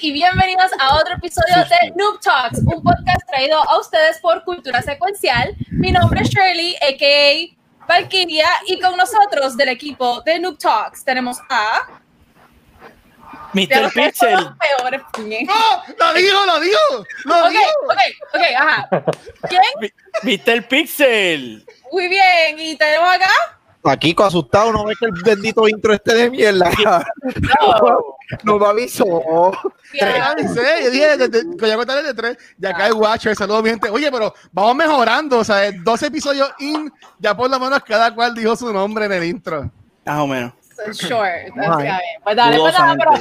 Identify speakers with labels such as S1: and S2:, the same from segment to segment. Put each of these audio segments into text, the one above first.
S1: Y bienvenidos a otro episodio de Noob Talks, un podcast traído a ustedes por Cultura Secuencial. Mi nombre es Shirley, a.k.a. Valkyria, y con nosotros del equipo de Noob Talks tenemos a...
S2: Mr. Pixel.
S3: ¡No! ¡Lo digo, lo digo! ¡Lo
S1: Ok,
S3: digo!
S1: ok, ok, ajá. ¿Quién?
S2: Mr. Pixel.
S1: Muy bien, y tenemos acá...
S4: Aquí asustado, no ve que el bendito intro este de mierda. No me avisó.
S3: Tres, avisé, yo dije, de- de- que ya contaré de tres, ya acá hay Watcher, saludos mi gente. Oye, pero vamos mejorando, o sea, 12 episodios in, ya por lo menos cada cual dijo su nombre en el intro.
S2: Más o menos.
S1: Bien. Pues dale, pues nada, pero.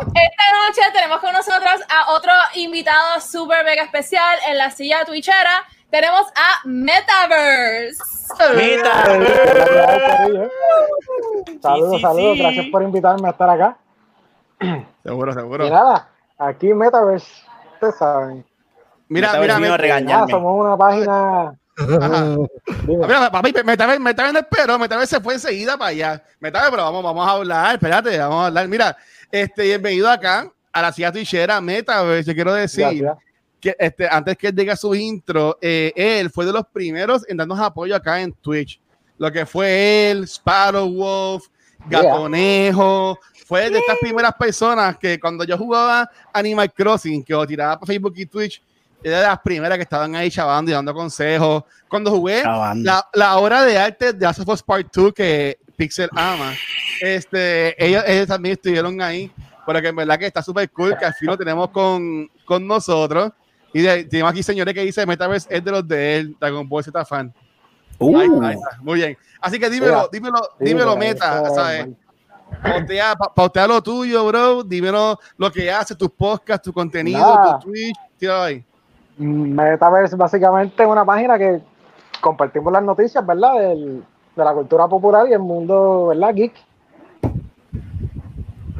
S1: Esta noche tenemos con nosotros a otro invitado super mega especial en la silla twitchera. Tenemos a Metaverse.
S2: Meta.
S5: Saludos,
S2: Sí, sí,
S5: saludos,
S2: sí.
S5: gracias por invitarme a estar acá.
S3: Seguro, seguro.
S5: Y nada, aquí Metaverse, ustedes saben.
S3: Mira,
S2: Metaverse
S3: mira, mira,
S5: Ah,
S2: regañarme.
S5: somos una página.
S3: Ajá. Mira, papi, Metaver, Metaver no esperó, Metaver se fue enseguida para allá. Metaver, pero vamos, vamos a hablar, espérate, vamos a hablar. Mira, este, bienvenido acá a la silla twitchera Metaverse, yo quiero decir
S5: Gracias.
S3: Que este, antes que él diga su intro, eh, él fue de los primeros en darnos apoyo acá en Twitch. Lo que fue él, Sparrow Wolf, Gatonejo, fue de estas primeras personas que cuando yo jugaba Animal Crossing, que lo tiraba por Facebook y Twitch, era de las primeras que estaban ahí chavando y dando consejos. Cuando jugué la, la obra de arte de Last of Us Part 2 que Pixel ama, este, ellos, ellos también estuvieron ahí, pero que en verdad que está súper cool, que al fin lo tenemos con, con nosotros. Y de- tenemos aquí señores que dice Metaverse es de los de él, Dragon Ball Z fan.
S2: Uh.
S3: Ahí está, ahí está. Muy bien. Así que dímelo, dímelo, dímelo, Meta, ¿sabes?
S5: man.
S3: Pautea, pa- pautea lo tuyo, bro. Dímelo lo que haces, tus podcasts, tu contenido,
S5: Nada.
S3: tu Twitch. Tíralo ahí.
S5: Metaverse básicamente es una página que compartimos las noticias, ¿verdad? Del- de la cultura popular y el mundo, ¿verdad? Geek.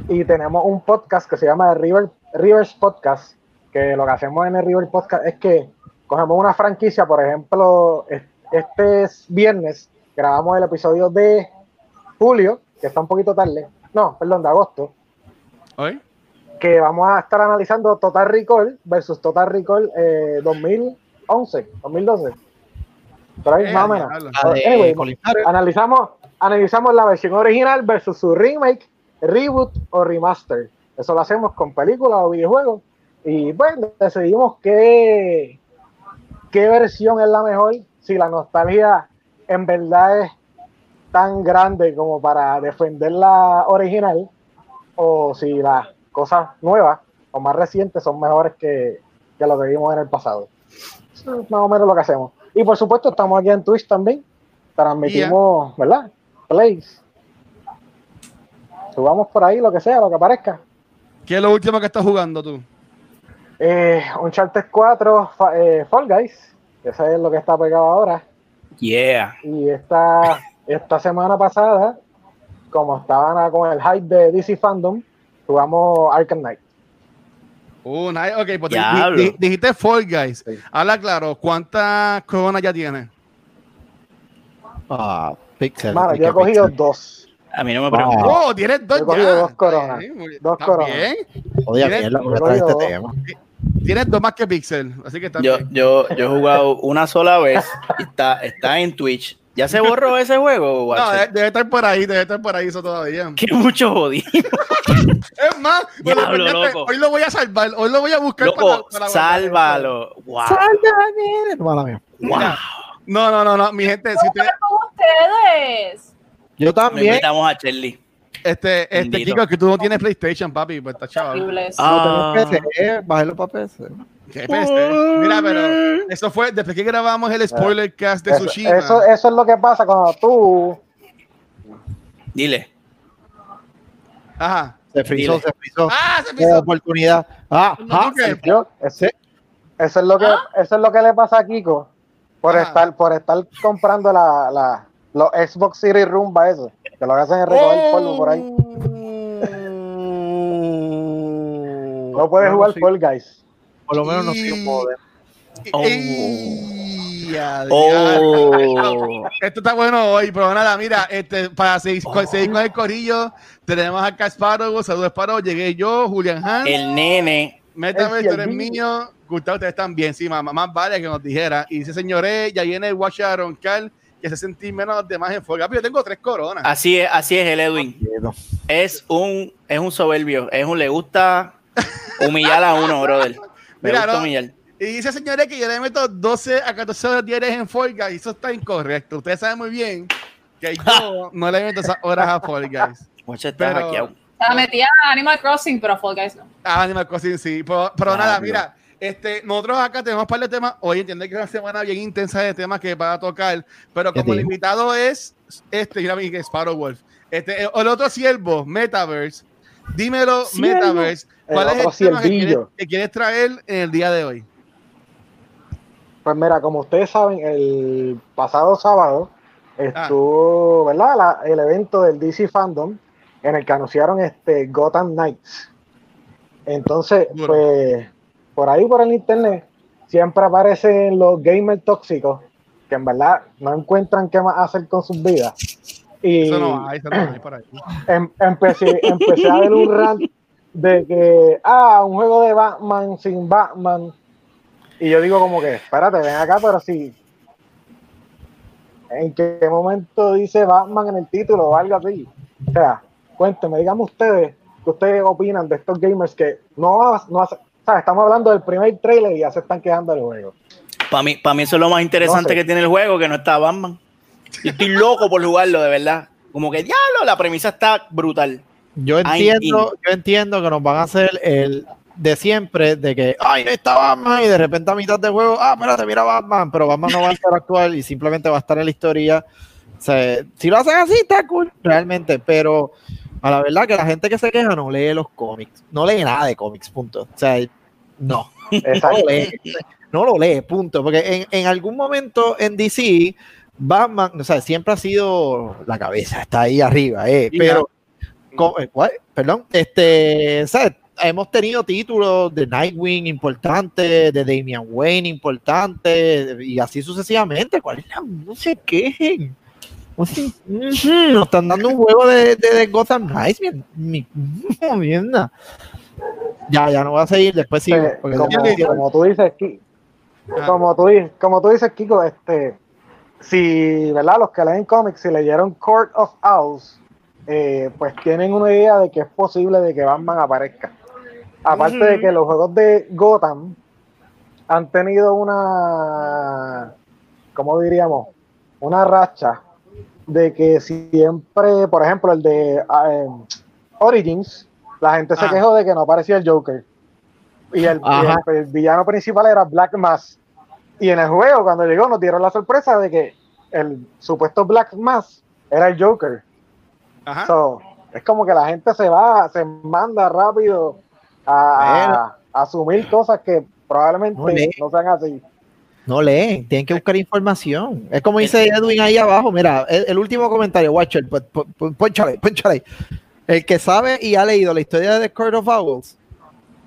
S5: Y tenemos un podcast que se llama River, Rivers Podcast, que lo que hacemos en el River Podcast es que cogemos una franquicia, por ejemplo, es- este es viernes grabamos el episodio de julio, que está un poquito tarde, no, perdón, de agosto,
S3: ¿Oye?
S5: que vamos a estar analizando Total Recall versus Total Recall eh, 2011, 2012. Por ahí,
S3: Eh,
S5: más o menos.
S4: Farrell.
S5: analizamos, analizamos la versión original versus su remake, reboot o remaster. Eso lo hacemos con películas o videojuegos. Y bueno, decidimos qué, qué versión es la mejor, si la nostalgia en verdad es tan grande como para defender la original, o si las cosas nuevas o más recientes son mejores que, que lo que vimos en el pasado. Eso es más o menos lo que hacemos. Y por supuesto, estamos aquí en Twitch también. Transmitimos, ¿verdad? Plays. Subamos por ahí lo que sea, lo que aparezca.
S3: ¿Qué es lo último que estás jugando tú?
S5: Eh, Uncharted 4, fa- eh, Fall Guys. Eso es lo que está pegado ahora.
S2: Yeah.
S5: Y esta, esta semana pasada, como estaban con el hype de DC Fandom, jugamos Arkham Knight.
S3: Uh, nice. Ok, pues di- di- dijiste Fall Guys.
S5: Sí.
S3: Habla claro, ¿cuántas coronas ya tienes?
S4: Ah, Pixel.
S5: Mano,
S4: ¿qué
S5: yo he cogido
S4: Pixel?
S5: dos.
S2: A mí no me
S4: Wow.
S2: preguntes.
S3: Oh, tienes dos
S5: Yo he cogido
S3: ya.
S5: dos coronas.
S3: Sí,
S5: Dos coronas.
S3: bien.
S4: Oye,
S3: Tienes-
S4: mierda, ¿por qué
S5: yo
S4: traes este tema?
S3: Tienes dos más que Pixel, así que está
S2: Yo, yo, yo he jugado una sola vez y está, está en Twitch. ¿Ya se borró ese juego,
S3: No,
S2: Watcher?
S3: debe, debe estar por ahí, debe estar por ahí eso todavía.
S2: Que mucho jodí.
S3: Es más, bueno,
S2: Diablo,
S3: pendiente,
S2: loco.
S3: hoy lo voy a salvar, hoy lo voy a buscar
S2: Loco,
S3: para-
S2: sálvalo. Wow.
S4: Sálvame.
S3: No, no, no, no, mi gente, si
S1: ustedes.
S4: Yo
S2: Me
S4: también.
S2: invitamos a Cherly.
S3: Este, este. Kiko, que tú no tienes PlayStation, papi, pues está chaval.
S2: Ah.
S4: No tengo PC, bájalo para PC.
S3: ¿Qué peste? Mira, pero eso fue después que grabamos el spoiler cast de
S5: Eso,
S3: Tsushima.
S5: eso, eso es lo que pasa cuando tú
S2: Dile.
S3: Ajá.
S4: Se frizó,
S2: Dile.
S4: se frizó.
S3: Ah, se pisó.
S4: oportunidad. Ah,
S3: No,
S4: ah,
S3: ¿qué?
S5: Yo, ese- eso, es lo que, eso es lo que le pasa a Kiko. Por
S3: Ah.
S5: estar, por estar comprando la, la, los Xbox Series Rumba eso, que lo que hacen es recoger polvo por ahí. No puedes
S4: No,
S5: jugar
S4: sí.
S5: Fall Guys.
S4: Por lo menos no soy un modem.
S2: Oh. Oh.
S3: Esto está bueno hoy, pero nada, mira, este, para seguir, con- seguir con el corillo, tenemos acá a Sparrow, saludos Sparrow, llegué yo, Julian Han,
S2: El nene.
S3: Métame,
S5: el
S3: tú eres mío, Gustavo, ustedes están bien, sí, mamá, más vale que nos dijera, y dice, señores, ya viene el Watch a roncar, que se sentí menos de más en fuego, yo tengo tres coronas,
S2: Así es, así es el Edwin. Es un, es un soberbio. Es un le gusta humillar a uno, brother. Me
S3: Mira,
S2: gusta
S3: no.
S2: humillar.
S3: y dice, señores, que yo le meto 12 a 14 horas diarias en Fall Guys, eso está incorrecto, ustedes saben muy bien que yo no le meto esas horas a Fall Guys.
S2: Está
S3: Pero-
S2: hackeado.
S1: Sea, metía a Animal Crossing, pero Fall Guys no.
S3: Ah, Animal Crossing, sí. Pero, pero
S2: Ah,
S3: nada,
S2: Dios.
S3: mira, este, nosotros acá tenemos un par de temas. Hoy entiendo que es una semana bien intensa de temas que van a tocar, pero
S4: ¿Qué
S3: como el invitado es este, mira, mi que es Sparrow Wolf. Este, el, el otro siervo, Metaverse. Dímelo,
S2: Siervo.
S3: Metaverse. ¿Cuál
S5: El
S3: es el tema que quieres,
S5: siervillo.
S3: que quieres traer en el día de hoy?
S5: Pues mira, como ustedes saben, el pasado sábado
S3: Ah.
S5: estuvo, ¿verdad? La- el evento del DC Fandom en el que anunciaron este Gotham Knights. Entonces, pues, por ahí por el internet siempre aparecen los gamers tóxicos que en verdad no encuentran qué más hacer con sus vidas. Y
S3: Eso no hay, eso no hay por ahí.
S5: em- empecé, empecé a ver un rant de que, ah, un juego de Batman sin Batman. Y yo digo como que, espérate, ven acá, pero si... ¿En qué momento dice Batman en el título o algo así? O sea, cuéntenme, díganme ustedes, ¿qué ustedes opinan de estos gamers que no, no hace- estamos hablando del primer trailer y ya se están quedando del juego?
S2: Para mí, para mí eso es lo más interesante
S5: No sé.
S2: que tiene el juego, que no está Batman. Yo estoy loco por jugarlo, de verdad. Como que diablo, la premisa está brutal.
S4: Yo entiendo, yo entiendo que nos van a hacer el de siempre, de que, ay, no está Batman, y de repente a mitad de juego, ah, espérate, mira Batman, pero Batman no va a interactuar y simplemente va a estar en la historia. O sea, si lo hacen así, está cool, realmente, pero a la verdad que la gente que se queja no lee los cómics, no lee nada de cómics, punto. O sea, no, no lo lee, no lo lee, punto. Porque en, en algún momento en DC, Batman, o sea, siempre ha sido la cabeza, está ahí arriba, eh, pero, eh, ¿cuál? perdón, este, ¿sabes? Hemos tenido títulos de Nightwing importantes, de Damian Wayne importantes, y así sucesivamente. ¿Cuál es la no se quejen? Sea, ujú, Nos están dando un juego de, de, de Gotham Knights, mi, mi- mierda. Ya, ya no voy a seguir, después sí. Porque
S5: como, como tú dices, Ki-
S3: Ah.
S5: como tú, di- como tú dices, Kiko, este, si, ¿verdad? Los que leen cómics, si leyeron Court of Owls, eh, pues tienen una idea de que es posible de que Batman aparezca. Aparte de que los juegos de Gotham han tenido una, ¿cómo diríamos? Una racha de que siempre, por ejemplo, el de ah, em, Origins, la gente se
S3: Ah.
S5: quejó de que no aparecía el Joker. Y el, el villano principal era Black Mask. Y en el juego, cuando llegó, nos dieron la sorpresa de que el supuesto Black Mask era el Joker.
S3: Ajá.
S5: So, es como que la gente se va, se manda rápido a, a asumir cosas que probablemente
S4: no
S5: sean así.
S4: No leen, tienen que buscar información. Es como dice Edwin ahí abajo. Mira, el, el último comentario, Watcher, pon- pon- pon- ponchale, ponchale. El que sabe y ha leído la historia de The Court of Owls,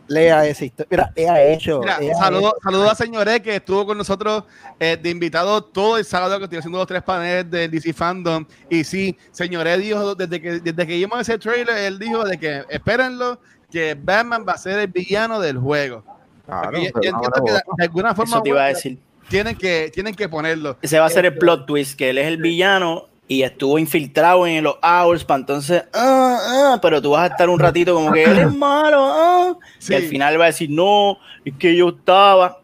S4: lea esa historia. Mira, lea eso.
S3: Mira,
S4: lea
S3: saludos saludo a señores que estuvo con nosotros eh, de invitado todo el sábado que estoy haciendo los tres paneles del DC Fandom. Y sí, señores dijo, desde que, desde que vimos ese trailer, él dijo de que espérenlo, que Batman va a ser el villano del juego.
S4: Claro,
S3: yo- entiendo que de, de alguna forma
S2: Eso te iba a decir.
S3: tienen que tienen que ponerlo.
S2: Ese va a ser el plot twist, que él es el villano y estuvo infiltrado en los hours para entonces, ah, ah, pero tú vas a estar un ratito como que él es malo, ah,
S3: Sí.
S2: y al final va a decir, no, es que yo estaba,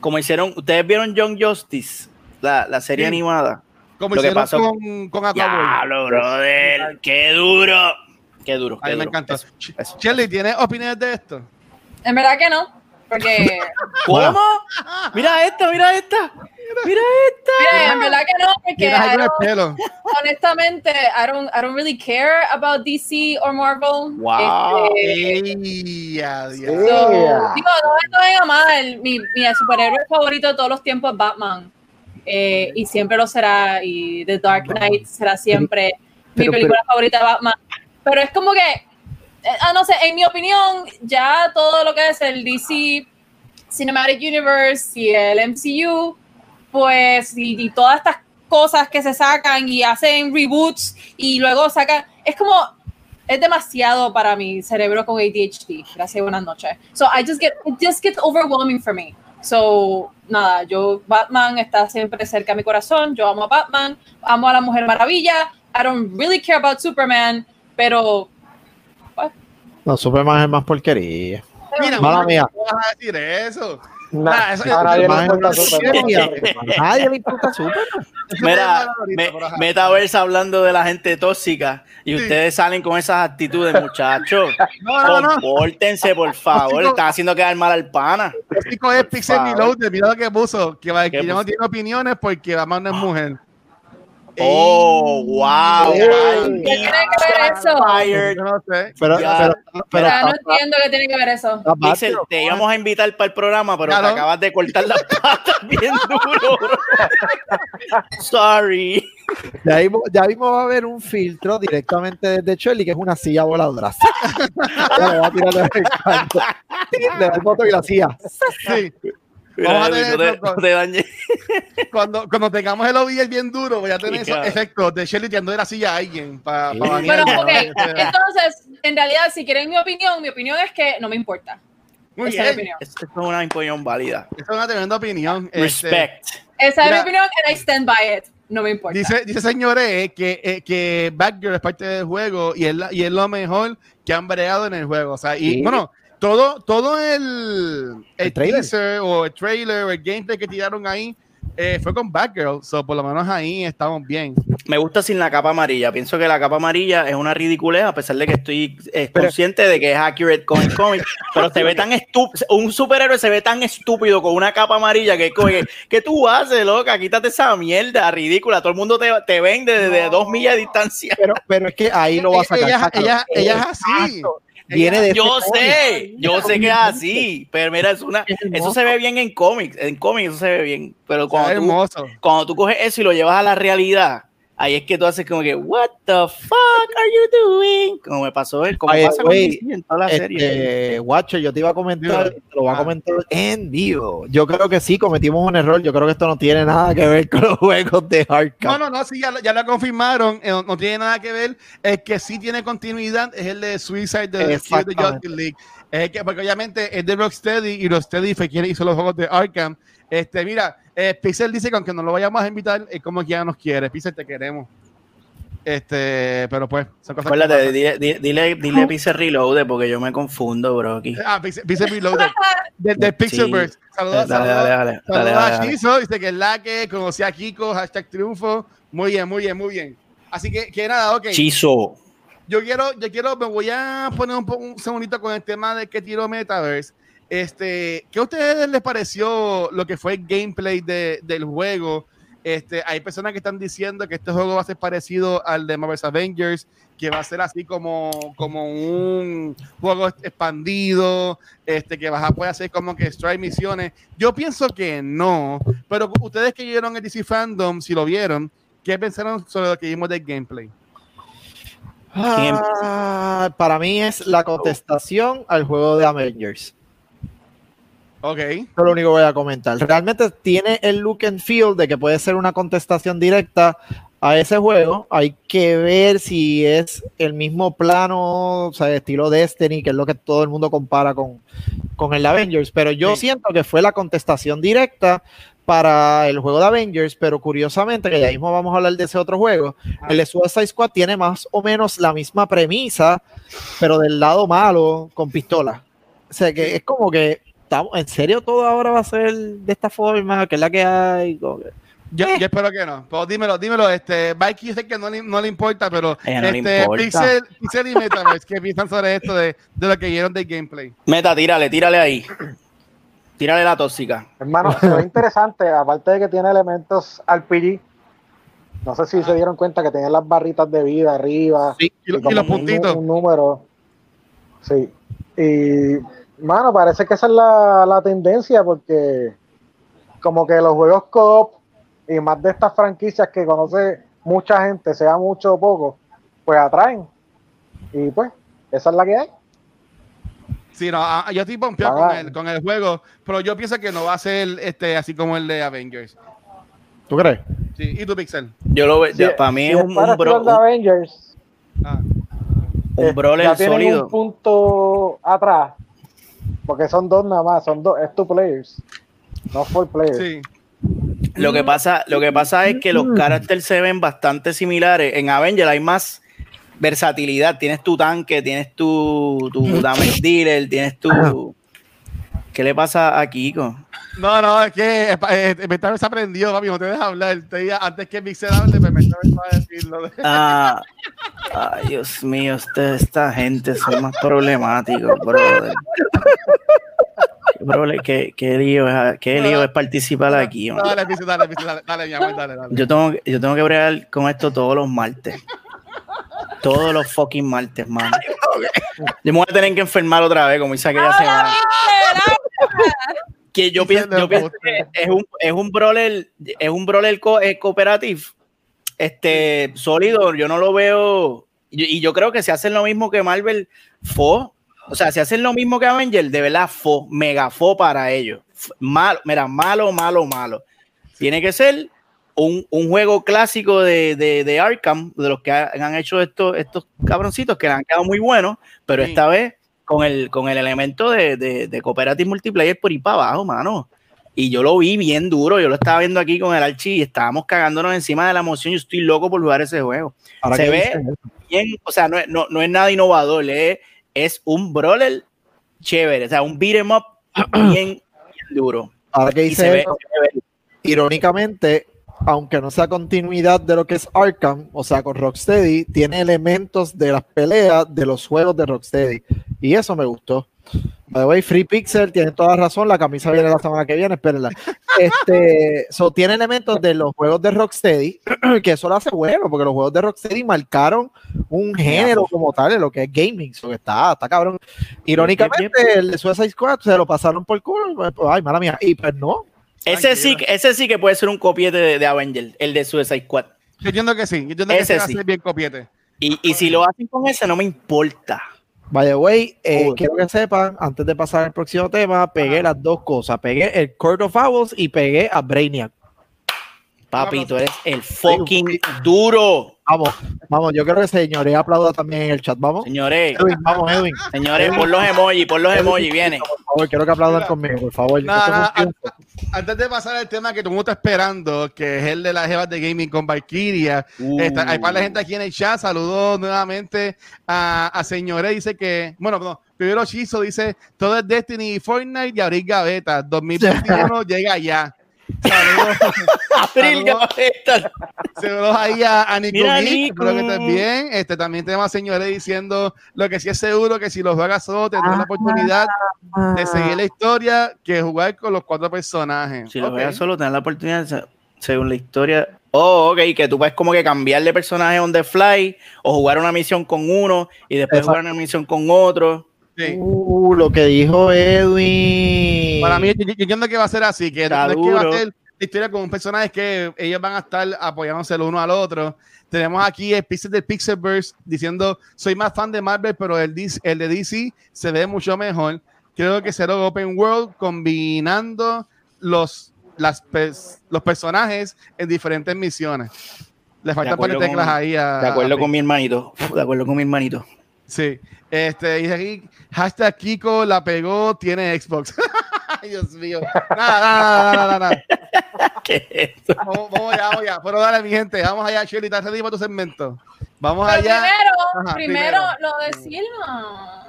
S2: como hicieron, ustedes vieron Young Justice, la, la serie
S3: Sí.
S2: animada.
S3: Como
S2: lo que
S3: hicieron
S2: pasó-
S3: con, con.
S2: Diablo, brother, qué duro, qué duro.
S3: A
S2: qué
S3: mí me
S2: eso.
S3: Shelly, ¿tienes opiniones de esto?
S1: En verdad que no, porque
S2: ¿Cómo? Mira esta, mira esta, mira esta.
S1: mira, en verdad que no, porque I don't-
S3: pelo.
S1: honestamente, I don't, I don't really care about DC or Marvel.
S2: Wow.
S1: Este,
S5: Sí.
S3: diablo.
S1: so,
S5: Yeah.
S1: digo, no me venga mal, mi, mi superhéroe favorito de todos los tiempos es Batman. eh, y siempre lo será, y The Dark Knight será siempre mi
S4: Pero-
S1: película favorita de Batman. Pero es como que, ah, no sé, en mi opinión, ya todo lo que es el DC Cinematic Universe y el MCU, pues, y, y todas estas cosas que se sacan y hacen reboots y luego sacan, es como, es demasiado para mi cerebro con ADHD. Gracias, buenas noches. So I just get, it just gets overwhelming for me. So, nada, yo, Batman está siempre cerca de mi corazón. Yo amo a Batman, amo a la Mujer Maravilla. I don't really care about Superman, pero
S4: No, Superman es más porquería.
S3: Mira,
S4: Mala
S3: ¿cómo
S4: mía.
S3: vas a decir eso?
S5: Nah,
S3: Nah, eso-
S5: a nadie le importa
S4: una
S5: Superman.
S4: nadie le importa Superman.
S2: Mira, me-. Metaverse hablando de la gente tóxica y
S3: Sí.
S2: ustedes salen con esas actitudes, muchachos.
S3: No, no, no.
S2: Compórtense, por favor.
S3: Tóxico.
S2: Están haciendo quedar mal al pana.
S3: El chico es Pixel. Reloaded, mira lo que puso, que Valkyrie no
S2: puso?
S3: tiene opiniones porque Batman no es mujer.
S2: Oh, wow.
S1: ¿qué tiene que ver eso?
S3: Yo no sé.
S4: Pero,
S2: Ya.
S4: pero, pero
S1: O sea, no entiendo qué tiene que ver eso.
S4: Batman.
S2: te íbamos a invitar para el programa, pero
S3: Claro.
S2: te acabas de cortar las patas bien duro. Sorry.
S4: Ya mismo, ya mismo va a haber un filtro directamente desde Shelly, que es una silla voladora. Le va a tirar en cuando. Le el botón y la silla.
S3: Sí.
S2: Mira,
S3: Vamos a tener
S2: no te, no te dañes.
S3: Cuando, cuando tengamos el OVL bien duro, voy a tener esos
S2: claro.
S3: efectos de Shelly tirando de la silla a alguien para
S4: Sí.
S1: Bueno, ok. Entonces, en realidad, si quieren mi opinión, mi opinión es que no me importa.
S3: Muy
S1: Esa es mi
S3: bien.
S1: opinión.
S2: Esto es una opinión válida.
S3: Esa es una tremenda opinión. Este,
S2: Respect.
S1: Esa es
S3: Mira.
S1: mi opinión and I stand by it. No me importa.
S3: Dice, dice señores que, eh, que Batgirl es parte del juego y es, la- y es lo mejor que han bregado en el juego. O sea, y
S4: Sí.
S3: bueno, todo, todo el, el,
S4: El trailer.
S3: teaser o el trailer o el gameplay que tiraron ahí eh, fue con Batgirl. So, por lo menos ahí estamos bien.
S2: Me gusta sin la capa amarilla. Pienso que la capa amarilla es una ridiculez, a pesar de que estoy eh,
S4: Pero-
S2: consciente de que es accurate con el cómic. pero se ve tan estúpido. Un superhéroe se ve tan estúpido con una capa amarilla que, que, ¿qué tú haces, loca? Quítate esa mierda ridícula. Todo el mundo te, te vende desde dos millas de distancia.
S4: Pero, pero es que ahí lo va a sacar.
S3: Ella,
S4: sácalo.
S3: ella, ella es así.
S4: Exacto. Viene de
S2: Yo
S4: cómic.
S2: sé, yo sé que es así, pero mira, es una,
S4: Es
S2: eso se ve bien en cómics, en cómics eso se ve bien, pero cuando tú,
S3: hermoso.
S2: cuando tú coges eso y lo llevas a la realidad, ahí es que tú haces como que, what the fuck are you doing? Como me pasó, como
S4: By the
S2: pasa con
S4: way,
S2: DC en toda la serie.
S4: Este, Watcher, yo te iba a comentar, te lo voy a
S3: Ah.
S4: comentar en vivo. Yo creo que sí, cometimos un error. Yo creo que esto no tiene nada que ver con los juegos de
S3: No,
S4: Hardcap.
S3: no, no, sí, ya, lo- ya lo confirmaron, eh, no, no tiene nada que ver. El que sí tiene continuidad es el de Suicide de, de. Justice League. Es el que, porque obviamente es de Rocksteady y Rocksteady fue quien hizo los juegos de Arkham. Este, mira, eh, Pixel dice que aunque no lo vayamos a invitar, es como que ya nos quiere. Pixel, te queremos. Este, pero pues, son cosas que
S2: Acuérdate,
S3: pasan.
S2: dile, dile, dile, dile Pixel Reloaded porque yo me confundo, bro, aquí.
S3: Ah, Pixel, Pixel Reloaded. De, de Pixelverse. Saludos,
S2: Dale,
S3: saludos.
S2: dale, dale,
S3: Saludos
S2: dale,
S3: a. Shizo, dice que es la que conocí a Kiko, hashtag triunfo. Muy bien, muy bien, muy bien. Así que, que nada, ok.
S2: Chizo.
S3: Yo quiero, yo quiero, me voy a poner un, un segundito con el tema de que tiró Metaverse. Este, ¿qué a ustedes les pareció lo que fue el gameplay de- del juego? Este, hay personas que están diciendo que este juego va a ser parecido al de Marvel's Avengers, que va a ser así como, como un juego expandido, este, que vas a poder hacer como que strike misiones. Yo pienso que no, pero ustedes que vieron el DC Fandom, si lo vieron, ¿qué pensaron sobre lo que vimos del gameplay?
S4: Ah, para mí es la contestación al juego de Avengers.
S3: Ok.
S4: Eso es lo único que voy a comentar. Realmente tiene el look and feel de que puede ser una contestación directa a ese juego. Hay que ver si es el mismo plano, o sea, estilo Destiny, que es lo que todo el mundo compara con, con el Avengers. Pero yo
S3: Sí.
S4: siento que fue la contestación directa para el juego de Avengers, pero curiosamente, que ya mismo vamos a hablar de ese otro juego, el de Suicide Squad tiene más o menos la misma premisa, pero del lado malo, con pistola. O sea, que es como que, estamos, ¿en serio todo ahora va a ser de esta forma? que es la que hay? Que-
S3: Yo, yo espero que no. Pues dímelo, dímelo. Este, Mikey, yo sé que no le, no le importa, pero
S2: ella no le
S3: este,
S2: importa.
S3: Pixel, Pixel y Metaverse, ¿qué piensan sobre esto de, de lo que vieron del gameplay?
S2: Meta, tírale, tírale ahí. Tírale la tóxica.
S5: Hermano, se ve interesante, aparte de que tiene elementos RPG. No sé si se dieron cuenta que tenía las barritas de vida arriba.
S3: Y, lo- y los
S5: un
S3: puntitos.
S5: Un, número. Sí. Y, mano, parece que esa es la, la tendencia porque como que los juegos co-op y más de estas franquicias que conoce mucha gente, sea mucho o poco, pues atraen. Y pues, esa es la que hay.
S3: Sí, no, ah, yo estoy pompeado con el, con el juego, pero yo pienso que no va a ser este así como el de Avengers.
S4: ¿Tú crees?
S3: Sí, ¿y tu Pixel?
S2: Yo lo veo,
S5: Sí,
S2: para mí
S5: si
S2: es un, un, bro-
S5: Field Avengers,
S3: Ah,
S2: un
S5: eh,
S2: brawler
S5: ya tienen
S2: sólido.
S5: un punto atrás, porque son dos nada más, son dos, es two players, no four players.
S3: sí.
S2: Lo que pasa, lo que pasa es que los caracteres se ven bastante similares. En Avenger hay más versatilidad. Tienes tu tanque, tienes tu, tu damage dealer, tienes tu. ¿Qué le pasa a Kiko?
S3: No, no, es que eh, Metaverse se aprendió, papi, no te dejas hablar. Te antes que Pixel hable, pues Metaverse va a decirlo.
S2: Ah, ay, Dios mío, este- esta gente son más problemáticos, brother. Prole- qué- qué lío, es, qué lío es participar aquí.
S3: Dale, dale, dale, dale, mi amor, dale, dale.
S2: Yo tengo, yo tengo que bregar con esto todos los martes. Todos los fucking martes, man. Yo me voy a tener que enfermar otra vez, como hice aquella semana. Que yo pienso, yo pienso que es un, es un brawler, es un brawler co eh, cooperativo. Este, sólido, yo no lo veo. Y, y yo creo que si hacen lo mismo que Marvel, fo. O sea, si hacen lo mismo que Avenger, de verdad, fo, mega fo para ellos. Malo, mira, malo, malo, malo. Tiene que ser un, un juego clásico de, de, de Arkham, de los que ha- han hecho estos, estos cabroncitos que le han quedado muy buenos, pero
S3: Sí.
S2: esta vez con el, con el elemento de, de, de cooperative multiplayer por ahí para abajo, mano. Y yo lo vi bien duro, yo lo estaba viendo aquí con el Archie y estábamos cagándonos encima de la emoción. Yo estoy loco por jugar ese juego.
S4: Ahora
S2: Se ve-. Bien, o sea, no, es- no, no es nada innovador, es, es un brawler chévere, o sea, un beat 'em up bien, bien duro.
S4: Ahora que dice irónicamente, aunque no sea continuidad de lo que es Arkham, o sea, con Rocksteady, tiene elementos de las peleas de los juegos de Rocksteady. Y eso me gustó. By the way, Free Pixel tiene toda razón, la camisa viene la semana que viene, espérenla. Este, so, tiene elementos de los juegos de Rocksteady, que eso lo hace bueno, porque los juegos de Rocksteady marcaron un género como tal de lo que es gaming, so, está, está cabrón. Irónicamente, el de Suicide Squad se lo pasaron por culo, pues, ay, mala mía, y pues no,
S2: Ese sí, ese sí que puede ser un copiete de, de Avenger, el de Suicide Squad.
S3: Yo entiendo que sí, yo entiendo que va a
S2: sí.
S3: ser bien copiete.
S2: Y, y si lo hacen con ese, no me importa.
S4: By the way, eh, quiero que sepan, antes de pasar al próximo tema, pegué las dos cosas. Pegué el Court of Owls y pegué a Brainiac.
S2: Papi, tú eres el fucking duro.
S4: Vamos, vamos, yo creo que señores aplauda también en el chat. Vamos.
S2: Señores,
S4: Edwin, vamos, Edwin.
S2: señores, por los emojis, por los emojis, viene.
S4: Por favor, quiero que aplaudan
S3: Mira.
S4: conmigo, por favor.
S3: Nada,
S4: triunfo.
S3: Antes de pasar al tema que todo el mundo está esperando, que es el de las jevas de gaming con Valkyria, Está- hay para la gente aquí en el chat. Saludos nuevamente a, a señores. Dice que, bueno, no, primero Chizo dice: todo es Destiny y Fortnite y abrir gaveta. 2021 llega ya. Saludos,
S2: Abril, gaveta.
S3: saludos ahí a, a Nico
S2: Mira,
S3: Geek,
S2: Nico.
S3: espero que estés bien. Este, también tenemos a señores diciendo lo que sí es seguro que si los juegas solo tendrás la oportunidad de seguir la historia que jugar con los cuatro personajes.
S2: Si lo
S3: Ok.
S2: veas solo, tener la oportunidad, se- según la historia. Oh, ok, que tú puedes como que cambiar de personaje on the fly o jugar una misión con uno y después
S4: Exacto.
S2: jugar una misión con otro.
S3: Sí.
S4: Uh, lo que dijo Edwin.
S3: Para mí, yo, yo entiendo que va a ser así, que
S2: Está
S3: no es que va a ser la historia con un personaje que ellos van a estar apoyándose el uno al otro. Tenemos aquí el Pixel del Pixelverse diciendo, soy más fan de Marvel, pero el, DC el de DC se ve mucho mejor. Creo que será Open World combinando los, las los personajes en diferentes misiones. Le faltan par de teclas
S2: con-
S3: ahí a-
S2: De acuerdo
S3: a
S2: con mi hermanito. De acuerdo con mi hermanito.
S3: Sí. Este, dice aquí, hashtag Kiko la pegó, tiene Xbox. Dios mío. Nada, nada, nada, nada, nada.
S2: ¿Qué es esto?
S3: Vamos, vamos allá, vamos allá. Pero dale, mi gente, vamos allá, Shirley, ¿estás ready para tu segmento? Vamos
S1: Pero
S3: allá.
S1: primero,
S3: Ajá,
S1: primero,
S3: primero.
S1: lo de Silma.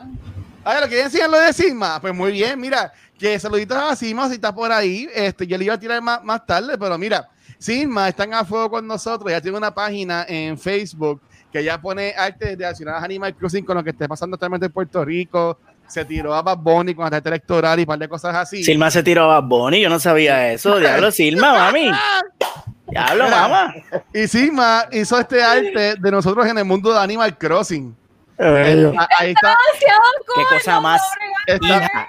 S3: Ah, ¿lo quieren enseñar lo de Sigma? Pues muy bien, mira, que saluditos a Sigma si está por ahí. Este, yo le iba a tirar más, más tarde, pero mira, Sigma están a fuego con nosotros. Ya tiene una página en Facebook que ya pone arte relacionadas a Animal Crossing con lo que esté pasando actualmente en Puerto Rico. Se tiró a Bad Bunny con la tarjeta electoral y un par de cosas así.
S2: Silma se tiró a Bad Bunny, yo no sabía eso. Diablo, Silma, mami. Diablo, mamá.
S3: Y Sigma hizo este arte de nosotros en el mundo de Animal Crossing.
S4: Eh,
S3: Ah, Ahí está,
S2: Qué cosa
S1: no
S2: más.
S3: está,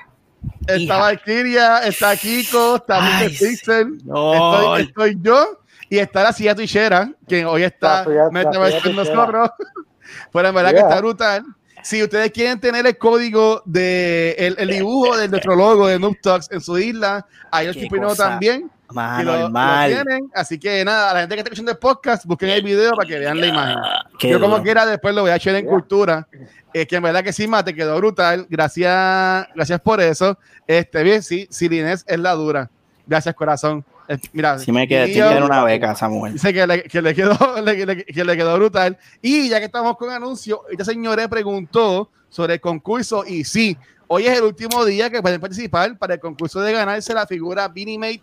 S3: está. Valkyria, está Kiko, está Mr. Pixel.
S2: No.
S3: Estoy, estoy yo Y está la silla tuichera, que hoy está con nosotros. Pero en verdad que
S5: Yeah.
S3: está brutal. Si ustedes quieren tener el código de el, el dibujo de nuestro logo de Noob Talks en su isla, ahí el
S2: cosa
S3: también. Y lo- lo
S2: normal.
S3: tienen. Así que nada, a la gente que está escuchando el podcast, busquen el video para que vean la imagen.
S2: Qué
S3: Yo como
S2: duro.
S3: quiera después lo voy a echar en
S5: Yeah.
S3: cultura. Es que en verdad que sí, Mate, quedó brutal. Gracias, gracias por eso. Este, bien, sí, Sirinés es la dura. Gracias, corazón. Mira,
S2: Si me quedé, me quedé una beca a esa mujer.
S3: Dice que le, que le quedó, le- le- que le quedó brutal. Y ya que estamos con anuncios, esta señora preguntó sobre el concurso y sí, hoy es el último día que pueden participar para el concurso de ganarse la figura Mate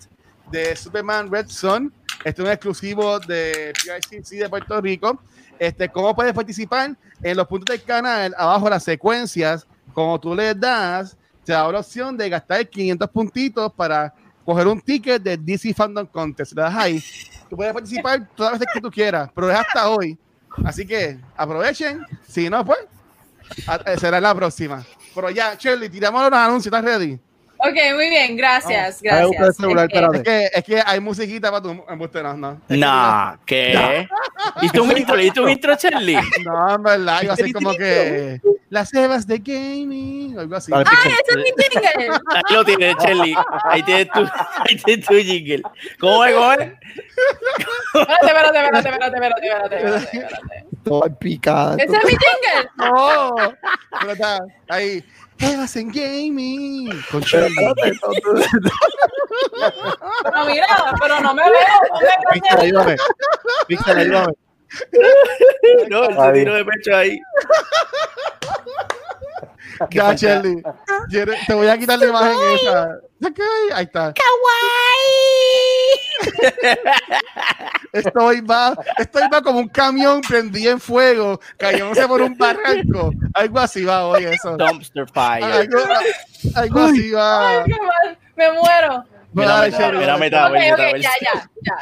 S3: de Superman Red Son. Este es un exclusivo de PICC de Puerto Rico. Este, ¿Cómo puedes participar? En los puntos del canal, abajo las secuencias, como tú le das, te da la opción de gastar 500 puntitos para coger un ticket de DC Fandom Contest. Le das ahí. Tú puedes participar todas las veces que tú quieras, pero es hasta hoy. Así que aprovechen. Si no, pues eh, será la próxima. Pero ya, Shirley, tiramos los anuncios. ¿Estás ready?
S1: Ok, muy bien, gracias, gracias.
S4: celular,
S1: Este,
S4: espérate.
S3: Es que, es que hay musiquita para tu embuste, no, no. Es que
S2: Nah, ¿qué? ¿Y tú un intro? ¿Y tú un intro, Charlie?
S3: No, en verdad, iba a ser como que las cebas de gaming, algo así.
S4: Vale,
S1: ¡Ay, ese es mi jingle!
S2: Ahí lo tienes, Charlie. Ahí tienes tu, ahí tienes tu jingle. ¿Cómo es, cómo es?
S1: Espérate, espérate, espérate, espérate, espérate, espérate, espérate, espérate.
S4: Estoy picada.
S1: Ese es mi jingle.
S3: No, pero está ahí. Evas en gaming. Con.
S1: Pero mira, pero no me veo. No me veo.
S4: ayúdame. Pixel, ayúdame.
S2: No,
S5: Ahí.
S2: tiro de pecho ahí.
S3: Ya,
S2: falta-
S3: Shirley. Te voy a quitar la imagen esa. Ahí está. Estoy va, estoy va como un camión prendido en fuego, cayéndose por un barranco. Algo así va hoy eso.
S2: Dumpster fire.
S3: Algo, algo así va.
S1: Ay, qué mal. Me muero.
S2: Mira, mira,
S1: ok,
S2: meta,
S1: ya, ya, ya.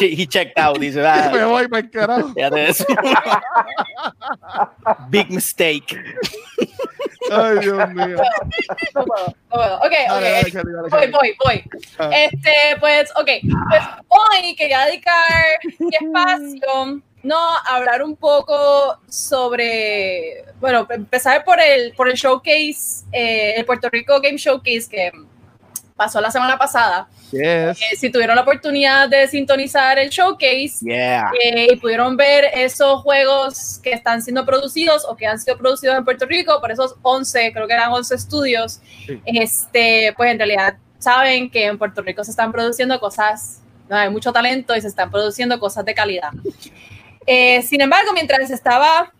S2: He checked out, dice. ah,
S3: Me voy para el carajo.
S2: De eso. Big mistake.
S3: Ay, Dios mío.
S1: No puedo, no puedo. Ok,
S3: Dale,
S1: ok.
S3: Dale,
S1: Voy, voy, voy.
S3: Ah.
S1: Este, pues, ok. Pues hoy quería dedicar mi espacio, no, a hablar un poco sobre, bueno, empezar por el, por el showcase, eh, el Puerto Rico Game Showcase que pasó la semana pasada.
S3: Yes.
S1: Eh, si tuvieron la oportunidad de sintonizar el showcase,
S2: Yeah.
S1: eh, y pudieron ver esos juegos que están siendo producidos o que han sido producidos en Puerto Rico por esos 11, creo que eran 11 estudios,
S3: Sí.
S1: este, pues en realidad saben que en Puerto Rico se están produciendo cosas, no, hay mucho talento y se están produciendo cosas de calidad. Eh, sin embargo, mientras estaba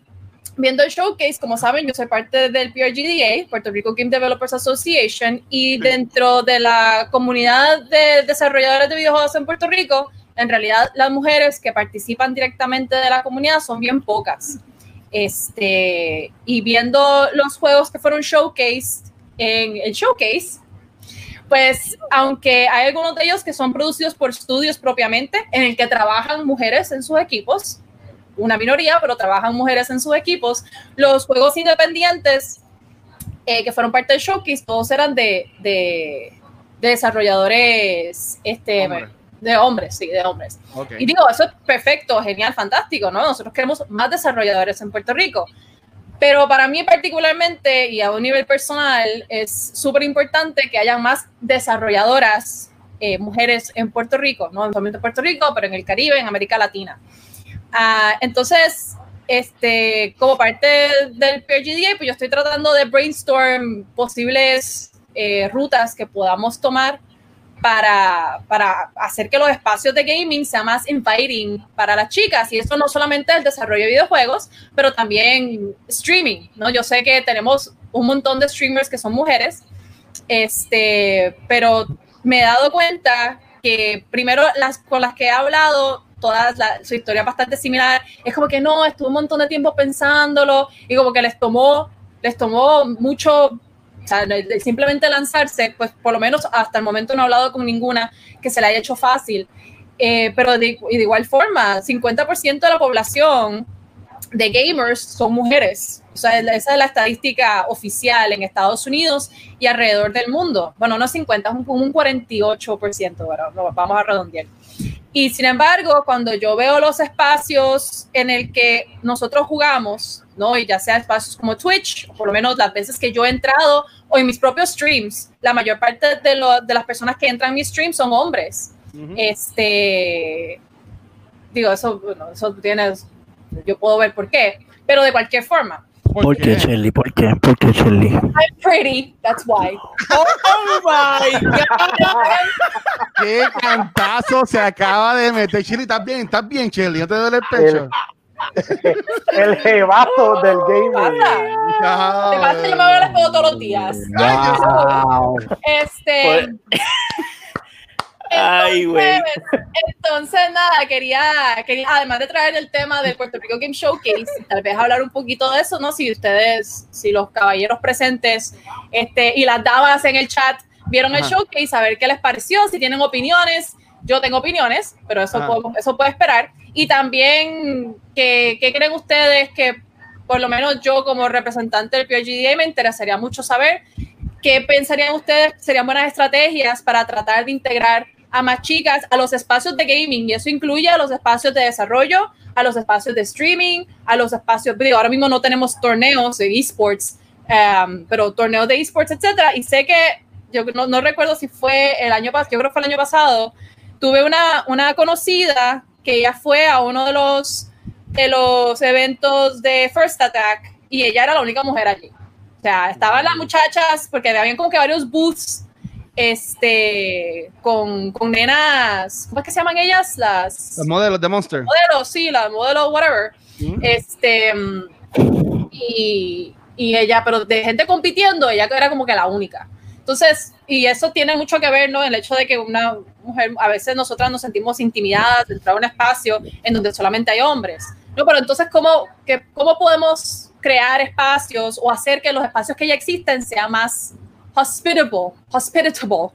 S1: viendo el showcase, como saben, yo soy parte del PRGDA, Puerto Rico Game Developers Association, y dentro de la comunidad de desarrolladores de videojuegos en Puerto Rico, en realidad las mujeres que participan directamente de la comunidad son bien pocas. Este, y viendo los juegos que fueron showcase en el showcase, pues aunque hay algunos de ellos que son producidos por estudios propiamente, en el que trabajan mujeres en sus equipos, una minoría, pero trabajan mujeres en sus equipos, los juegos independientes eh, que fueron parte del showcase, todos eran de, de, de desarrolladores este, de hombres, sí, de hombres. Y digo, eso es perfecto, genial, fantástico, ¿no? Nosotros queremos más desarrolladores en Puerto Rico. Pero para mí particularmente y a un nivel personal es súper importante que haya más desarrolladoras eh, mujeres en Puerto Rico, no solamente en Puerto Rico, pero en el Caribe, en América Latina. Ah, entonces, este, como parte del PRGDA, pues yo estoy tratando de brainstorm posibles eh, rutas que podamos tomar para, para hacer que los espacios de gaming sean más inviting para las chicas. Y eso no solamente el desarrollo de videojuegos, pero también streaming, ¿no? Yo sé que tenemos un montón de streamers que son mujeres, este, pero me he dado cuenta que primero las con las que he hablado, todas la- su historia bastante similar, es como que no, estuve un montón de tiempo pensándolo y como que les tomó, les tomó mucho o sea, simplemente lanzarse, pues por lo menos hasta el momento no he hablado con ninguna que se le haya hecho fácil. Eh, pero de, de igual forma, 50% de la población de gamers son mujeres. O sea, esa es la estadística oficial en Estados Unidos y alrededor del mundo. Bueno, no 50, es un, un 48%, pero no, vamos a redondear. Y sin embargo, cuando yo veo los espacios en el que nosotros jugamos, ¿no? Y ya sea espacios como Twitch, o por lo menos las veces que yo he entrado, o en mis propios streams, la mayor parte de, lo, de las personas que entran en mis streams son hombres. Este, digo, eso, bueno, eso tienes, yo puedo ver por qué, pero de cualquier forma.
S2: ¿Por qué, Shelly? ¿Por qué? ¿Por qué, Shelly?
S1: I'm pretty, that's why.
S2: Oh my God.
S3: ¡Qué cantazo se acaba de meter! Shelly, ¿estás bien? ¿Estás bien, Shelly? ¿No te duele el pecho?
S5: El jebazo del gaming.
S1: Te pasa, yo me veo espejo todos los días.
S4: Wow.
S1: Este.
S2: Ay, güey.
S1: Entonces, nada, quería, quería, además de traer el tema del Puerto Rico Game Showcase, tal vez hablar un poquito de eso, ¿no? Si ustedes, si los caballeros presentes este, y las damas en el chat vieron el
S3: Ajá.
S1: showcase, a ver qué les pareció, si tienen opiniones. Yo tengo opiniones, pero eso, puedo- eso puede esperar. Y también, ¿qué, ¿qué creen ustedes que, por lo menos yo como representante del PRGDA, me interesaría mucho saber ¿Qué pensarían ustedes serían buenas estrategias para tratar de integrar a más chicas a los espacios de gaming? Y eso incluye a los espacios de desarrollo, a los espacios de streaming, a los espacios, digo, ahora mismo no tenemos torneos de esports, um, pero torneos de esports, etcétera. Y sé que, yo no, no recuerdo si fue el año pasado, yo creo que fue el año pasado, tuve una, una conocida que ella fue a uno de los, de los eventos de First Attack y ella era la única mujer allí. O sea, estaban las muchachas, porque habían como que varios booths, este, con, con nenas, ¿cómo es que se llaman ellas? Las
S3: Los modelos de Monster.
S1: modelos, sí, las modelos, whatever.
S3: Mm.
S1: Este, y, y ella, pero de gente compitiendo, ella era como que la única. Entonces, y eso tiene mucho que ver, ¿no? El hecho de que una mujer, a veces nosotras nos sentimos intimidadas de entrar a un espacio en donde solamente hay hombres. No, pero entonces, ¿cómo, que, ¿cómo podemos crear espacios o hacer que los espacios que ya existen sean más hospitable, hospitable?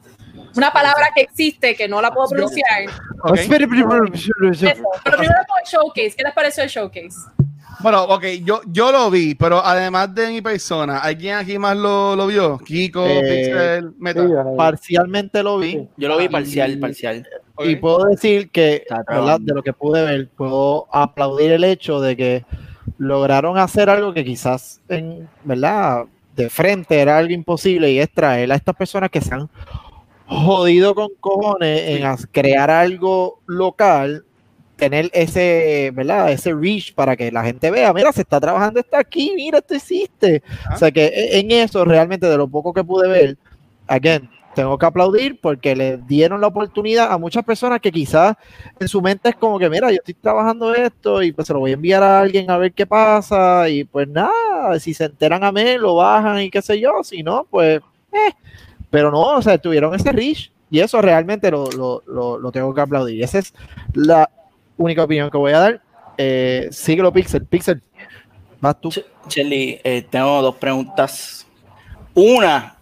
S1: Una palabra que existe, que no la puedo pronunciar.
S3: Ok.
S1: Eso. Pero primero con el showcase, ¿qué les pareció el showcase?
S3: Bueno, ok, yo, yo lo vi, pero además de mi persona, ¿alguien aquí más lo, lo vio? Kiko,
S4: Eh,
S3: Pixel, Meta.
S5: Sí, yo lo vi.
S4: Parcialmente lo vi.
S2: Yo lo vi parcial,
S4: Y-
S2: parcial.
S3: Ok.
S4: Y puedo decir que, de lo que pude ver, puedo aplaudir el hecho de que lograron hacer algo que quizás, en, ¿verdad? De frente era algo imposible y es traer a estas personas que se han jodido con cojones en crear algo local, tener ese, ¿verdad? Ese reach para que la gente vea, mira, se está trabajando esto aquí, mira, esto.
S3: Ah.
S4: O sea que e- en eso, realmente, de lo poco que pude ver, again, tengo que aplaudir porque le dieron la oportunidad a muchas personas que quizás en su mente es como que, mira, yo estoy trabajando esto y pues se lo voy a enviar a alguien a ver qué pasa y pues nada, si se enteran a mí, lo bajan y qué sé yo, si no, pues, eh. Pero no, o sea, tuvieron ese reach y eso realmente lo, lo, lo, tengo que aplaudir. Y esa es la única opinión que voy a dar. Eh, síguelo, Pixel. Pixel, vas tú.
S2: Ch- Shelly, eh, tengo dos preguntas. Una,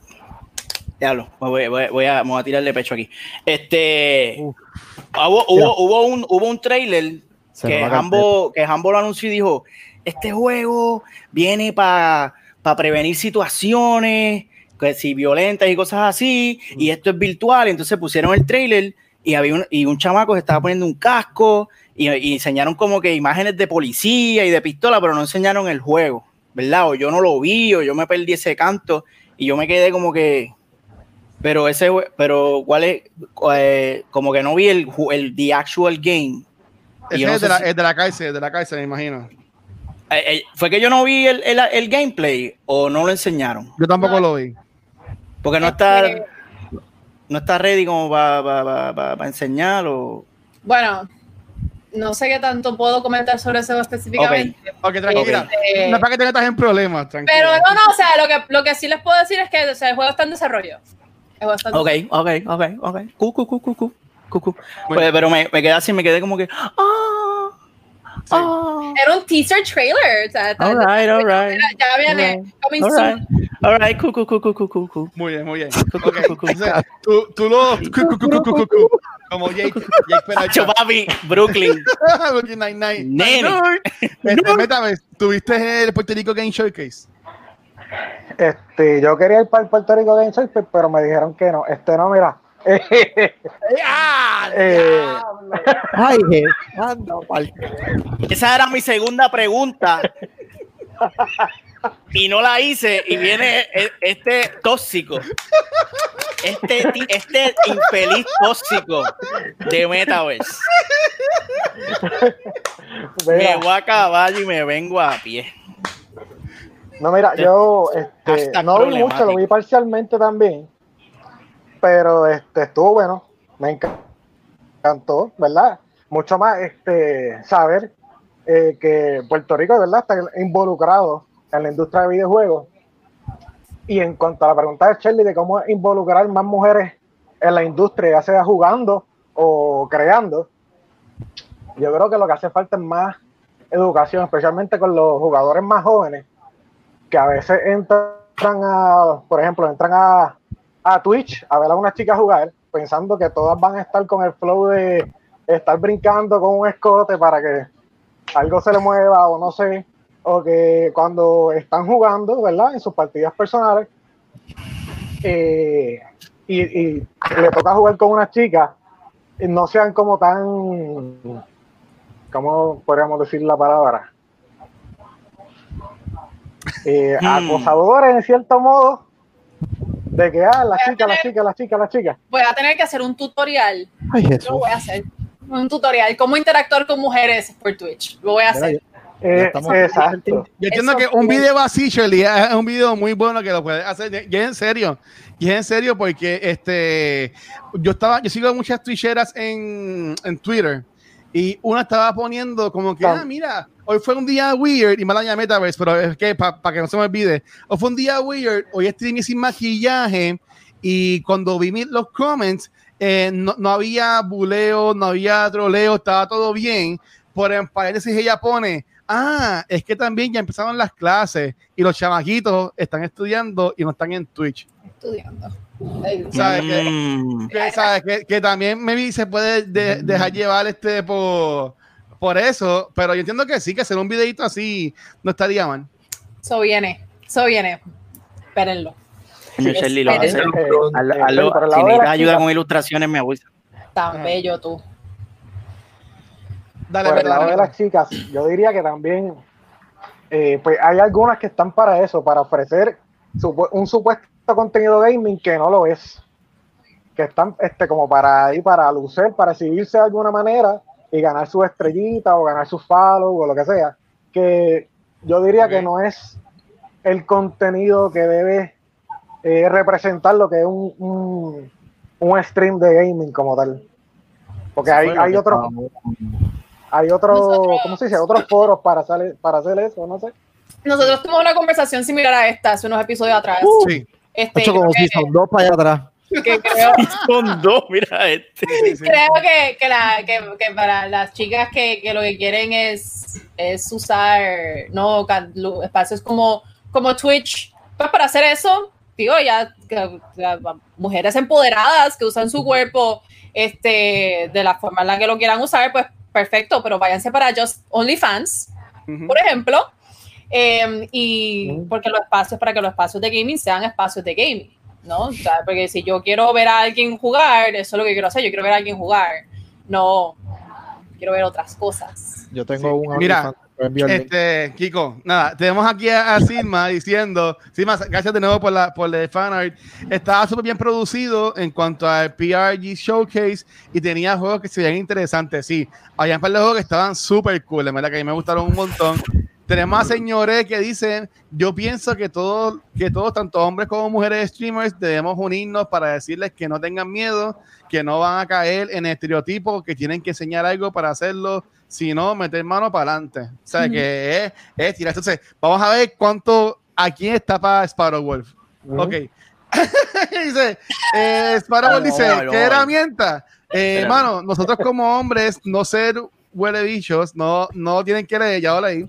S2: diablo, voy, voy- voy a, me voy a tirarle pecho aquí. Este,
S4: Uf.
S2: hubo, hubo, hubo un, hubo un trailer
S4: Se
S2: que Hambo, que Hambo lo anunció y dijo, este juego viene para prevenir situaciones, que si violentas y cosas así, y esto es virtual, entonces pusieron el trailer y había un, y un chamaco se estaba poniendo un casco y, y enseñaron como que imágenes de policía y de pistola, pero no enseñaron el juego, ¿verdad? O yo no lo vi, o yo me perdí ese canto y yo me quedé como que... Pero ese, pero cuál es, Eh, como que no vi el, el the actual game.
S3: Ese
S2: no
S3: es, de la,
S2: si-
S3: es de la cárcel, de la cárcel, me imagino.
S2: Eh, eh, ¿Fue que yo no vi el, el- el gameplay o no lo enseñaron?
S3: Yo tampoco
S1: No.
S3: lo vi.
S2: Porque no está, no está ready como para enseñar o...
S1: Bueno, no sé qué tanto puedo comentar sobre eso específicamente.
S3: Ok, tranquila.
S1: Este,
S3: No es para que te metas en problemas, tranquila.
S1: pero no, no, o sea, lo que, lo que sí les puedo decir es que o sea, el juego está en desarrollo. Está en
S2: Ok, ok, ok, ok. Cu, cu, cu, cu, cu, cu, cu.
S3: Bueno.
S2: Pues, pero me, me quedé así, me quedé como que... Ah,
S3: Sí.
S2: ah.
S1: Era un teaser trailer. O sea,
S2: All right, all right.
S1: Ya viene. coming
S2: All
S1: soon.
S2: right, all right, cu, cu, cu, cu, cu, cu, cu.
S3: Muy bien, muy bien.
S2: Cu, cu,
S3: Ok,
S2: cu, cu.
S3: entonces, tú, tú lo... cu, cu, cu, cu, cu, cu, cu. Como Jake, Jake Peralta.
S2: papi, Brooklyn.
S3: Brooklyn Nine-Nine.
S2: Nene.
S3: Este, Métame, ¿tuviste el Puerto Rico Game Showcase?
S5: Este, yo quería ir para el Puerto Rico Game Show, pe- pero me dijeron que no. Este no, mira,
S2: ¡Ah!
S5: Eh,
S4: Ay, anda, pa'l-
S2: Esa era mi segunda pregunta. Y no la hice. Y viene e- este tóxico. Este, este infeliz tóxico de Metaverse. Me voy a caballo y me vengo a pie.
S5: No, mira, yo este, no vi mucho, lo vi parcialmente también, pero este, estuvo bueno, me enca- encantó, ¿verdad? Mucho más este, saber eh, que Puerto Rico, ¿verdad? Está involucrado en la industria de videojuegos. Y en cuanto a la pregunta de Shirley de cómo involucrar más mujeres en la industria, ya sea jugando o creando, yo creo que lo que hace falta es más educación, especialmente con los jugadores más jóvenes, que a veces entran a, por ejemplo, entran a, a Twitch a ver a una chica jugar, pensando que todas van a estar con el flow de estar brincando con un escote para que algo se le mueva o no sé, o que cuando están jugando, ¿verdad? En sus partidas personales, eh, y, y le toca jugar con una chica, no sean como tan, ¿cómo podríamos decir la palabra? Eh,
S2: Hmm.
S5: acosadores en cierto modo, de que, ah, la chica, la chica, la chica, la chica.
S1: Voy a tener que hacer un tutorial.
S4: Ay,
S1: Lo voy a hacer. Un tutorial. Cómo interactuar con mujeres por Twitch. Lo voy a hacer.
S5: Eh, exacto.
S3: Yo entiendo
S1: Eso
S3: que un video así, Shirley, es un video muy bueno que lo puedes hacer. Y es en serio. Y es en serio porque este yo estaba, yo sigo muchas twitcheras en, en Twitter. Y una estaba poniendo como que, ah, mira, hoy fue un día weird, y me la Metaverse, pero es que para que no se me olvide, hoy fue un día weird, hoy streamé sin maquillaje, y cuando vi los comments, eh, no, no había buleo, no había troleo, estaba todo bien. Por en paréntesis ella pone, ah, es que también ya empezaron las clases y los chamaquitos están estudiando y no están en Twitch.
S1: Estudiando.
S3: ¿Sabes?
S2: Mm.
S3: Que, ¿sabes? Que, que también maybe se puede de- dejar llevar este por, por eso, pero yo entiendo que sí, que hacer un videito así no estaría mal.
S1: Eso viene. Eso viene. Espérenlo.
S2: Lo
S5: el
S2: Si necesitas ayuda con ilustraciones, me avisa.
S1: Tan bello tú.
S3: Dale,
S5: por el
S3: dale,
S5: lado de
S3: dale.
S5: las chicas, yo diría que también eh, pues hay algunas que están para eso, para ofrecer un supuesto contenido gaming que no lo es. Que están este, como para ir para lucer, para exhibirse de alguna manera y ganar su estrellita o ganar su follow o lo que sea. Que yo diría que no es el contenido que debe eh, representar lo que es un, un, un stream de gaming como tal. Porque hay, hay otros hay otros,
S1: Nosotros-
S5: ¿cómo se dice? Otros foros para hacer, para hacer eso, no sé.
S1: Nosotros tuvimos una conversación similar a esta hace unos episodios atrás.
S3: Sí,
S1: Este,
S4: hecho como
S1: creo
S4: si son dos para allá atrás.
S1: que, creo,
S2: Son dos, mira este.
S3: sí, sí.
S1: creo que, que, la, que, que para las chicas que, que lo que quieren es, es usar no espacios como, como Twitch, pues para hacer eso, digo, ya, que- que- mujeres empoderadas que usan su cuerpo este, de la forma en la que lo quieran usar, pues perfecto, pero váyanse para Just OnlyFans,
S3: Ujú.
S1: por ejemplo, eh, y
S5: Mm.
S1: porque los espacios, para que los espacios de gaming sean espacios de gaming, ¿no? O sea, porque si yo quiero ver a alguien jugar, eso es lo que quiero hacer, yo quiero ver a alguien jugar, no quiero ver otras cosas.
S4: Yo tengo
S3: Sí.
S4: un
S3: Mira. Este, Kiko, nada, tenemos aquí a, a Silma diciendo, Silma, gracias de nuevo por la por el fan art. Estaba súper bien producido en cuanto al PRG Showcase y tenía juegos que se veían interesantes. Sí, había un par de juegos que estaban súper cool, de verdad que a mí me gustaron un montón. Tenemos a señores que dicen, yo pienso que todos, que todos, tanto hombres como mujeres streamers, debemos unirnos para decirles que no tengan miedo, que no van a caer en estereotipos, que tienen que enseñar algo para hacerlo, sino meter mano para adelante. O sea,
S1: Ujú.
S3: que es, es tirar. Entonces, vamos a ver cuánto, a quién está para Sparrow Wolf. Ok. dice, eh, Sparrow Wolf dice, ¿qué herramienta? Eh,
S2: Espérame.
S3: mano, nosotros como hombres, no ser huele bichos, no, no tienen que leer, ya lo leí,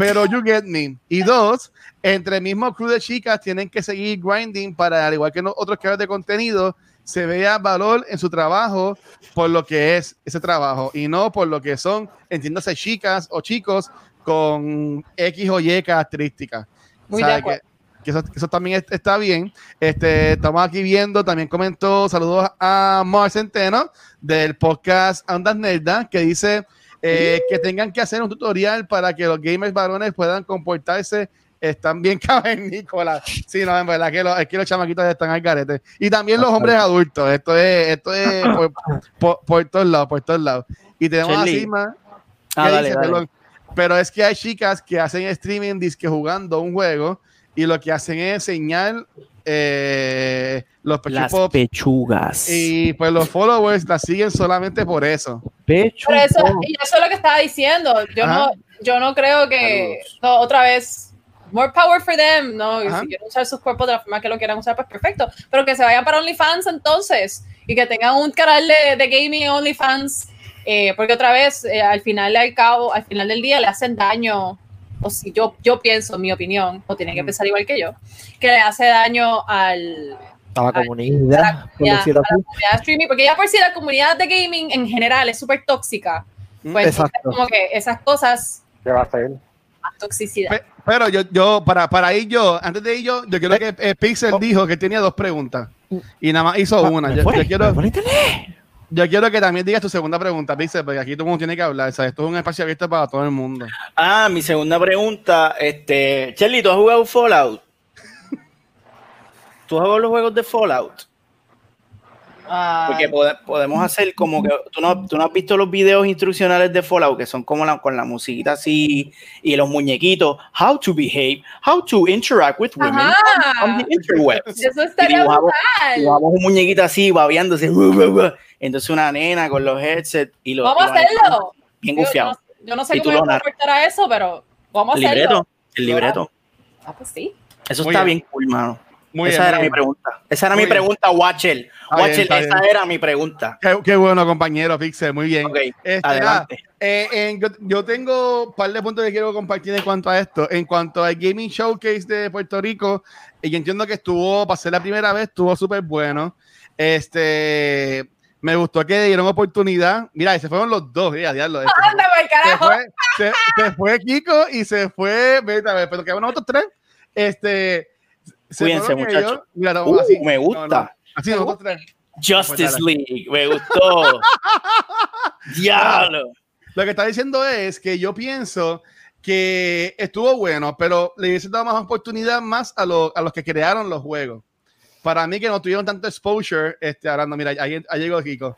S3: pero you get me. Y dos, entre el mismo crew de chicas tienen que seguir grinding para, al igual que otros creadores de contenido, se vea valor en su trabajo por lo que es ese trabajo y no por lo que son, entiéndase, chicas o chicos con X o Y características.
S1: Muy
S3: ¿Sabe
S1: de acuerdo.
S3: que- que eso, que eso también es- está bien. Este, estamos aquí viendo, también comentó, saludos a Mar Centeno del podcast Andas Nerda, que dice eh, que tengan que hacer un tutorial para que los gamers varones puedan comportarse. Están bien cavernícolas. Sí, no, en verdad que, los, es que los chamaquitos están al garete. Y también los hombres adultos. Esto es, esto es por, por- por todos lados, por todos lados. Y tenemos a
S2: Shelly.
S3: Sigma,
S2: Ah, dale, dale.
S3: pero es que hay chicas que hacen streaming disque jugando un juego y lo que hacen es enseñar eh, los
S2: Las pechugas.
S3: y pues los followers la siguen solamente por eso.
S4: Pecho.
S1: Por eso, y eso es lo que estaba diciendo. Yo
S3: Ajá.
S1: no, yo no creo que no, otra vez more power for them, no, y
S3: Ajá.
S1: si quieren usar sus cuerpos de la forma que lo quieran usar, pues perfecto. Pero que se vayan para OnlyFans entonces y que tengan un canal de, de gaming OnlyFans, eh, porque otra vez eh, al final al cabo, al final del día le hacen daño. O si yo, yo pienso, en mi opinión, o tienen que
S3: Mm.
S1: pensar igual que yo, que le hace daño al,
S4: A la
S1: a
S4: comunidad.
S1: la
S4: por decirlo
S1: a la comunidad streaming, porque ya por si la comunidad de gaming en general es súper tóxica, pues entonces
S4: Exacto.
S1: como que esas cosas,
S5: ¿Qué va a
S1: más toxicidad.
S3: Pe- Pero yo, yo para, para ir yo, antes de ir yo, yo quiero que eh, Pixel
S4: Oh.
S3: dijo que tenía dos preguntas y nada más hizo una.
S4: Me
S3: Yo,
S4: fue,
S3: yo quiero, yo quiero que también digas tu segunda pregunta, Pixel, porque aquí todo el mundo tiene que hablar. ¿sabes? Esto es un espacio abierto para todo el mundo.
S2: Ah, mi segunda pregunta, este, Charlie, ¿tú has jugado Fallout? ¿Tú has jugado los juegos de Fallout?
S1: Ah,
S2: Porque pode- podemos hacer como que ¿tú no, tú no has visto los videos instruccionales de Fallout que son como la, con la musiquita así y los muñequitos, how to behave, how to interact with women
S1: Ajá.
S2: on the interwebs.
S1: eso estaría
S2: Y dibujamos-. Dibujamos un muñequito así babeándose. Entonces una nena con los headsets y los
S1: Vamos a
S2: y los-
S1: hacerlo.
S2: bien
S1: Yo,
S2: gufiado.
S1: no, yo no sé cómo yo a eso, pero vamos a
S2: El
S1: hacerlo.
S2: libreto, el libreto.
S1: Ah, pues sí.
S2: Eso
S3: Muy
S2: está
S3: bien.
S2: bien cool, mano.
S3: Muy
S2: esa
S3: bien,
S2: era mi pregunta. Esa era
S3: Muy
S2: mi
S3: bien.
S2: pregunta, Watcher.
S3: está
S2: esa
S3: bien.
S2: era mi pregunta.
S3: Qué, qué bueno, compañero, Pixel, muy bien.
S2: Ok,
S3: Este,
S2: adelante.
S3: ah, eh, en- yo, yo tengo un par de puntos que quiero compartir en cuanto a esto. En cuanto al Gaming Showcase de Puerto Rico, y yo entiendo que estuvo, para ser la primera vez, estuvo súper bueno. Este, me gustó que dieron oportunidad. Mira, y se fueron los dos, ya, diablo. Este,
S1: Anda, por
S3: se,
S1: carajo.
S3: fue, se, se fue Kiko y se fue, vete a ver, pero quedaron nosotros tres. Este, se
S2: Cuídense, muchachos.
S3: no,
S2: Uh,
S3: así,
S2: me
S3: no,
S2: gusta.
S3: no, así nosotros tres.
S2: Justice League, me gustó. Diablo.
S3: Lo que está diciendo es que yo pienso que estuvo bueno, pero le hubiese dado más oportunidad más a, los- a los que crearon los juegos. Para mí que no tuvieron tanto exposure, este, hablando, mira, ahí, ahí llegó Kiko.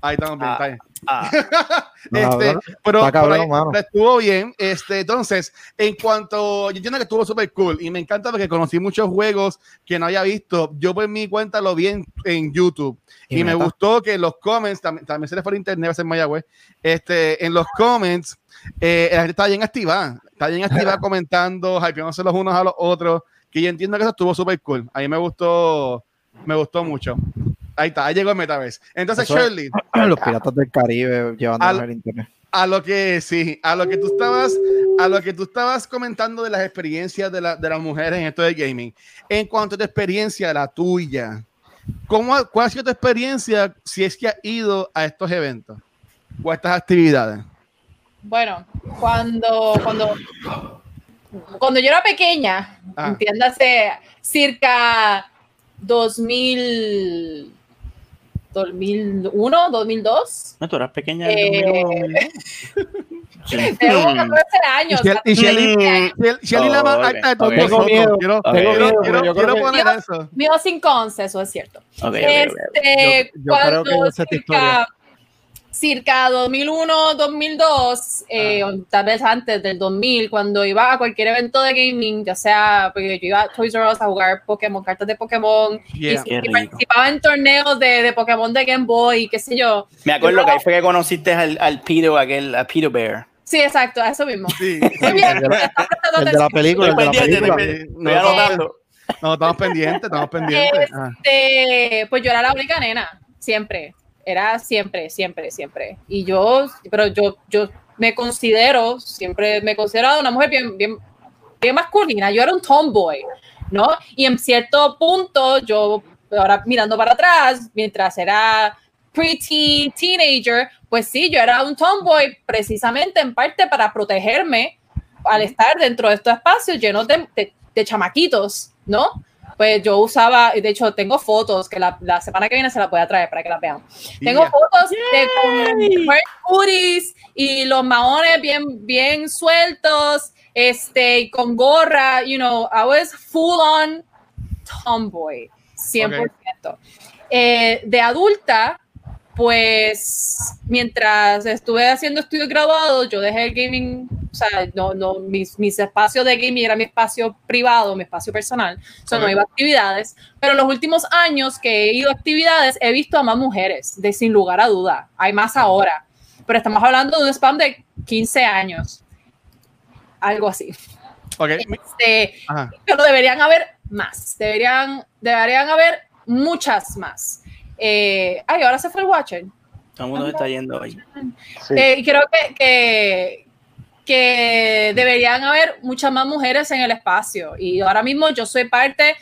S3: Ahí estamos bien,
S2: Ah.
S3: está bien.
S2: Ah,
S4: No,
S3: Este,
S4: cabrón.
S3: pero,
S4: Está cabrón,
S3: pero ahí- estuvo bien. Este, entonces, en cuanto yo entiendo que estuvo súper cool y me encanta porque conocí muchos juegos que no había visto. Yo por mi cuenta lo vi en, en YouTube y,
S4: Y
S3: me gustó que en los comments, también, también se le fue el internet a veces en Mayagüez, este, en los comments, eh, la gente estaba bien activada, está bien activada comentando, hypeándose los unos a los otros, que yo entiendo que eso estuvo súper cool. A mí me gustó, me gustó mucho. Ahí está, ahí llegó el Metaverse. Entonces,
S4: Eso es-
S3: Shirley,
S4: Los piratas del Caribe llevando
S3: Al-
S4: el internet.
S3: a lo que sí, a lo que tú estabas, a lo que tú estabas comentando de las experiencias de, la- de las mujeres en esto de gaming. En cuanto a tu experiencia, la tuya, ¿cómo, ¿cuál ha sido tu experiencia si es que has ido a estos eventos o a estas actividades?
S1: Bueno, cuando, cuando, cuando yo era pequeña,
S3: Ah.
S1: entiéndase, circa 2000, 2001, 2002.
S2: no, tú eras pequeña.
S1: Eh,
S2: en 2001, Sí.
S1: Tengo
S2: Mm.
S1: 14 años.
S3: Y Shelly- la más
S2: ok,
S3: alta de todos
S2: ok.
S4: Tengo
S3: nosotros.
S4: miedo,
S3: Quiero,
S2: tengo
S3: quiero-
S4: miedo,
S3: quiero-
S4: pero yo
S3: quiero
S4: creo que-
S3: poner eso.
S1: Mío sin once, eso es cierto. Este,
S4: Yo- creo que
S1: circa,
S4: historia.
S1: Circa 2001, 2002, eh,
S3: Ah.
S1: o tal vez antes del 2000, cuando iba a cualquier evento de gaming, ya sea, porque yo iba a Toys R Us a jugar Pokémon, cartas de Pokémon,
S3: Yeah.
S1: y, participaba en torneos de, de Pokémon de Game Boy, qué sé yo.
S2: Me acuerdo que ahí fue que conociste al, al Peter, aquel, a Peter Bear.
S1: Sí, exacto, a eso mismo.
S3: Sí,
S1: Muy bien,
S4: El de la- El de película, el de la película.
S3: No, estamos pendientes, estamos pendientes.
S1: Este, pues yo era la única nena, siempre. Era siempre, siempre, siempre. Y yo, pero yo, yo me considero, siempre me he considerado una mujer bien, bien, bien masculina. Yo era un tomboy, ¿no? Y en cierto punto, yo, ahora mirando para atrás, mientras era pretty teenager, pues sí, yo era un tomboy precisamente en parte para protegerme al estar dentro de estos espacios llenos de, de- de chamaquitos ¿no? Pues yo usaba, de hecho tengo fotos que la, la semana que viene se la voy a traer para que las vean. Tengo fotos de con hoodies y los maones bien, bien sueltos, este, y con gorra, you know, I was full on tomboy, 100%. Eh, de adulta, pues mientras estuve haciendo estudios graduados, yo dejé el gaming, o sea, no, no, mis, mis espacios de gaming era mi espacio privado, mi espacio personal, o sea, no iba a actividades, pero los últimos años que he ido a actividades he visto a más mujeres, de sin lugar a duda, hay más ahora, pero estamos hablando de un spam de 15 años, algo así.
S3: Ok, mi-
S1: Este, pero deberían haber más, deberían, deberían haber muchas más. Eh, ay, ahora se fue el Watcher.
S2: Todo el mundo se está yendo hoy.
S5: Sí.
S1: Eh, y creo que, que, que deberían haber muchas más mujeres en el espacio. Y ahora mismo yo soy parte,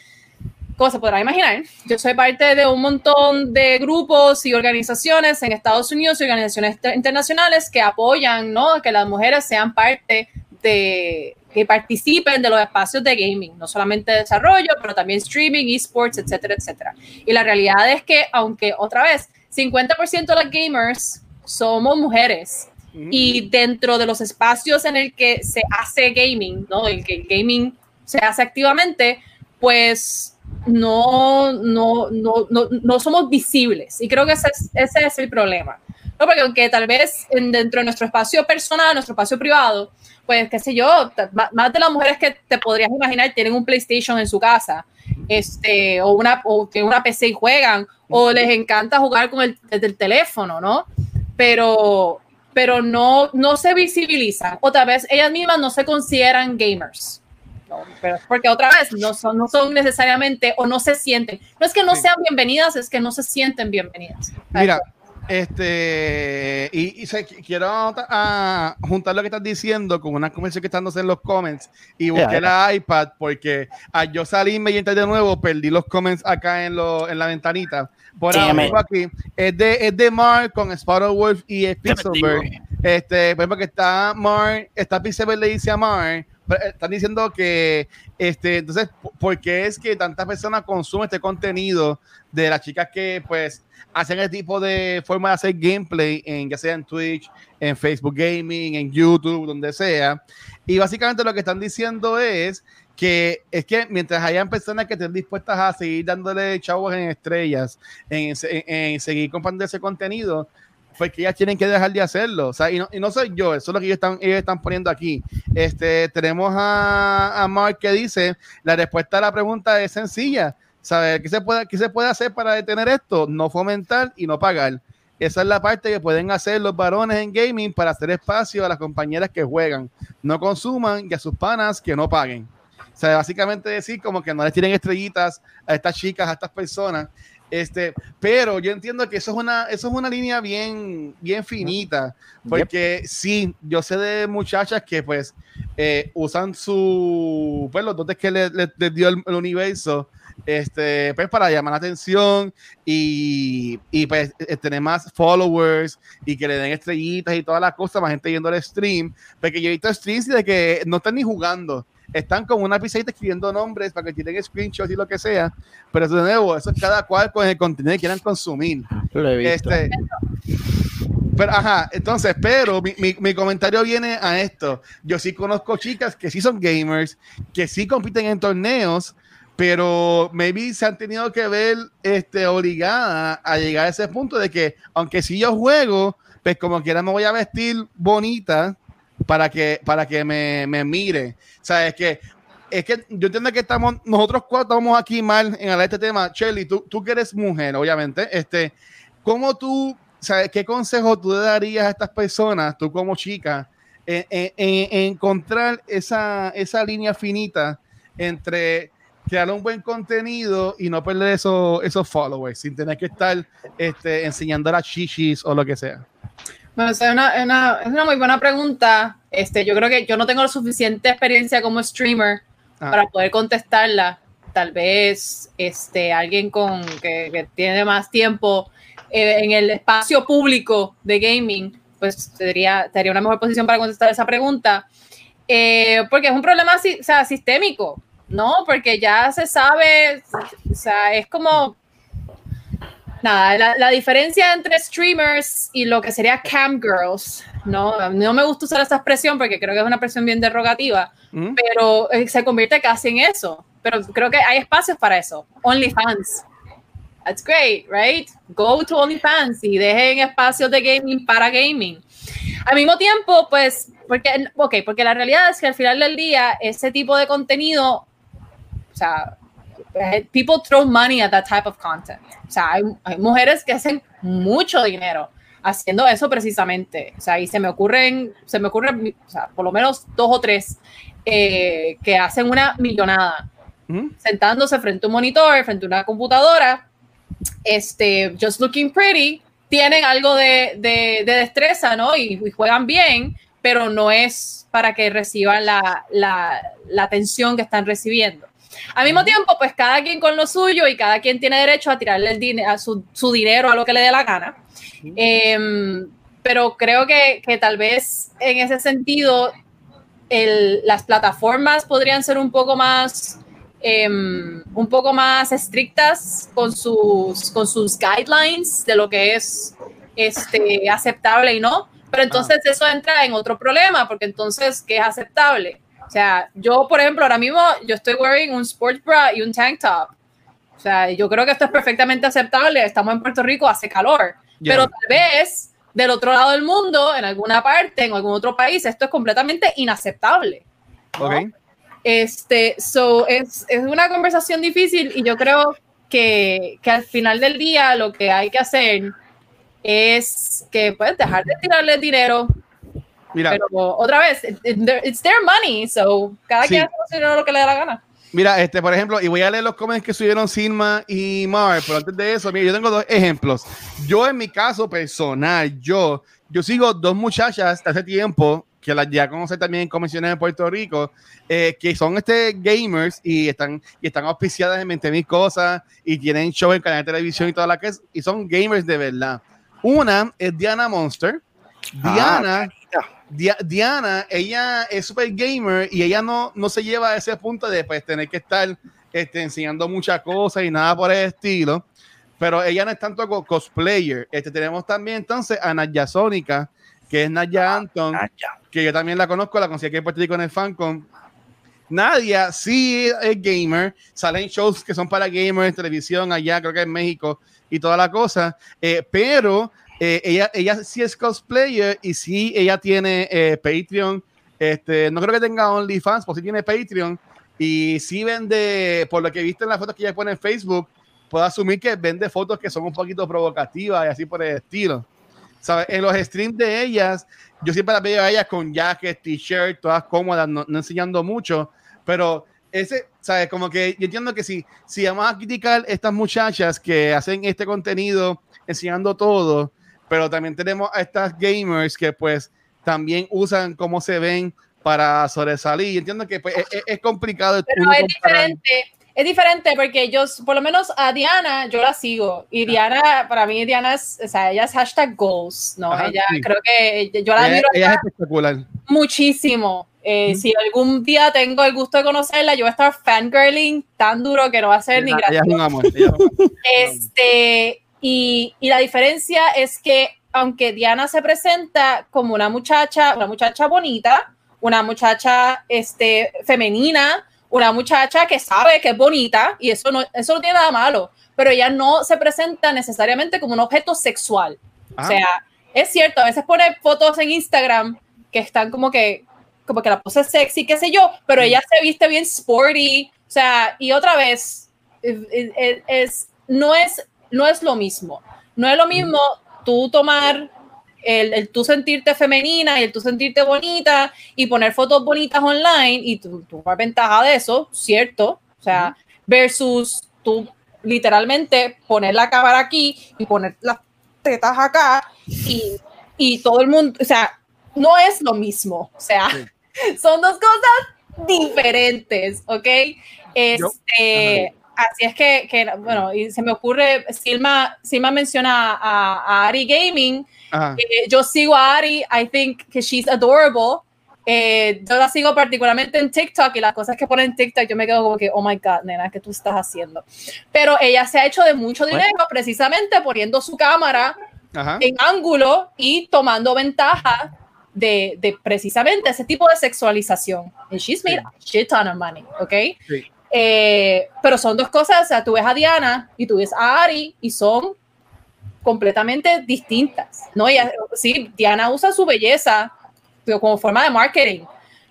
S1: como se podrá imaginar, yo soy parte de un montón de grupos y organizaciones en Estados Unidos y organizaciones inter- internacionales que apoyan ¿no? que las mujeres sean parte de que participen de los espacios de gaming, no solamente desarrollo, pero también streaming, esports, etcétera, etcétera. Y la realidad es que, aunque otra vez, 50% de las gamers somos mujeres, y dentro de los espacios en el que se hace gaming, ¿no? El que el gaming se hace activamente, pues no, no, no, no, no somos visibles. Y creo que ese es, ese es el problema. ¿no? Porque aunque tal vez en- dentro de nuestro espacio personal, nuestro espacio privado, pues qué sé yo, más de las mujeres que te podrías imaginar tienen un PlayStation en su casa, este, o una, o tienen una PC y juegan, o les encanta jugar con el, desde el teléfono, ¿no? Pero, pero no, no se visibilizan, o tal vez ellas mismas no se consideran gamers. No, pero porque otra vez no son, no son necesariamente o no se sienten. No es que no
S3: Sí.
S1: sean bienvenidas, es que no se sienten bienvenidas.
S3: Mira, este, y, y se- quiero ah, juntar lo que estás diciendo con una conversación que están dándose en los comments y busqué la iPad porque al yo salirme y entrar de nuevo perdí los comments acá en, lo, en la ventanita. Por ahora aquí es de, es de Mark con Sparrow Wolf y Pixelberg. Este, por ejemplo, que está Mark, está Pixelberg le dice a Mark, están diciendo que, este, entonces, ¿por qué es que tantas personas consumen este contenido de las chicas que, pues, hacen el tipo de forma de hacer gameplay, en, ya sea en Twitch, en Facebook Gaming, en YouTube, donde sea? Y básicamente lo que están diciendo es que es que mientras hayan personas que estén dispuestas a seguir dándole chavos en estrellas, en seguir compartiendo ese contenido, pues que ellas tienen que dejar de hacerlo. O sea, y no, y no soy yo, eso es lo que ellos están, ellos están poniendo aquí. Este, tenemos a, a Mark que dice, la respuesta a la pregunta es sencilla. ¿Sabe qué se, puede, qué se puede hacer para detener esto? No fomentar y no pagar. Esa es la parte que pueden hacer los varones en gaming para hacer espacio a las compañeras que juegan. No consuman y a sus panas que no paguen. O sea, básicamente decir como que no les tiren estrellitas a estas chicas, a estas personas. Este, pero yo entiendo que eso es una, eso es una línea bien, bien finita, porque sí, yo sé de muchachas que pues eh, usan su, pues los dotes que les le, les dio el, el universo, este, pues para llamar la atención y, y pues eh, tener más followers y que le den estrellitas y todas las cosas, más gente viendo el stream, porque yo he visto streams de que no están ni jugando, están con una pizzita escribiendo nombres para que tiren screenshots y lo que sea, pero de nuevo, eso es cada cual con el contenido que quieran consumir.
S4: Lo he visto.
S3: Este, pero, ajá, entonces, pero mi, mi- mi comentario viene a esto. Yo sí conozco chicas que sí son gamers, que sí compiten en torneos, pero maybe se han tenido que ver este, obligadas a llegar a ese punto de que, aunque sí yo juego, pues como quiera me voy a vestir bonita para que, para que me, me mire. O sea, es que, es que yo entiendo que estamos, nosotros cuatro estamos aquí mal en hablar de este tema. Shelly, tú, tú que eres mujer, obviamente, este, ¿cómo tú, sabes, qué consejo tú le darías a estas personas, tú como chica, en, en- en- en encontrar esa, esa línea finita entre crear un buen contenido y no perder esos, esos followers sin tener que estar este, enseñando a chichis o lo que sea?
S1: Bueno, es una, una- es una muy buena pregunta. Este, yo creo que yo no tengo la suficiente experiencia como streamer
S3: Ah.
S1: para poder contestarla. Tal vez este, alguien con, que, que tiene más tiempo eh, en el espacio público de gaming, pues tendría, tendría una mejor posición para contestar esa pregunta. Eh, porque es un problema o sea, sistémico. ¿no? Porque ya se sabe, o sea, es como, nada, la, la, diferencia entre streamers y lo que sería cam girls, ¿no? No me gusta usar esa expresión porque creo que es una expresión bien derogativa,
S3: ¿Mm?
S1: pero eh, se convierte casi en eso. Pero creo que hay espacios para eso. OnlyFans. That's great, right? Go to OnlyFans y dejen espacios de gaming para gaming. Al mismo tiempo, pues, porque, ok, porque la realidad es que al final del día, ese tipo de contenido, o sea, people throw money at that type of content. O sea, hay, hay, mujeres que hacen mucho dinero haciendo eso precisamente. O sea, y se me ocurren, se me ocurren, o sea, por lo menos dos o tres eh, que hacen una millonada. ¿Mm? Sentándose frente a un monitor, frente a una computadora, este, just looking pretty, tienen algo de, de, de destreza, ¿no? Y, y, juegan bien, pero no es para que reciban la, la, la atención que están recibiendo. Al mismo tiempo, pues cada quien con lo suyo y cada quien tiene derecho a tirarle el dinero, a su, su, dinero a lo que le dé la gana. Eh, pero creo que, que, tal vez en ese sentido el, las plataformas podrían ser un poco más eh, un poco más estrictas con sus, con sus guidelines de lo que es este, aceptable y no. Pero entonces ah. eso entra en otro problema, porque entonces, ¿qué es aceptable? O sea, yo, por ejemplo, ahora mismo yo estoy wearing un sports bra y un tank top. O sea, yo creo que esto es perfectamente aceptable. Estamos en Puerto Rico, hace calor. Yeah. Pero tal vez del otro lado del mundo, en alguna parte, en algún otro país, esto es completamente inaceptable. ¿no?
S3: Ok.
S1: Este, so, es, es, una conversación difícil y yo creo que, que, al final del día lo que hay que hacer es que pues dejar de tirarle dinero.
S3: Mira,
S1: pero otra vez, it's their money, so cada
S3: Sí.
S1: quien hace lo que le da la gana.
S3: Mira, este, por ejemplo, y voy a leer los comments que subieron Silma y Mar, pero antes de eso, mira, yo tengo dos ejemplos. Yo, en mi caso personal, yo, yo sigo dos muchachas de hace tiempo que las ya conocí también en convenciones en Puerto Rico, eh, que son este gamers y están, y están auspiciadas en 20 mil cosas y tienen show en canal de televisión y toda la que es, y son gamers de verdad. Una es Diana Monster. Diana,
S4: Ah,
S3: Diana, ella es super gamer y ella no, no se lleva a ese punto de pues, tener que estar este, enseñando muchas cosas y nada por el estilo. Pero ella no es tanto co- cosplayer. Este, tenemos también entonces a Naya Sónica, que es Naya Anton,
S4: ah, ya.
S3: que yo también la conozco, la conocí aquí en Puerto Rico en el Fancon. Nadia sí es gamer, salen shows que son para gamers televisión allá, creo que en México y toda la cosa, eh, pero eh, ella, ella sí es cosplayer y sí ella tiene eh, Patreon, este, no creo que tenga OnlyFans, pero sí tiene Patreon y sí vende, por lo que he visto en las fotos que ella pone en Facebook, puedo asumir que vende fotos que son un poquito provocativas y así por el estilo. ¿Sabes? En los streams de ellas, yo siempre las veo a ellas con jacket, t-shirt, todas cómodas, no, no enseñando mucho, pero ese, ¿sabes? Como que yo entiendo que si, si vamos a criticar estas muchachas que hacen este contenido enseñando todo, pero también tenemos a estas gamers que pues también usan cómo se ven para sobresalir. Entiendo que pues, es, es complicado.
S1: Pero es diferente. Es diferente porque yo, por lo menos a Diana, yo la sigo. Y Diana, para mí, Diana es, o sea, ella es hashtag goals, ¿no?
S3: Ajá,
S1: ella,
S3: sí.
S1: creo que yo la
S3: Ella, ella es espectacular.
S1: muchísimo. Eh, Si algún día tengo el gusto de conocerla, yo voy a estar fangirling tan duro que no va a ser ni
S3: ella es
S1: gracioso.
S3: un amor. ella es un amor.
S1: Este, y, y la diferencia es que aunque Diana se presenta como una muchacha, una muchacha bonita, una muchacha este, femenina, una muchacha que sabe que es bonita, y eso no, eso no tiene nada malo, pero ella no se presenta necesariamente como un objeto sexual.
S3: Ah.
S1: O sea, es cierto, a veces pone fotos en Instagram que están como que, como que la pose sexy, qué sé yo, pero ella se viste bien sporty, o sea, y otra vez, es, es- es- no, es, no es lo mismo. No es lo mismo tú tomar el, el tú sentirte femenina y el tú sentirte bonita y poner fotos bonitas online y tú, tú tomar ventaja de eso, ¿cierto? O sea, versus tú literalmente poner la cámara aquí y poner las tetas acá y, y todo el mundo, o sea, no es lo mismo, o sea, son dos cosas diferentes, ¿ok? Este, así es que, que, bueno, y se me ocurre, Silma, Silma menciona a, a Ari Gaming, eh, yo sigo a Ari, I think que she's adorable, Eh, yo la sigo particularmente en TikTok y las cosas que pone en TikTok yo me quedo como que, oh my God, nena, ¿qué tú estás haciendo? Pero ella se ha hecho de mucho dinero precisamente poniendo su cámara
S3: Ajá.
S1: en ángulo y tomando ventaja de, de precisamente ese tipo de sexualización. And she's made a shit ton of money, ¿ok?
S3: Sí.
S1: Eh, pero son dos cosas, o sea, tú ves a Diana y tú ves a Ari y son completamente distintas, ¿no? Ella, sí, Diana usa su belleza como forma de marketing,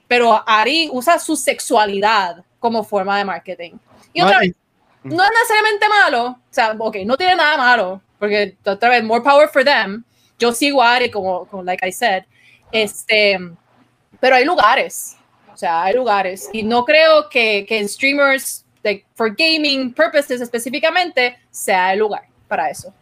S1: pero Ari usa su sexualidad como forma de marketing. Y otra vez, no es necesariamente malo, o sea, ok, no tiene nada malo, porque otra vez, more power for them. Yo sigo a Ari como, como like I said, este, pero hay lugares, o sea, hay lugares, y no creo que, que en streamers, like, for gaming purposes específicamente, sea el lugar para eso.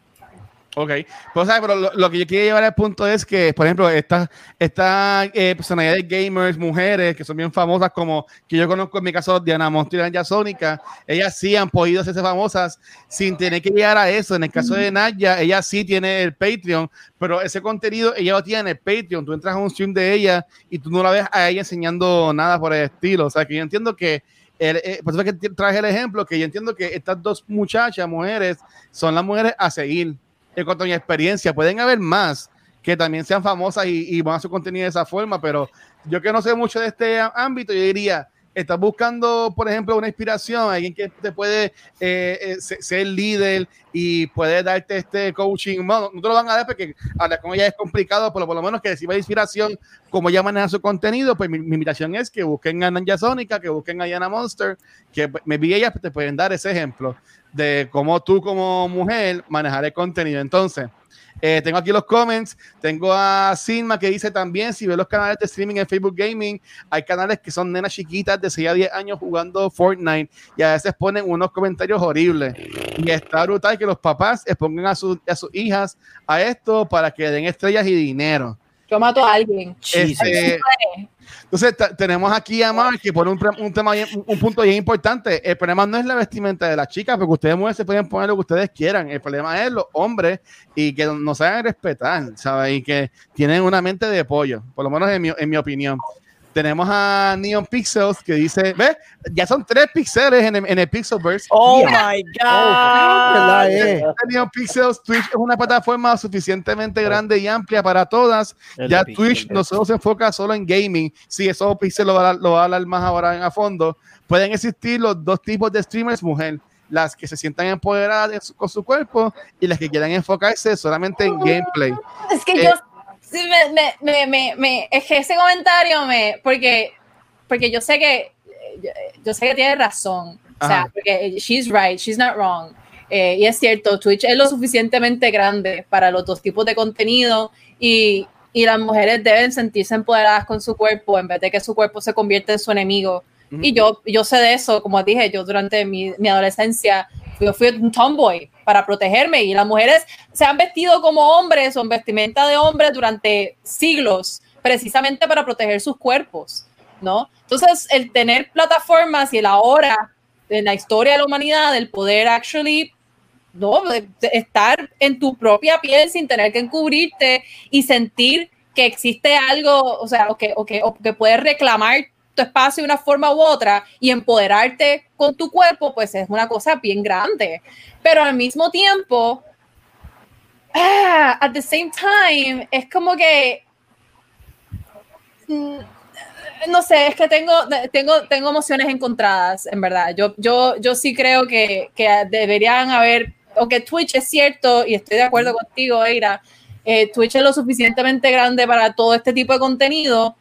S3: Ok, pues, ¿sabes? pero lo, lo que yo quiero llevar al punto es que, por ejemplo, estas esta, eh, personalidades gamers, mujeres que son bien famosas, como que yo conozco en mi caso, Diana Monster y Naya Sónica, ellas sí han podido hacerse famosas sin tener que llegar a eso. En el caso de Naya, ella sí tiene el Patreon, pero ese contenido ella lo tiene en el Patreon. Tú entras a un stream de ella y tú no la ves a ella enseñando nada por el estilo. O sea, que yo entiendo que. El, eh, por eso es que traje el ejemplo, que yo entiendo que estas dos muchachas, mujeres, son las mujeres a seguir en cuanto a mi experiencia. Pueden haber más que también sean famosas y, y van a su contenido de esa forma, pero yo que no sé mucho de este ámbito, yo diría, estás buscando, por ejemplo, una inspiración, alguien que te puede eh, eh, se- ser líder y puede darte este coaching. Bueno, no te lo van a dar porque hablar con ella es complicado, pero por lo menos que reciba inspiración, como ella maneja su contenido, pues mi, mi invitación es que busquen a Nanja Sónica, que busquen a Diana Monster, que me vi ellas te pueden dar ese ejemplo de cómo tú como mujer manejar el contenido. Entonces, eh, tengo aquí los comments. Tengo a Silma que dice también, si ves los canales de streaming en Facebook Gaming, hay canales que son nenas chiquitas de 6 a 10 años jugando Fortnite y a veces ponen unos comentarios horribles. Y está brutal que los papás expongan a, sus- a sus hijas a esto para que den estrellas y dinero.
S1: Yo mato a alguien.
S3: Este, entonces, tenemos aquí a Mar que pone un, un tema, bien- un, un punto bien importante. El problema no es la vestimenta de las chicas, porque ustedes mujeres se pueden poner lo que ustedes quieran. El problema es los hombres y que no saben respetar, ¿sabes? Y que tienen una mente de pollo, por lo menos en mi, en mi opinión. Tenemos a Neon Pixels que dice, ¿ves? Ya son tres píxeles en el, en el Pixelverse.
S2: Oh
S4: Yeah.
S2: my
S4: ¿verdad,
S2: God.
S4: eh?
S3: Neon Pixels, Twitch es una plataforma suficientemente grande y amplia para todas.
S4: El
S3: ya
S4: Pixel
S3: Twitch no solo se enfoca solo en gaming. Sí, eso Pixel lo va, a, lo va a hablar más ahora en a fondo. Pueden existir los dos tipos de streamers, mujer. Las que se sientan empoderadas de su- con su cuerpo y las que quieran enfocarse solamente en gameplay.
S1: Es que
S3: Eh,
S1: yo, sí, me, me, me, me, es que ese comentario me, porque, porque yo sé que, yo, yo sé que tiene razón, o sea, porque she's right, she's not wrong. Eh, y es cierto, Twitch es lo suficientemente grande para los dos tipos de contenido y, y las mujeres deben sentirse empoderadas con su cuerpo en vez de que su cuerpo se convierta en su enemigo. Y yo, yo sé de eso, como dije, yo durante mi, mi adolescencia yo fui un tomboy para protegerme y las mujeres se han vestido como hombres o en vestimenta de hombres durante siglos precisamente para proteger sus cuerpos, ¿no? Entonces, el tener plataformas y el ahora en la historia de la humanidad, el poder actually no, estar en tu propia piel sin tener que encubrirte y sentir que existe algo, o sea, o que, o que, o que puedes reclamar tu espacio de una forma u otra y empoderarte con tu cuerpo, pues es una cosa bien grande. Pero al mismo tiempo, ah, at the same time, es como que mm, no sé, es que tengo, tengo, tengo emociones encontradas, en verdad. Yo, yo, yo sí creo que, que deberían haber, o que Twitch es cierto, y estoy de acuerdo contigo, Eira, eh, Twitch es lo suficientemente grande para todo este tipo de contenido.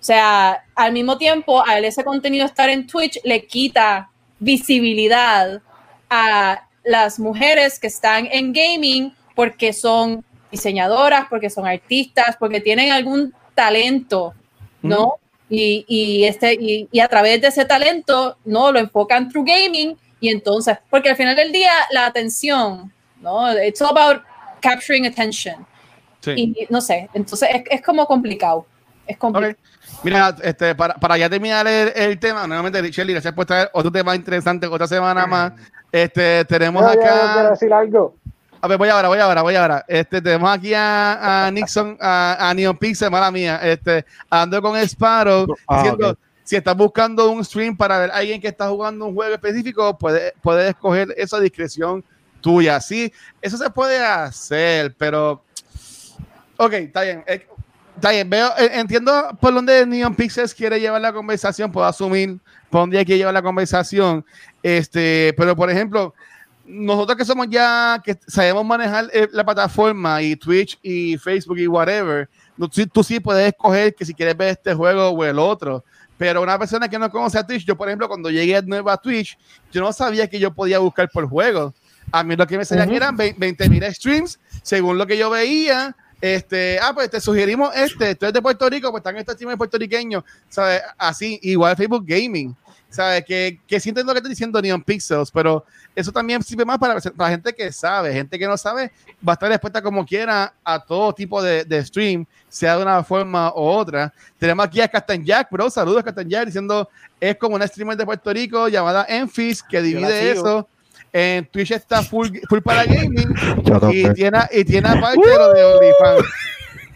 S1: O sea, al mismo tiempo, a él ese contenido estar en Twitch le quita visibilidad a las mujeres que están en gaming porque son diseñadoras, porque son artistas, porque tienen algún talento, ¿no? Y, y, este, y, y, a través de ese talento, ¿no? Lo enfocan through gaming y entonces, porque al final del día la atención, ¿no? It's all about capturing attention.
S3: Sí.
S1: Y no sé, entonces es, es como complicado. Es complicado.
S3: Okay. Mira, este, para, para ya terminar el, el tema, nuevamente, Shelly, gracias por traer otro tema interesante otra semana más. Este, tenemos
S5: Yo, yo
S3: acá.
S5: quiero decir algo.
S3: A ver, voy ahora, voy ahora, voy ahora. Este, tenemos aquí a, a Nixon, a, a Neon Pixel, mala mía, este, ando con Sparrow,
S4: Ah,
S3: diciendo, si estás buscando un stream para ver a alguien que está jugando un juego específico, puedes puede escoger esa discreción tuya. Sí, eso se puede hacer, pero. Ok, está bien. Está bien, veo, eh, entiendo por dónde Neon Pixels quiere llevar la conversación, puedo asumir por dónde quiere llevar la conversación. Este, pero por ejemplo, nosotros que somos ya, que sabemos manejar eh, la plataforma y Twitch y Facebook y whatever, tú, tú sí puedes escoger que si quieres ver este juego o el otro. Pero una persona que no conoce a Twitch, yo por ejemplo, cuando llegué a Twitch, yo no sabía que yo podía buscar por juego. A mí lo que me salían
S5: Ujú.
S3: eran 20 mil streams, según lo que yo veía. Este, ah, pues te sugerimos este, tú eres de Puerto Rico, pues están estos streamers puertorriqueños, ¿sabes? Así, igual Facebook Gaming, ¿sabes? Que, que sí entiendo lo que está diciendo Neon Pixels, pero eso también sirve más para, para gente que sabe, gente que no sabe, va a estar expuesta como quiera a todo tipo de, de stream, sea de una forma u otra. Tenemos aquí a Captain Jack, bro, saludos Captain Jack, diciendo, es como una streamer de Puerto Rico llamada Enfis, que divide eso. En Twitch está full, full para gaming y tiene, y tiene aparte lo de OnlyFans.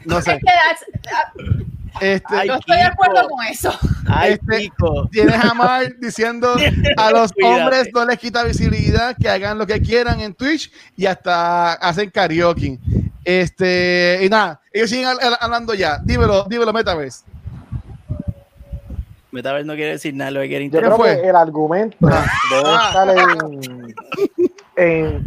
S3: No sé.
S1: that's-
S3: Este,
S2: Ay,
S1: yo estoy de acuerdo con eso.
S2: Ay,
S3: Este-. Tienes a Mar diciendo a los
S2: Cuídate.
S3: hombres no les quita visibilidad, que hagan lo que quieran en Twitch y hasta hacen karaoke. Este, y nada, ellos siguen hablando ya. Dímelo, dímelo, Metaverse.
S2: Metaverse no quiere decir nada, lo que quiere
S5: Yo
S3: ¿Qué
S5: creo
S3: fue?
S5: que el argumento debe
S3: Ah.
S5: estar en. en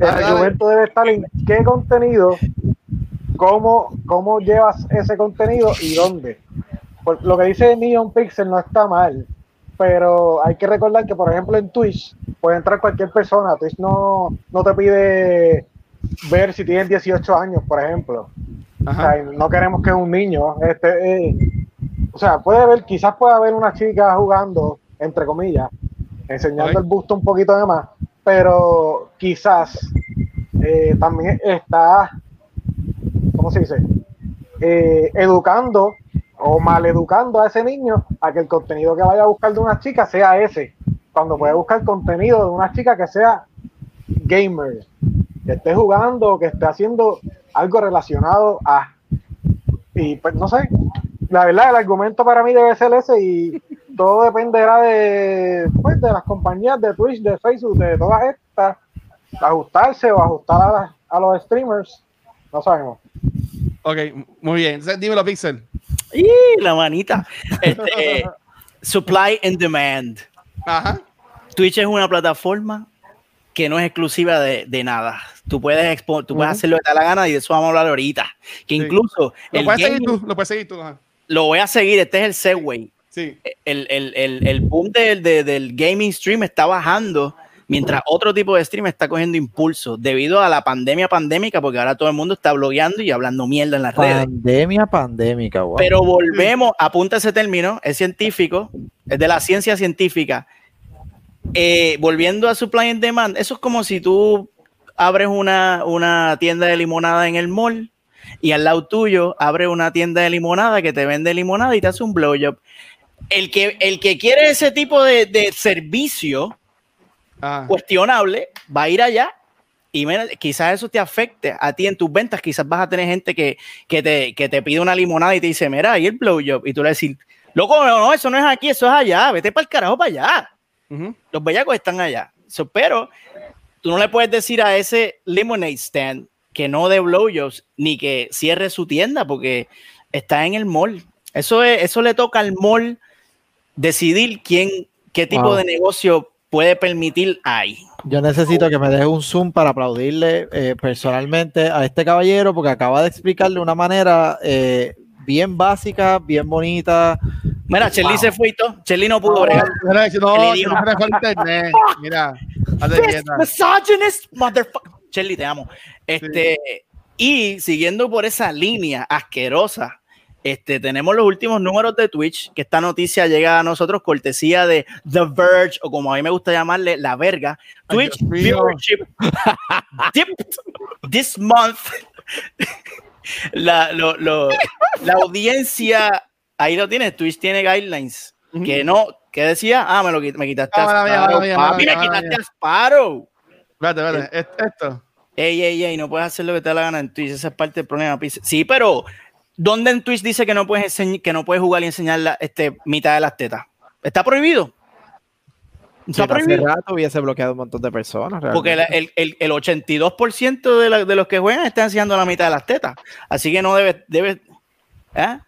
S5: el argumento debe estar en qué contenido, cómo, cómo llevas ese contenido y dónde. Por lo que dice Neon Pixel no está mal, pero hay que recordar que, por ejemplo, en Twitch puede entrar cualquier persona. Twitch no, no te pide ver si tienes 18 años, por ejemplo. O
S3: Ajá.
S5: sea, no queremos que un niño, este, eh, o sea, puede haber, quizás pueda haber una chica jugando, entre comillas, enseñando el busto un poquito de más, pero quizás eh, también está, ¿cómo se dice? Eh, educando o maleducando a ese niño a que el contenido que vaya a buscar de una chica sea ese, cuando puede buscar contenido de una chica que sea gamer, que esté jugando, que esté haciendo algo relacionado a. Y pues no sé, la verdad, el argumento para mí debe ser ese y todo dependerá de, pues, de las compañías de Twitch, de Facebook, de todas estas, ajustarse o ajustar a, las- a los streamers. No sabemos.
S3: Ok, muy bien. Entonces, dímelo, Pixel.
S2: ¡Y la manita! Este, supply and demand.
S3: Ajá.
S2: Twitch es una plataforma que no es exclusiva de, de nada. Tú puedes, expo- tú puedes
S5: Ujú.
S2: hacer lo que te da la gana y de eso vamos a hablar ahorita. Que
S3: Sí.
S2: incluso
S3: Lo
S2: el
S3: puedes seguir tú, lo puedes seguir tú. ajá.
S2: lo voy a seguir. Este es el Segway.
S3: Sí.
S2: El, el, el, el boom del, de- del gaming stream está bajando mientras otro tipo de stream está cogiendo impulso debido a la pandemia pandémica, porque ahora todo el mundo está blogueando y hablando mierda en las redes.
S4: Pandemia pandémica, wow.
S2: Pero volvemos, apunta ese término, es científico, es de la ciencia científica. Eh, volviendo a supply and demand, eso es como si tú abres una, una tienda de limonada en el mall y al lado tuyo abre una tienda de limonada que te vende limonada y te hace un blowjob. El que, el que quiere ese tipo de, de servicio
S3: Ajá.
S2: cuestionable va a ir allá y mira, quizás eso te afecte a ti en tus ventas. Quizás vas a tener gente que, que, te, que te pide una limonada y te dice, mira, ahí el blowjob. Y tú le decís, loco, no, no, eso no es aquí, eso es allá. Vete para el carajo para allá. Los bellacos están allá. So, pero tú no le puedes decir a ese lemonade stand que no dé blowjobs ni que cierre su tienda porque está en el mall. Eso, es, eso le toca al mall decidir quién, qué tipo
S4: Wow.
S2: de negocio puede permitir ahí.
S4: Yo necesito que me deje un zoom para aplaudirle eh, personalmente a este caballero porque acaba de explicar de una manera eh, bien básica, bien bonita.
S2: Mira, Chelly
S4: Wow.
S2: se fue y todo. Chelly no pudo bregar.
S3: No, no internet. Mira,
S2: This
S3: quieta.
S2: misogynist motherfucker. Chelly, te amo. Este, y siguiendo por esa línea asquerosa, este, tenemos los últimos números de Twitch, que esta noticia llega a nosotros cortesía de The Verge, o como a mí me gusta llamarle, La Verga.
S3: Ay,
S2: Twitch
S3: mío.
S2: viewership dipped this month. La, lo- lo- la audiencia, ahí lo tienes, Twitch tiene guidelines, que no, ¿Qué decía? Ah, me lo me quitaste
S3: Ah,
S2: a
S3: mía,
S2: Sparrow. Papi,
S3: mía,
S2: me quitaste
S3: mía.
S2: a Sparrow.
S3: Espérate, espérate. est- Esto.
S2: Ey, ey, ey, no puedes hacer lo que te da la gana en Twitch. Esa es parte del problema. Sí, pero ¿dónde en Twitch dice que no puedes enseñ- que no puedes jugar y enseñar la este, mitad de las tetas? ¿Está prohibido?
S4: Si
S2: Está
S4: no, hace
S2: prohibido.
S4: rato hubiese bloqueado un montón de personas.
S2: Porque la-
S4: realmente.
S2: el, el, el 82% de, la- de los que juegan están enseñando la mitad de las tetas. Así que no debe, debe, ¿eh?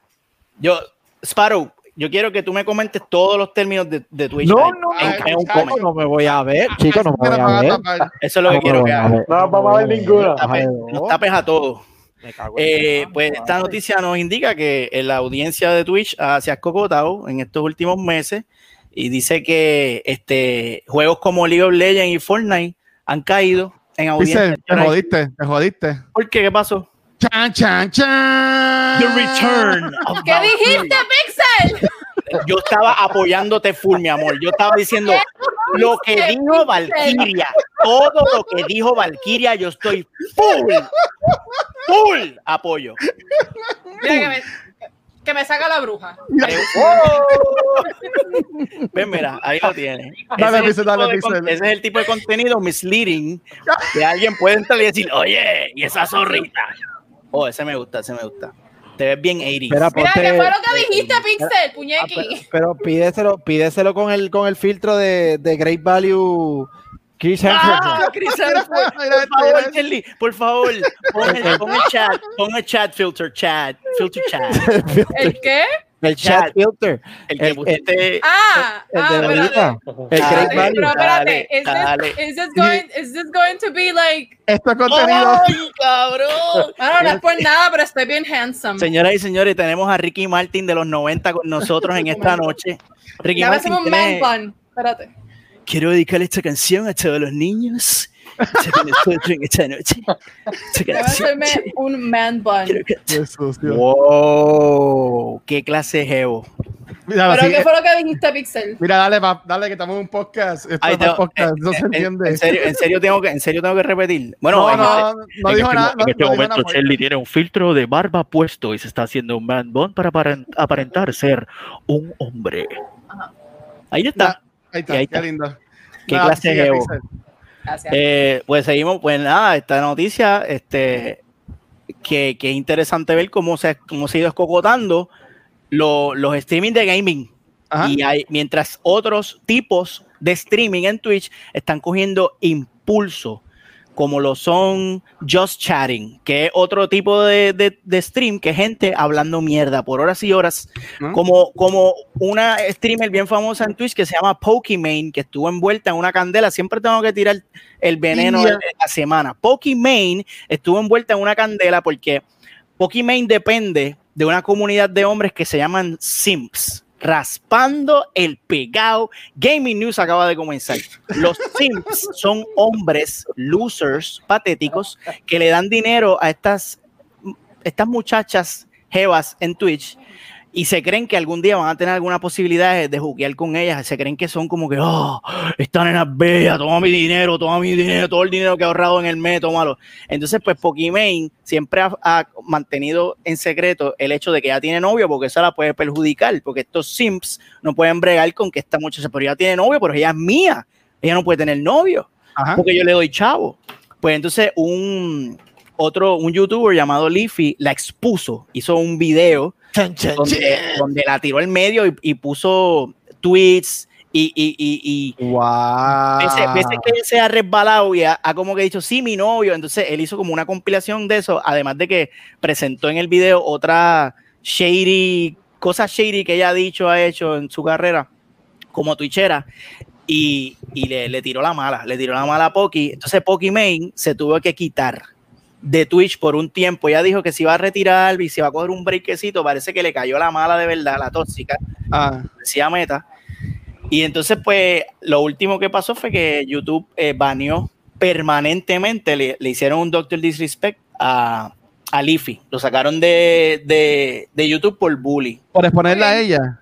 S2: Yo, Sparrow, yo quiero que tú me comentes todos los términos de, de Twitch.
S4: No,
S2: en-
S4: no,
S2: en- un
S4: no me voy a ver, chicos, no me voy a ver.
S2: Eso es lo que
S4: No
S2: quiero que hagas.
S5: No vamos a ver ninguna.
S2: Nos tapes a todos.
S4: Me cago en
S2: Eh, pues esta noticia nos indica que eh, la audiencia de Twitch ah, se ha cocotado en estos últimos meses y dice que este, juegos como League of Legends y Fortnite han caído en audiencia.
S3: Pixel, te jodiste, te jodiste.
S2: ¿Por qué? ¿Qué pasó?
S3: Chan, chan, chan.
S2: The Return. of
S1: ¿Qué dijiste, Pixel?
S2: Yo estaba apoyándote full, mi amor. Yo estaba diciendo lo que dijo Valkyria. Todo lo que dijo Valkyria, yo estoy full, full apoyo.
S1: Mira que me, que me saca la bruja.
S2: ¡oh! Ven, mira, ahí lo tienes.
S3: Dale,
S2: ese, es
S3: dale,
S2: de ese es el tipo de contenido misleading que alguien puede entrar y decir, oye, y esa zorrita. Oh, ese me gusta, ese me gusta. Te ves bien 80
S4: Espera,
S1: Mira,
S4: ponte-
S1: ¿qué fue lo que dijiste, Pixel,
S4: Ah, pero,
S1: puñequi?
S4: pero pídeselo, pídeselo con el con el filtro de, de Great Value Chris
S2: Ah,
S4: Hemsworth.
S2: Chris
S3: Mira,
S2: Hemsworth, por favor. Charlie, por favor, pon el, pon el chat, pon el chat filter, chat, filter chat,
S1: ¿El qué?
S4: El
S2: Chat.
S4: filter.
S2: el que pusiste.
S1: Ah,
S4: El
S1: ah,
S4: de
S1: espérate.
S4: Lolita. El Value.
S1: pero espérate, is this, is this going, is this going to be like,
S3: Esto es contenido.
S2: ¡Ay, cabrón!
S1: bueno, no es por nada, pero estoy bien handsome.
S2: Señoras y señores, tenemos a Ricky Martin de los 90 con nosotros en esta noche. Ricky
S1: Ya me
S2: Martin,
S1: hacemos un man
S2: tiene-
S1: bun. Espérate.
S2: quiero dedicarle esta canción a todos los niños. Que con nosotros en esta noche.
S1: Hacerme un man bun.
S3: Qué sucio.
S2: Wow, qué clase de.
S3: Mira,
S1: ¿Pero
S3: así-
S1: qué fue lo que dijiste, Pixel?
S3: mira, dale, pa- dale, que estamos en un podcast. Esto
S2: Ay, no,
S3: podcast, no se
S2: en,
S3: entiende.
S2: en serio, en serio tengo que, en serio tengo que repetir. Bueno,
S3: no,
S2: en este-
S3: no, no
S6: en
S3: dijo
S6: este,
S3: nada.
S6: en este momento
S3: nada, pues.
S6: Shelly tiene un filtro de barba puesto y se está haciendo un man bun para aparent- aparentar ser un hombre.
S2: ahí está.
S3: Ahí está,
S2: ahí
S3: qué
S2: está.
S3: lindo.
S2: Qué
S3: Nada,
S2: clase de.
S3: Pixel.
S1: Gracias.
S2: Eh, pues seguimos, pues nada, esta noticia, este, que, que es interesante ver cómo se, cómo se ha ido escocotando lo- los streaming de gaming.
S3: Ajá.
S2: Y hay, mientras otros tipos de streaming en Twitch están cogiendo impulso, como lo son Just Chatting, que es otro tipo de, de- de stream que gente hablando mierda por horas y horas,
S3: ¿No?
S2: como, como una streamer bien famosa en Twitch que se llama Pokimane, que estuvo envuelta en una candela. Siempre tengo que tirar el veneno de la semana. Pokimane estuvo envuelta en una candela porque Pokimane depende de una comunidad de hombres que se llaman Simps. Raspando el pegado. Gaming News acaba de comenzar. Los Simps son hombres losers, patéticos, que le dan dinero a estas, estas muchachas jevas en Twitch y se creen que algún día van a tener alguna posibilidad de, de juguear con ellas. Se creen que son como que, oh, esta nena es bella, toma mi dinero, toma mi dinero, todo el dinero que he ahorrado en el mes, tómalo. Entonces, pues Pokimane siempre ha, ha mantenido en secreto el hecho de que ella tiene novio, porque eso la puede perjudicar, porque estos simps no pueden bregar con que esta muchacha, pero ella tiene novio, pero ella es mía, ella no puede tener novio
S3: Ajá.
S2: porque yo le doy chavo. Pues entonces un otro, un youtuber llamado Leafy la expuso, hizo un video
S4: Chan, chan,
S2: donde, donde la tiró al medio y, y puso tweets y, y, y, y
S4: Wow.
S2: veces, veces que él se ha resbalado y ha, ha como que dicho, sí, mi novio. Entonces él hizo como una compilación de eso, además de que presentó en el video otra shady, cosas shady que ella ha dicho, ha hecho en su carrera como twitchera. Y, y le, le tiró la mala, le tiró la mala a Poki. Entonces Poki Main se tuvo que quitar de Twitch por un tiempo. Ella dijo que se iba a retirar y se iba a coger un breakcito. Parece que le cayó la mala de verdad, la tóxica
S3: Ah,
S2: decía Meta. Y entonces, pues, lo último que pasó fue que YouTube eh, baneó permanentemente, le, le hicieron un Doctor Disrespect a, a Leafy. Lo sacaron de, de, de YouTube por bully.
S3: por exponerla a ella.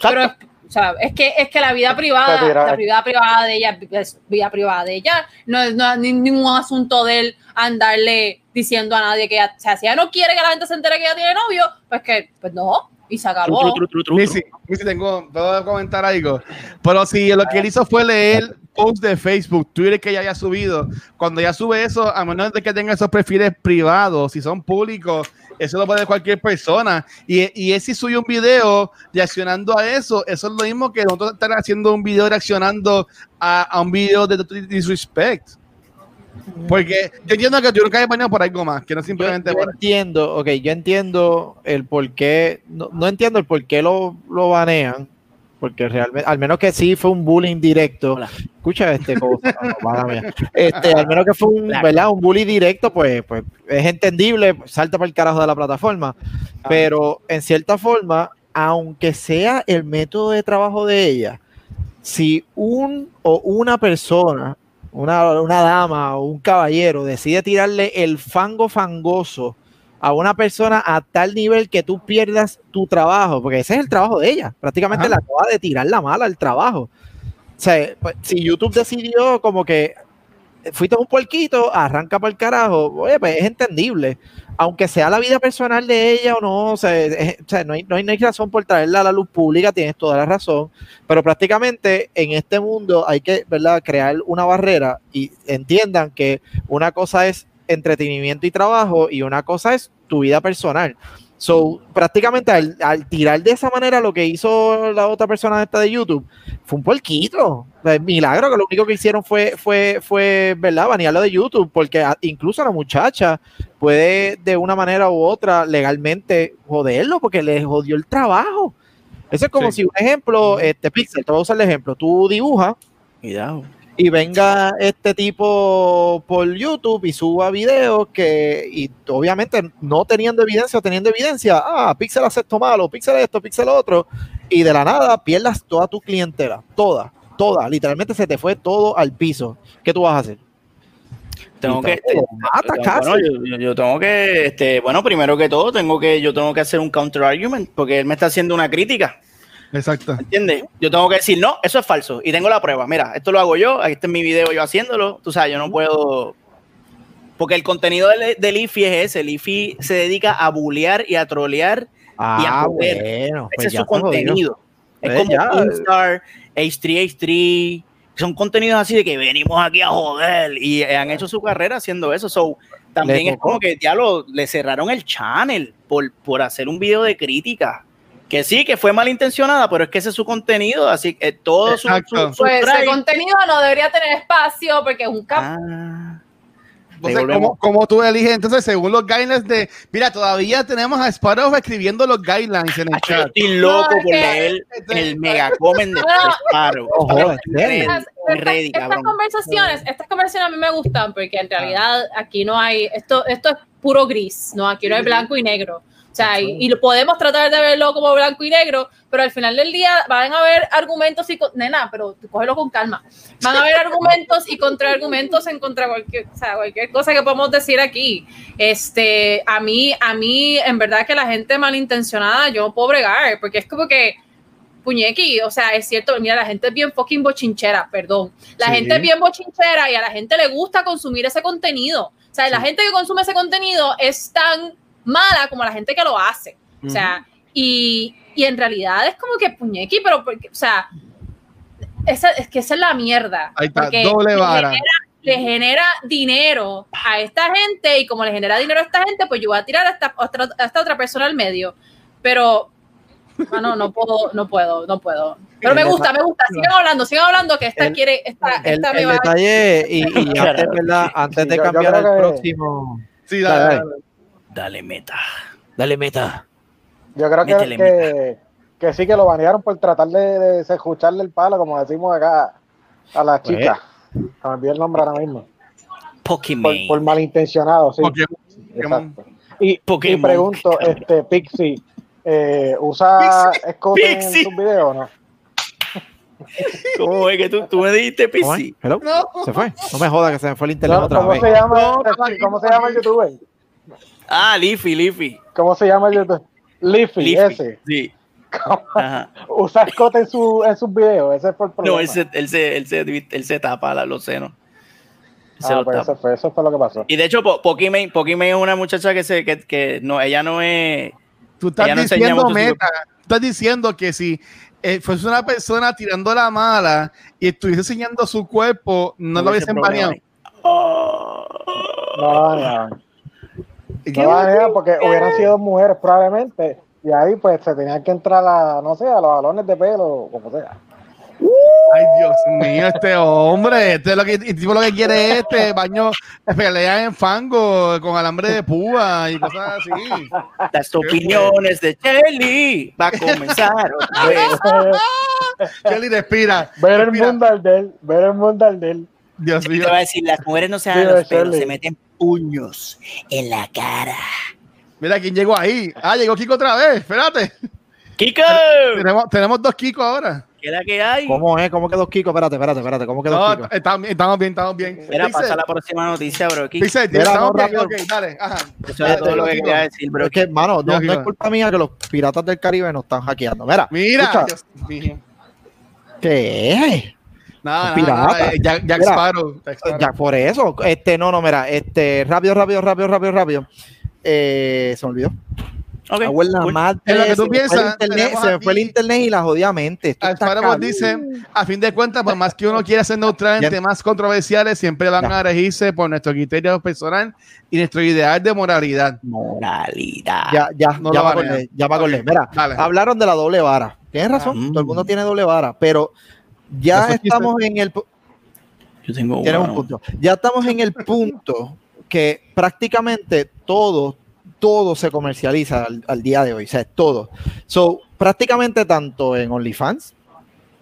S1: Pero, o sea, es que, es que la vida privada,
S5: Pues
S1: la vida privada de ella es vida privada de ella. No es, no ningún asunto de él andarle diciendo a nadie que ella, o sea, si ella no quiere que la gente se entere que ella tiene novio, pues que, pues no. y se acabó.
S3: Missy, tengo, puedo comentar algo. Pero si lo que él hizo fue leer posts de Facebook, Twitter que ya haya subido, cuando ya sube eso, a menos de que tenga esos perfiles privados, si son públicos, eso lo puede cualquier persona. Y, y él si sube un video reaccionando a eso, eso es lo mismo que nosotros estar haciendo un video reaccionando a, a un video de disrespect. Porque yo entiendo que tú nunca hayas bañado por algo más, que no
S4: Yo,
S3: simplemente
S4: yo
S3: por
S4: entiendo, ok, yo entiendo el por qué, no, no entiendo el por qué lo, lo banean, porque realmente, al menos que sí fue un bullying directo.
S2: Hola.
S4: Escucha este cosa, no. Este, al menos que fue un,
S2: Claro.
S4: ¿verdad? un bullying directo, pues, pues es entendible, salta para el carajo de la plataforma. Pero en cierta forma, aunque sea el método de trabajo de ella, si un o una persona, una, una dama o un caballero decide tirarle el fango fangoso a una persona a tal nivel que tú pierdas tu trabajo, porque ese es el trabajo de ella, prácticamente
S3: Ajá.
S4: la acaba de tirar la mala al trabajo. O sea, pues, si YouTube decidió como que fuiste un puerquito, arranca para el carajo, oye, pues es entendible. Aunque sea la vida personal de ella o no, o sea, es- o sea, no, hay, no, hay, no hay razón por traerla a la luz pública, tienes toda la razón, pero prácticamente en este mundo hay que, ¿verdad?, crear una barrera y entiendan que una cosa es entretenimiento y trabajo y una cosa es tu vida personal. So, prácticamente al, al tirar de esa manera lo que hizo la otra persona esta de YouTube fue un puerquito. Es milagro que lo único que hicieron fue, fue, fue, ¿verdad? Banearlo de YouTube, porque incluso la muchacha puede de una manera u otra legalmente joderlo porque le jodió el trabajo. Eso es como
S3: Sí.
S4: si, un ejemplo, este Pixel, te voy a usar el ejemplo, tú dibujas
S2: Cuidado.
S4: Y venga este tipo por YouTube y suba videos que, y obviamente no teniendo evidencia o teniendo evidencia, ah, Pixel hace esto malo, Pixel esto, Pixel otro, y de la nada pierdas toda tu clientela, toda, toda, literalmente se te fue todo al piso. ¿Qué tú vas a hacer?
S2: Tengo que,
S4: te- mata casi.
S2: bueno, yo- yo tengo que, este, bueno, primero que todo, tengo que, yo tengo que hacer un counter argument, porque él me está haciendo una crítica,
S3: Exacto.
S2: ¿entiendes? Yo tengo que decir, no, eso es falso, y tengo la prueba, mira, esto lo hago yo, aquí está mi video yo haciéndolo, tú sabes, yo no puedo, porque el contenido del, del IFI es ese, el IFI se dedica a bullear y a trolear,
S4: Ah,
S2: joder.
S4: bueno,
S2: ese
S4: pues
S2: es
S4: ya
S2: su contenido. Es
S4: Pues
S2: como
S4: ya.
S2: Instar, H3H3, son contenidos así de que venimos aquí a joder y han hecho su carrera haciendo eso. So, también es como que ya lo, le cerraron el channel por, por hacer un video de crítica. Que sí, que fue malintencionada, pero es que ese es su contenido, así que todo su, su- su
S1: Pues ese contenido no debería tener espacio porque es un campo.
S2: Ah,
S3: Entonces. ¿cómo, cómo tú eliges? Entonces, según los guidelines de. Mira, todavía tenemos a Sparrow escribiendo los guidelines en el
S2: Acho, yo
S3: chat.
S2: estoy loco
S1: No,
S2: por leer el megacomen de
S1: No,
S2: Sparrow.
S4: Ojo,
S1: Estas, estas-
S2: ready,
S1: estas
S2: cabrón.
S1: conversaciones, estas conversaciones a mí me gustan porque en realidad aquí no hay, esto, esto es puro gris, no, aquí no hay blanco y negro. O sea, y, y lo podemos tratar de verlo como blanco y negro, pero al final del día van a haber argumentos y, nena, pero tú cógelo con calma. Van a haber argumentos y contraargumentos en contra de cualquier, o sea, cualquier cosa que podamos decir aquí. Este, a mí, a mí, en verdad que la gente malintencionada, yo no puedo bregar, porque es como que, puñequi, o sea, es cierto, mira, la gente es bien fucking bochinchera, perdón. La
S3: Sí.
S1: gente es bien bochinchera y a la gente le gusta consumir ese contenido. O sea, la gente que consume ese contenido es tan mala como la gente que lo hace. O sea, y, y en realidad es como que puñequi, pero, porque, o sea, esa, es que esa es la mierda.
S3: Ahí está,
S1: porque
S3: doble
S1: le
S3: vara.
S1: genera- le genera dinero a esta gente y como le genera dinero a esta gente, pues yo voy a tirar a esta otra, a esta otra persona al medio. Pero, no, no puedo, no puedo, no puedo. Pero me gusta, me gusta. Sigan hablando, sigan hablando que esta
S4: El-
S1: quiere, esta,
S4: El,
S1: esta me
S4: el
S1: va a
S4: detalle, y, y antes, ¿verdad? antes
S5: Sí,
S4: de cambiar al
S5: que-
S4: próximo.
S3: Sí,
S4: Dale,
S3: dale,
S4: dale.
S3: Dale.
S2: Meta.
S4: Dale, meta.
S5: Yo creo que, que, que sí que lo banearon por tratar de, de escucharle el palo, como decimos acá a la
S4: Pues.
S5: chica. Se me olvidó el nombre ahora mismo. Por,
S2: Pokémon.
S5: por malintencionado, sí.
S3: Pokémon.
S5: Y,
S2: Pokémon.
S5: pregunto, este Pixie, eh, ¿usa escote en
S2: Pixie.
S5: sus videos o no?
S2: ¿Cómo es que tú, tú me dijiste. Pixie?
S4: Hello.
S3: No.
S4: Se fue. No me joda que se me fue el internet
S5: No,
S4: otra
S5: ¿Cómo
S4: vez.
S5: se llama?
S3: No,
S5: ¿Cómo se llama el youtuber?
S2: Ah, Leafy, Leafy.
S5: ¿Cómo se llama el youtuber? Leafy,
S2: Leafy.
S5: ese.
S2: Sí.
S5: Usa escote en, su, en sus videos, ese fue el problema.
S2: No, él se, él se, él se, él se tapa la- los senos. Se
S5: Ah, pues eso fue, eso fue lo que pasó.
S2: Y de hecho, Po- Pokimane, Pokimane es una muchacha que se, que, que no, ella no es,
S3: Tú estás
S2: no
S3: diciendo meta. Tú estás diciendo que si eh, fuese una persona tirando la mala y estuviese enseñando su cuerpo, no lo
S2: hubiese
S3: hubiesen baneado.
S2: Oh.
S5: No baneaban. No baneaban porque hubieran sido mujeres probablemente. Y ahí pues se tenían que entrar a, no sé, a los balones de pelo, como sea.
S3: Ay, Dios mío, este hombre, este es lo que, el tipo lo que quiere es este baño, pelea en fango con alambre de púa y cosas así.
S2: Las opiniones de Shelly va a comenzar otra vez.
S3: Kelly respira.
S5: Ver el mundo al del, ver el mundo al del.
S3: Dios mío.
S2: Te va a decir, las mujeres no se
S5: Sí,
S2: dan los pelos,
S5: Shelly.
S2: se meten puños en la cara.
S3: Mira quién llegó ahí. Ah, llegó Kiko otra vez. Espérate.
S2: ¡Kiko!
S3: Tenemos, tenemos dos Kiko ahora.
S2: ¿Qué es la que hay?
S4: ¿Cómo es? ¿Cómo quedó Kiko? Espérate, espérate, espérate. ¿Cómo quedó
S3: No,
S4: Kiko?
S3: estamos bien, estamos bien, estamos bien.
S2: Mira,
S3: Dice-
S2: pasa la próxima noticia, bro. Kiko.
S3: dice,
S4: Mira,
S3: estamos
S4: no,
S3: bien, ok, dale. Ajá.
S2: Eso es todo lo que quería decir, bro.
S4: Es que, mano, no, es culpa mía que los piratas del Caribe nos están hackeando. Mira,
S3: Mira, Dios mío.
S4: ¿qué?
S3: Nada,
S4: Pirata.
S3: nada, nada, eh, Jack, Jack
S4: Mira,
S3: Sparrow. Jack Sparrow.
S4: Por eso. Este, no, no, mira, este, rápido, rápido, rápido, rápido, rápido. Eh, se me olvidó.
S2: Ok,
S4: Abuela
S2: cool.
S4: madre,
S3: En lo que tú
S4: se me fue el
S3: piensas,
S4: internet,
S3: tenemos
S4: se me fue el internet y la jodida mente.
S3: Sparrow dice, a fin de cuentas, por más que uno quiera ser neutral en temas controversiales, siempre van
S4: Ya.
S3: a regirse por nuestro criterio personal y nuestro ideal de moralidad.
S2: Moralidad.
S4: Ya, ya,
S3: No
S4: ya
S3: banean.
S4: acordé, ya acordé.
S3: Ok,
S4: Mira,
S3: dale.
S4: hablaron de la doble vara. Tienes razón,
S2: Ah.
S4: todo el mundo tiene doble vara, pero ya
S3: Eso
S4: estamos en el
S2: Yo tengo
S4: un punto. Ya estamos en el punto que prácticamente todo, todo se comercializa al, al día de hoy, o sea, todo. So, prácticamente tanto en OnlyFans,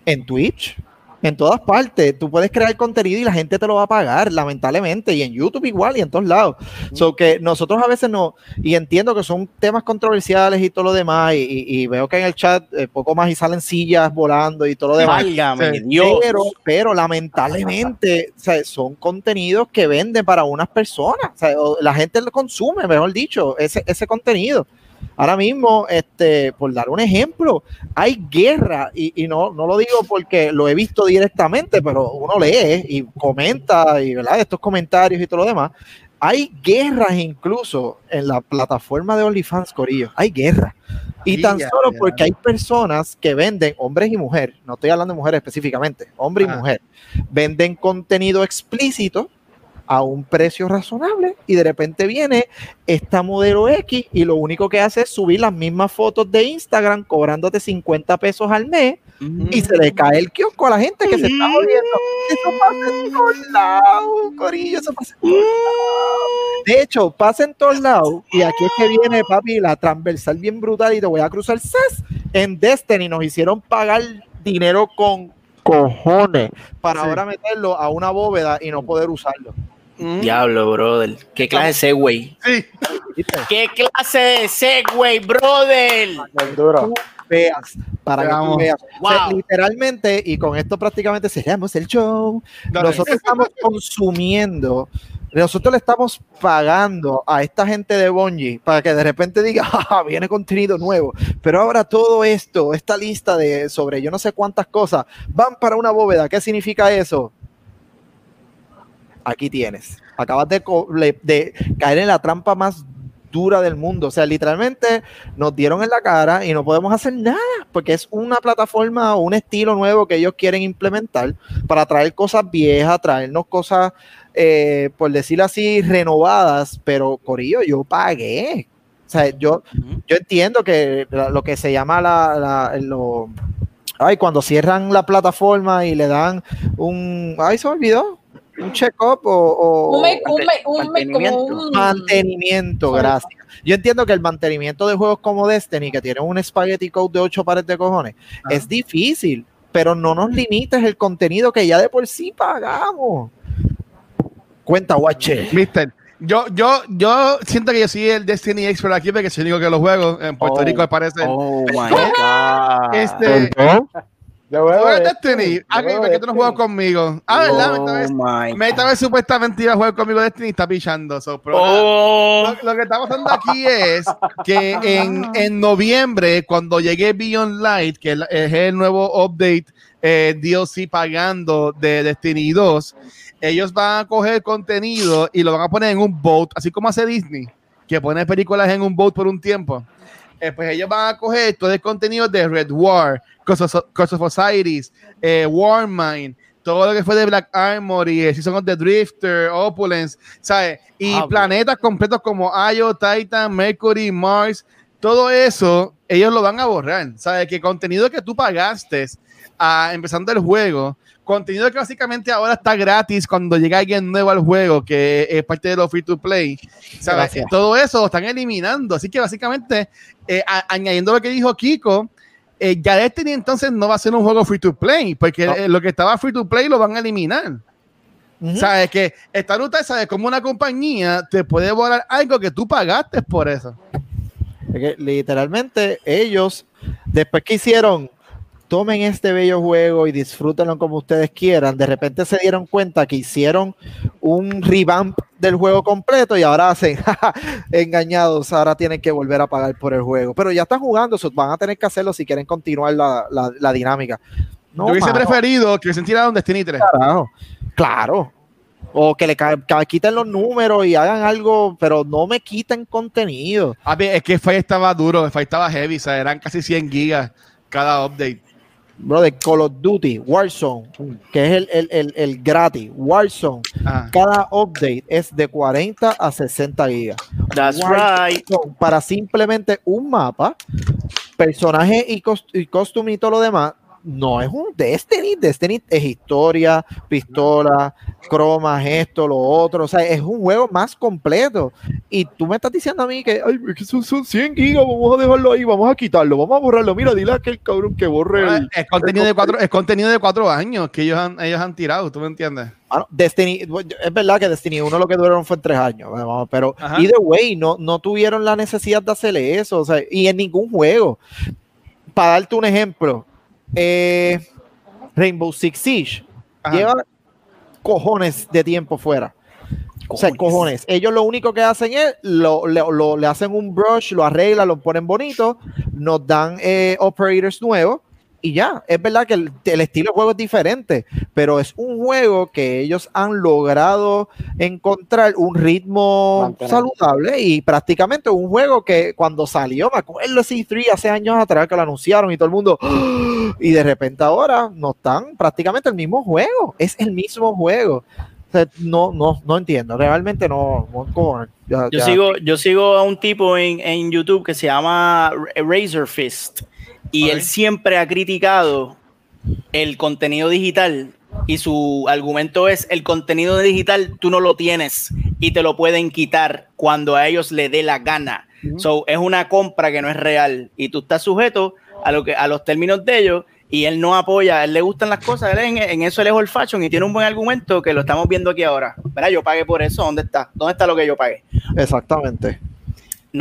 S4: en Twitch, en todas partes, tú puedes crear contenido y la gente te lo va a pagar, lamentablemente, y en YouTube igual y en todos lados. So que nosotros a veces no, y entiendo que son temas controversiales y todo lo demás, y, y- veo que en el chat eh, poco más y salen sillas volando y todo lo demás.
S2: Válgame,
S3: Sí.
S2: Dios.
S4: Pero, pero lamentablemente o sea, son contenidos que venden para unas personas. O sea, la gente lo consume, mejor dicho, ese, ese contenido. Ahora mismo, este, por dar un ejemplo, hay guerra, y, y no, no lo digo porque lo he visto directamente, pero uno lee y comenta, y ¿verdad? estos comentarios y todo lo demás. Hay guerras incluso en la plataforma de OnlyFans, Corillo. Hay guerra. Y tan solo porque hay personas que venden, hombres y mujeres, no estoy hablando de mujeres específicamente, hombre y mujer, venden contenido explícito a un precio razonable y de repente viene esta modelo X y lo único que hace es subir las mismas fotos de Instagram cobrándote 50 pesos al mes y se le cae el kiosco a la gente que se está jodiendo. Eso pasa en todos lados, Corillo, eso pasa en todos lados. De hecho, pasa en todos lados y aquí es que viene, papi, la transversal bien brutal y te voy a cruzar SAS. En Destiny nos hicieron pagar dinero con cojones para
S3: Sí.
S4: ahora meterlo a una bóveda y no poder usarlo.
S3: Mm.
S2: Diablo, brother. ¿Qué clase de Segway? ¿Qué clase de Segway, brother?
S5: El duro.
S4: veas, para que tú
S3: Vamos.
S4: veas. O sea,
S2: Wow.
S4: literalmente, y con esto prácticamente cerramos el show,
S3: Dale.
S4: nosotros estamos consumiendo, nosotros le estamos pagando a esta gente de Bungie para que de repente diga, "Ah, viene contenido nuevo, pero ahora todo esto, esta lista de sobre yo no sé cuántas cosas, van para una bóveda. ¿Qué significa eso? Aquí tienes. Acabas de, caer en la trampa más dura del mundo. O sea, literalmente nos dieron en la cara y no podemos hacer nada porque es una plataforma o un estilo nuevo que ellos quieren implementar para traer cosas viejas, traernos cosas, eh, por decirlo así, renovadas. Pero, Corillo, yo pagué. O sea, yo, yo entiendo que lo que se llama la, la- lo- ay, cuando cierran la plataforma y le dan un, ay, se me olvidó, un check-up o, o-
S1: Un, make- un, make- un, make-
S2: mantenimiento.
S1: un-
S4: mantenimiento, gracias. Yo entiendo que el mantenimiento de juegos como Destiny, que tiene un spaghetti code de 8 pares de cojones,
S3: Ajá.
S4: es difícil, pero no nos limites el contenido que ya de por sí pagamos. Cuenta, guache.
S3: Mister, yo, yo, yo siento que yo soy el Destiny expert aquí porque el único que lo juego. En Puerto
S2: Oh.
S3: Rico me parece.
S2: Oh my God.
S3: Este,
S5: juego
S3: ¿juegas
S5: Destiny,
S3: Destiny?
S5: yo
S3: Ah,
S5: juego
S3: ¿por qué tú no juegas
S5: Destiny.
S3: conmigo? Ah, ¿verdad?
S2: Oh God.
S3: vez supuestamente iba a jugar conmigo Destiny y está pichando. so, pero nada.
S2: Oh.
S3: Lo, lo que está pasando aquí es que en, en noviembre, cuando llegue Beyond Light, que es el nuevo update eh, DLC pagando de Destiny 2, ellos van a coger contenido y lo van a poner en un boat, así como hace Disney, que pone películas en un boat por un tiempo. Eh, pues ellos van a coger todo el contenido de Red War, Curse of, Osiris, eh, Warmind, todo lo que fue de Black Armory, eh, Season of the Drifter, Opulence, ¿sabes? Y
S2: Ah,
S3: planetas completos como Io, Titan, Mercury, Mars, todo eso, ellos lo van a borrar, ¿sabes? Que contenido que tú pagaste ah, empezando el juego, contenido que básicamente ahora está gratis cuando llega alguien nuevo al juego, que es parte de los free to play, ¿sabes?
S4: Gracias.
S3: Todo eso lo están eliminando, así que básicamente, eh, a- añadiendo lo que dijo Kiko, eh, ya Destiny entonces no va a ser un juego free to play, porque
S4: No.
S3: eh, lo que estaba free to play lo van a eliminar.
S4: Ujú.
S3: ¿Sabes? Que esta ruta sabe cómo una compañía te puede borrar algo que tú pagaste por eso.
S4: Literalmente ellos, después que hicieron, tomen este bello juego y disfrútenlo como ustedes quieran, de repente se dieron cuenta que hicieron un revamp del juego completo y ahora hacen, "Jaja, engañados, ahora tienen que volver a pagar por el juego. Pero ya están jugando, van a tener que hacerlo si quieren continuar la, la- la dinámica. No,
S3: Yo hubiese
S4: mano,
S3: preferido que se tiraran Destiny 3.
S4: carajo. Claro. O que le quiten los números y hagan algo, pero no me quiten contenido.
S3: A ver, es que Fire estaba duro, Fire estaba heavy, o sea, eran casi 100 gigas cada update.
S4: Bro, de Call of Duty, Warzone, que es el, el, el, el gratis, Warzone,
S3: Ajá.
S4: cada update es de 40 a 60 gigas.
S2: That's
S4: Warzone,
S2: right.
S4: Para simplemente un mapa, personaje y, cos- y costume y todo lo demás, no es un Destiny. Destiny es historia, pistola, cromas, esto, lo otro. O sea, es un juego más completo. Y tú me estás diciendo a mí que, ay, son, son 100 gigas, vamos a dejarlo ahí, vamos a quitarlo, vamos a borrarlo. Mira, dile a aquel cabrón que borre el,
S3: Es contenido de cuatro, es contenido de cuatro años que ellos han, ellos han tirado, ¿tú me entiendes?
S4: Destiny, es verdad que Destiny 1 lo que duraron fue tres años, pero
S3: Ajá.
S4: either way, no, no tuvieron la necesidad de hacerle eso, o sea, y en ningún juego. Para darte un ejemplo, eh, Rainbow Six Siege
S3: Ajá.
S4: lleva cojones de tiempo fuera. O sea, cojones. Ellos lo único que hacen es, lo, lo- lo- le hacen un brush, lo arreglan, lo ponen bonito, nos dan eh, operators nuevos y ya. Es verdad que el, el estilo de juego es diferente, pero es un juego que ellos han logrado encontrar un ritmo
S5: Mantener.
S4: saludable y prácticamente un juego que cuando salió, me acuerdo de C3 hace años atrás que lo anunciaron y todo el mundo, ¡ah! y de repente ahora no están prácticamente el mismo juego, es el mismo juego. O sea, no, no, no entiendo, realmente no. no. Ya-
S2: Yo
S4: ya.
S2: sigo, yo sigo a un tipo en, en YouTube que se llama Razor Fist y él siempre ha criticado el contenido digital y su argumento es el contenido digital tú no lo tienes y te lo pueden quitar cuando a ellos le dé la gana. So, es una compra que no es real y tú estás sujeto a lo que a los términos de ellos y él no apoya, a él le gustan las cosas, él en, en eso él es old fashion y tiene un buen argumento que lo estamos viendo aquí ahora. Verá, yo pagué por eso, ¿dónde está? ¿Dónde está lo que yo pagué?
S4: Exactamente.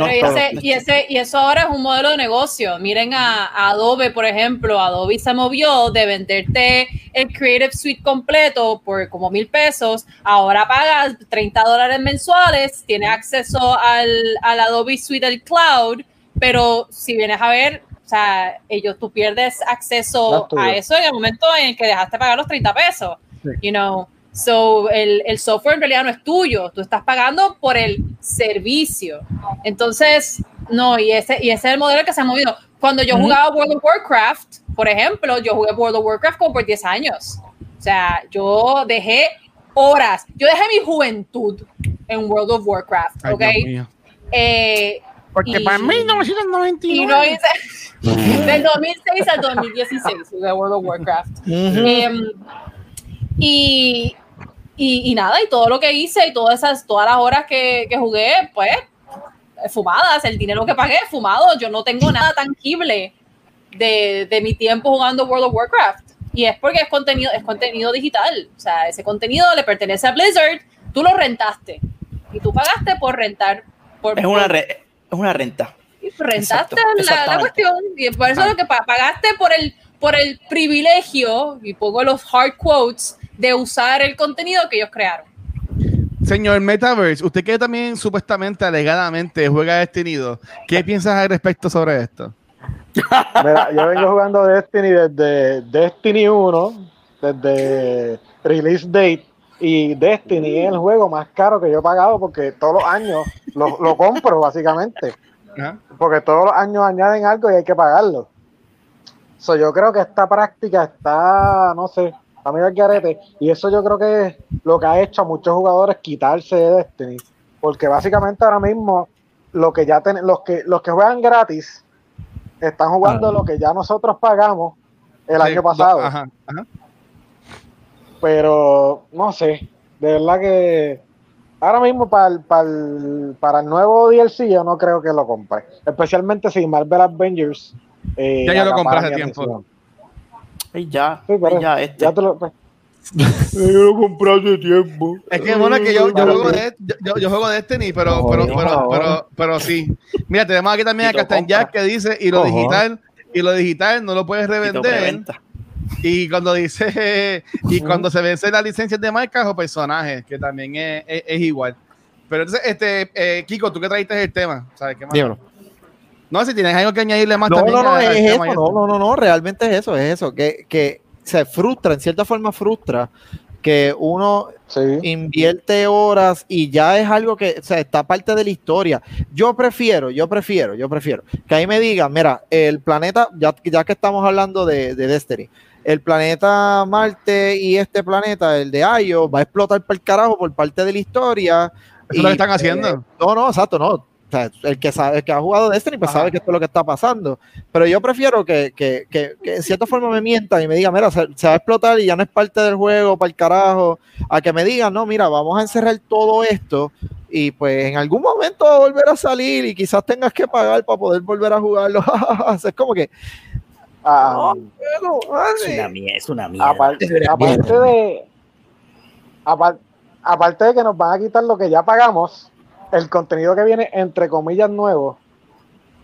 S2: No
S1: y, ese- y, ese, y eso ahora es un modelo de negocio. Miren a, a Adobe, por ejemplo. Adobe se movió de venderte el Creative Suite completo por como mil pesos. Ahora pagas 30 dólares mensuales, tienes acceso al, al Adobe Suite del cloud, pero si vienes a ver, o sea, ellos tú pierdes acceso a eso en el momento en el que dejaste pagar los 30 pesos.
S3: Sí.
S1: You know, so el, el software en realidad no es tuyo, tú estás pagando por el servicio. Entonces, no, y ese, y ese es el modelo que se ha movido. Cuando yo jugaba World of Warcraft, por ejemplo, yo jugué World of Warcraft como por 10 años. O sea, yo dejé horas, yo dejé mi juventud en World of Warcraft,
S3: Ay,
S1: ¿ok?
S3: Mío.
S1: Eh,
S3: Porque
S1: Y-
S3: para
S1: y
S3: 1999.
S1: no hice, del 2006 al 2016 jugué World of Warcraft.
S4: Ujú.
S1: Em, y, y, y nada, y todo lo que hice y todas esas, todas las horas que, que jugué, pues, fumadas, el dinero que pagué, fumado. Yo no tengo nada tangible de, de mi tiempo jugando World of Warcraft. Y es porque es contenido, es contenido digital. O sea, ese contenido le pertenece a Blizzard, tú lo rentaste. Y tú pagaste por rentar. Por,
S2: Es una, re- es una renta.
S1: y rentaste
S2: Exacto,
S1: la- la, cuestión y por eso es lo que pa- pagaste por el por el privilegio y pongo los hard quotes de usar el contenido que ellos crearon
S3: Señor Metaverse, usted que también supuestamente, alegadamente, juega Destiny 2, ¿qué piensas al respecto sobre esto?
S5: Mira, yo vengo jugando Destiny desde Destiny 1, desde release date, y Destiny es el juego más caro que yo he pagado porque todos los años lo, lo compro, básicamente. Porque todos los años añaden algo y hay que pagarlo. So, yo creo que esta práctica está, no sé, a mí garete. Y eso yo creo que es lo que ha hecho a muchos jugadores quitarse de Destiny. Porque básicamente ahora mismo lo que ya ten- los que los que juegan gratis están jugando lo que ya nosotros pagamos el
S3: Sí,
S5: año pasado.
S3: Ajá, ajá.
S5: Pero no sé, de verdad que ahora mismo para el, para el, para el nuevo DLC yo no creo que lo compre. Especialmente si Marvel Avengers. eh,
S3: Ya yo lo compré hace tiempo.
S2: Ay, ya,
S5: Sí, pero
S2: ay, ya, este.
S5: ya te lo- pues,
S3: yo lo compré hace tiempo. Es que bueno es que yo, yo
S5: Vale.
S3: juego de yo, yo- yo juego Destiny, pero,
S4: No,
S3: pero, pero, pero, pero sí. Mira, tenemos aquí también a
S2: compra.
S3: Jack que dice y lo digital y lo digital no lo puedes revender. Y cuando dice y cuando se vence las licencias de marcas o personajes, que también es, es- es igual. Pero entonces, este, eh, Kiko, tú que trajiste el tema, ¿sabes qué más?
S4: Dímelo.
S3: No, si tienes algo que añadirle más
S4: No,
S3: también
S4: no, no, es eso,
S3: y
S4: no, no, no, no, realmente es eso, es eso, que, que se frustra, en cierta forma frustra que uno
S5: sí.
S4: invierte horas y ya es algo que o sea, está parte de la historia. Yo prefiero, yo prefiero, yo prefiero que ahí me digan, mira, el planeta, ya, ya que estamos hablando de, de Destiny, el planeta Marte y este planeta, el de Ayo, va a explotar por el carajo por parte de la historia.
S3: Eso es lo que
S4: y,
S3: están haciendo.
S4: eh, no, no, exacto, no. O sea, el que sabe, el que ha jugado Destiny, pues
S3: Ajá.
S4: sabe que esto es lo que está pasando. Pero yo prefiero que, que, que, que en cierta forma me mientan y me digan, mira, se, se va a explotar y ya no es parte del juego, para el carajo. A que me digan, no, mira, vamos a encerrar todo esto y pues en algún momento va a volver a salir y quizás tengas que pagar para poder volver a jugarlo. es como que,
S5: Ah,
S4: bueno,
S2: Es
S4: vale.
S2: una mierda, es una mierda.
S5: aparte, aparte de apar- aparte de que nos van a quitar lo que ya pagamos, el contenido que viene entre comillas nuevo,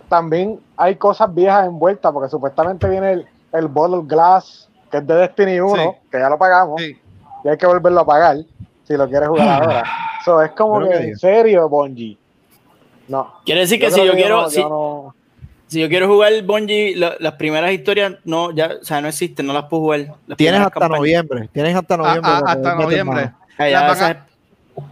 S5: también hay cosas viejas envueltas, porque supuestamente viene el, el Bottle Glass, que es de Destiny 1,
S3: Sí.
S5: que ya lo pagamos,
S3: Sí.
S5: y hay que volverlo a pagar si lo quieres jugar ahora. So, es como
S4: Creo
S5: que,
S4: que
S5: en serio, Bungie. No.
S2: Quiere decir que
S5: Yo
S2: si yo quiero,
S5: no-
S2: si,
S5: yo no-
S2: si yo quiero jugar Bungie, la- las primeras historias no, ya, o sea, no existen, no las puedo jugar. Las
S4: Tienes hasta
S2: campañas.
S4: noviembre, tienes hasta noviembre.
S3: Ah, ah, hasta noviembre.
S2: Ah, ya,
S3: Las van a-
S2: esas-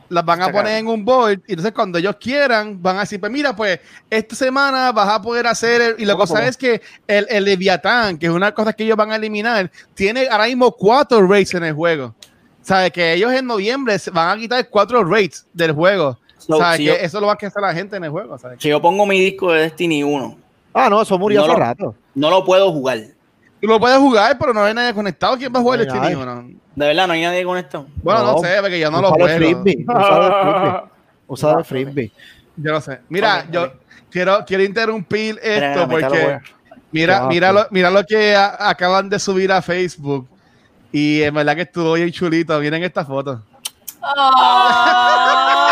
S3: las van a
S2: Está
S3: poner en un board y entonces cuando ellos quieran van a decir, pues mira, pues esta semana vas a poder hacer, el- y la
S4: ¿Cómo,
S3: cosa es que el, el Leviatán, que es una cosa que ellos van a eliminar, tiene ahora mismo cuatro rates en el juego. ¿Sabes? Que ellos en noviembre se van a quitar cuatro rates del juego.
S2: So,
S3: ¿Sabes?
S2: si
S3: que
S2: yo-
S3: eso lo va a hacer la gente en el juego. ¿sabes?
S2: si yo pongo mi disco de Destiny 1,
S4: Ah, no, eso murió
S2: No
S4: hace
S2: lo-
S4: rato.
S2: no lo puedo jugar.
S3: Tú lo puedes jugar, pero no hay nadie conectado. ¿Quién va a jugar el Destiny. 1?
S2: De verdad, no hay nadie con esto.
S3: Bueno, no,
S4: No.
S3: sé, porque yo no lo
S4: Usa de
S3: juego.
S4: frisbee, usa de frisbee. Usa de frisbee.
S3: Yo no sé. Mira, yo quiero, quiero interrumpir esto porque mira, mira, lo, mira lo que a- acaban de subir a Facebook. Y en verdad que estuvo bien chulito. Miren esta foto.
S2: ¡Ay,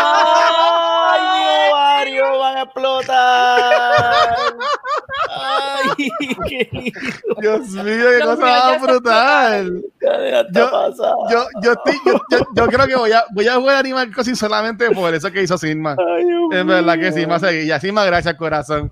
S3: Dios mío, qué
S1: Dios
S3: cosa más brutal. Yo-. Yo, yo, estoy- yo, yo- yo creo que voy a, voy a jugar Animal Crossing solamente por eso que hizo Sigma.
S2: Ay,
S3: En verdad que. Sigma seguía. Sigma, gracias, corazón.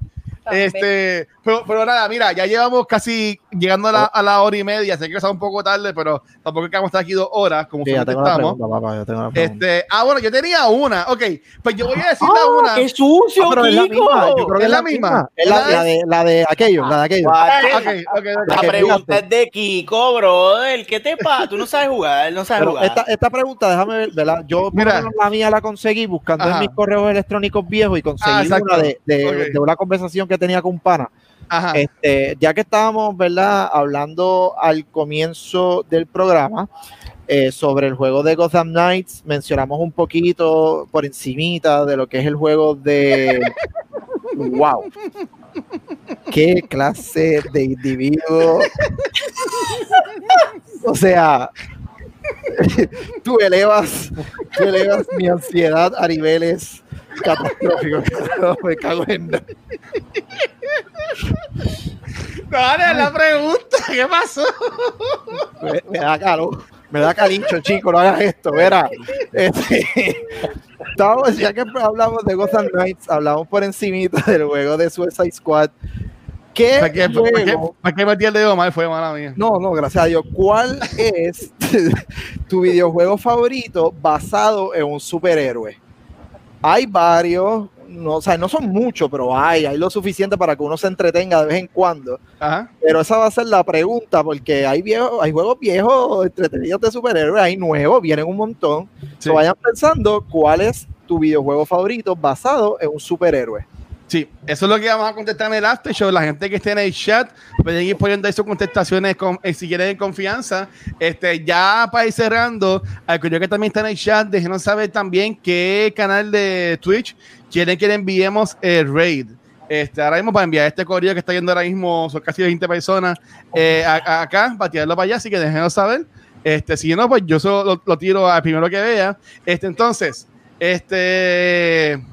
S3: Este, pero, pero nada, mira, ya llevamos casi llegando a la, a la hora y media. Sé que está un poco tarde, pero tampoco es que vamos a estar aquí dos horas, como
S4: Sí, ya tengo
S3: estamos.
S4: pregunta, papá, tengo.
S3: Este, ah, bueno, yo tenía una. Ok, pues yo voy a decir la
S2: ¡Ah,
S3: una.
S2: ¡Qué sucio,
S4: Ah, pero es la
S2: Kiko!
S4: misma, yo creo que
S3: Es la misma.
S4: Es la, la de, la de aquello, la de aquello.
S3: Ok.
S2: La pregunta
S4: fíjate.
S2: es de Kiko, brother. ¿Qué te pasa? Tú no sabes jugar, no sabes
S4: Pero
S2: jugar.
S4: esta, esta pregunta, déjame ver, ¿verdad? Yo
S3: Mira.
S4: la mía la conseguí buscando
S3: Ajá.
S4: en mis correos electrónicos viejos y conseguí
S3: Ah,
S4: una de, de- de una conversación que tenía con un pana.
S3: Ajá.
S4: Este, ya que estábamos, ¿verdad? Hablando al comienzo del programa eh, sobre el juego de Gotham Knights, mencionamos un poquito por encimita de lo que es el juego de... ¡Wow! ¿Qué clase de individuo? O sea, tú elevas, tú elevas mi ansiedad a niveles catastróficos. Me cago en.
S3: Dale la pregunta. ¿Qué pasó?
S4: me, me da calor, me da calincho, chico, no hagas esto, verá. Este, estábamos, ya que hablamos de Gotham Knights, hablamos por encimita del juego de Suicide Squad. ¿Qué
S3: ¿Para qué, para qué,
S4: juego-
S3: para qué metí el dedo mal? Fue mala mía.
S4: No, no, gracias a Dios. ¿Cuál es tu videojuego favorito basado en un superhéroe? Hay varios, no, o sea, no son muchos, pero hay, hay lo suficiente para que uno se entretenga de vez en cuando.
S3: Ajá.
S4: Pero esa va a ser la pregunta, porque hay viejos, hay juegos viejos entretenidos de superhéroes, hay nuevos, vienen un montón.
S3: Sí.
S4: So, vayan pensando cuál es tu videojuego favorito basado en un superhéroe.
S3: Sí, eso es lo que vamos a contestar en el after show. La gente que esté en el chat pueden ir poniendo ahí sus contestaciones con, eh, si quieren en confianza. Este, ya para ir cerrando, al que también está en el chat, déjenos saber también qué canal de Twitch quieren que le enviemos el raid. Este, ahora mismo para enviar este correo que está yendo ahora mismo, son casi 20 personas eh, a- a- acá, para tirarlo para allá, así que déjenos saber. Este, si no, pues yo solo lo, lo tiro al primero que vea. Este, entonces, este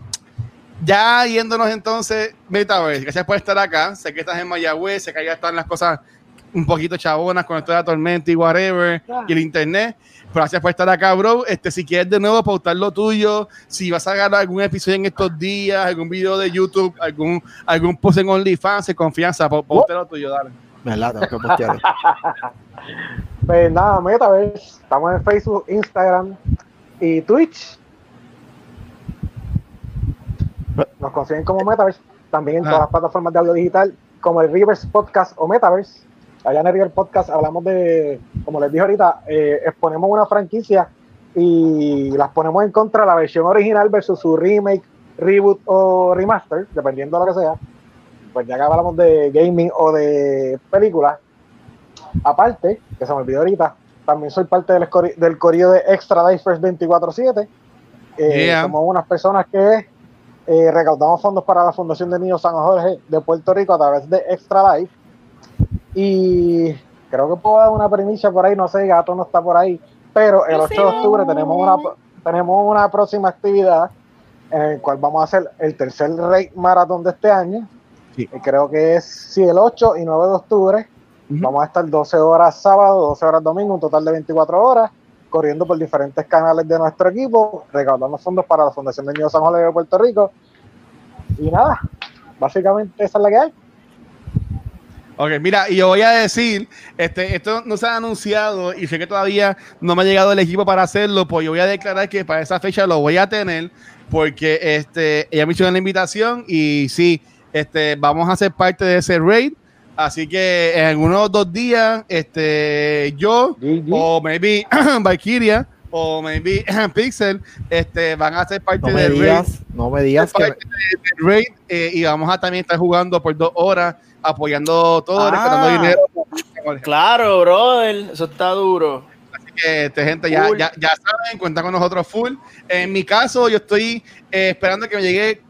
S3: ya yéndonos entonces, Metaverse, gracias por estar acá. Sé que estás en Mayagüez, sé que allá están las cosas un poquito chabonas con esto de la tormenta y whatever, y el internet. Pero gracias por estar acá, bro. Este, si quieres de nuevo pautar lo tuyo, si vas a ganar algún episodio en estos días, algún video de YouTube, algún, algún post en OnlyFans, de confianza, pa- pauta lo tuyo, dale.
S4: ¿Verdad? Tengo que postear.
S5: Pues nada, Metaverse. Estamos en Facebook, Instagram y Twitch. Nos consiguen como Metaverse. También en
S3: Ah.
S5: todas las plataformas de audio digital, como el Rivers Podcast o Metaverse. Allá en el River Podcast hablamos de, como les dije ahorita, eh, exponemos una franquicia y las ponemos en contra la versión original versus su remake, reboot o remaster, dependiendo de lo que sea. Pues ya que hablamos de gaming o de películas, aparte, que se me olvidó ahorita, también soy parte del, del corillo de Extra Divers 24-7. Eh,
S3: Yeah.
S5: Somos unas personas que eh, recaudamos fondos para la Fundación de Niños San Jorge de Puerto Rico a través de Extra Life. Y creo que puedo dar una primicia por ahí, no sé, Gato no está por ahí, pero el 8 de octubre tenemos una, tenemos una próxima actividad en el cual vamos a hacer el tercer Raid Maratón de este año.
S3: Sí.
S5: Y creo que es sí, el 8 y 9 de octubre. Vamos a estar 12 horas sábado, 12 horas domingo, un total de 24 horas, corriendo por diferentes canales de nuestro equipo, recaudando fondos para la Fundación de Niños San Jorge de Puerto Rico. Y nada, básicamente esa es la que hay.
S3: Ok, mira, y yo voy a decir, este, esto no se ha anunciado y sé que todavía no me ha llegado el equipo para hacerlo, pues yo voy a declarar que para esa fecha lo voy a tener, porque este, ella me hizo la invitación y sí, este, vamos a ser parte de ese raid, así que en unos dos días, este, yo o maybe Valkyria o maybe Pixel, este, van a ser parte
S4: No me
S3: del raid
S4: digas, no me digas que
S3: parte del raid eh, y vamos a también estar jugando por dos horas, apoyando todo,
S2: Ah.
S3: dinero.
S2: Claro, brother, eso está duro.
S3: Que, este, gente, ya, ya, ya saben, cuentan con nosotros full. En mi caso, yo estoy eh, esperando que me llegue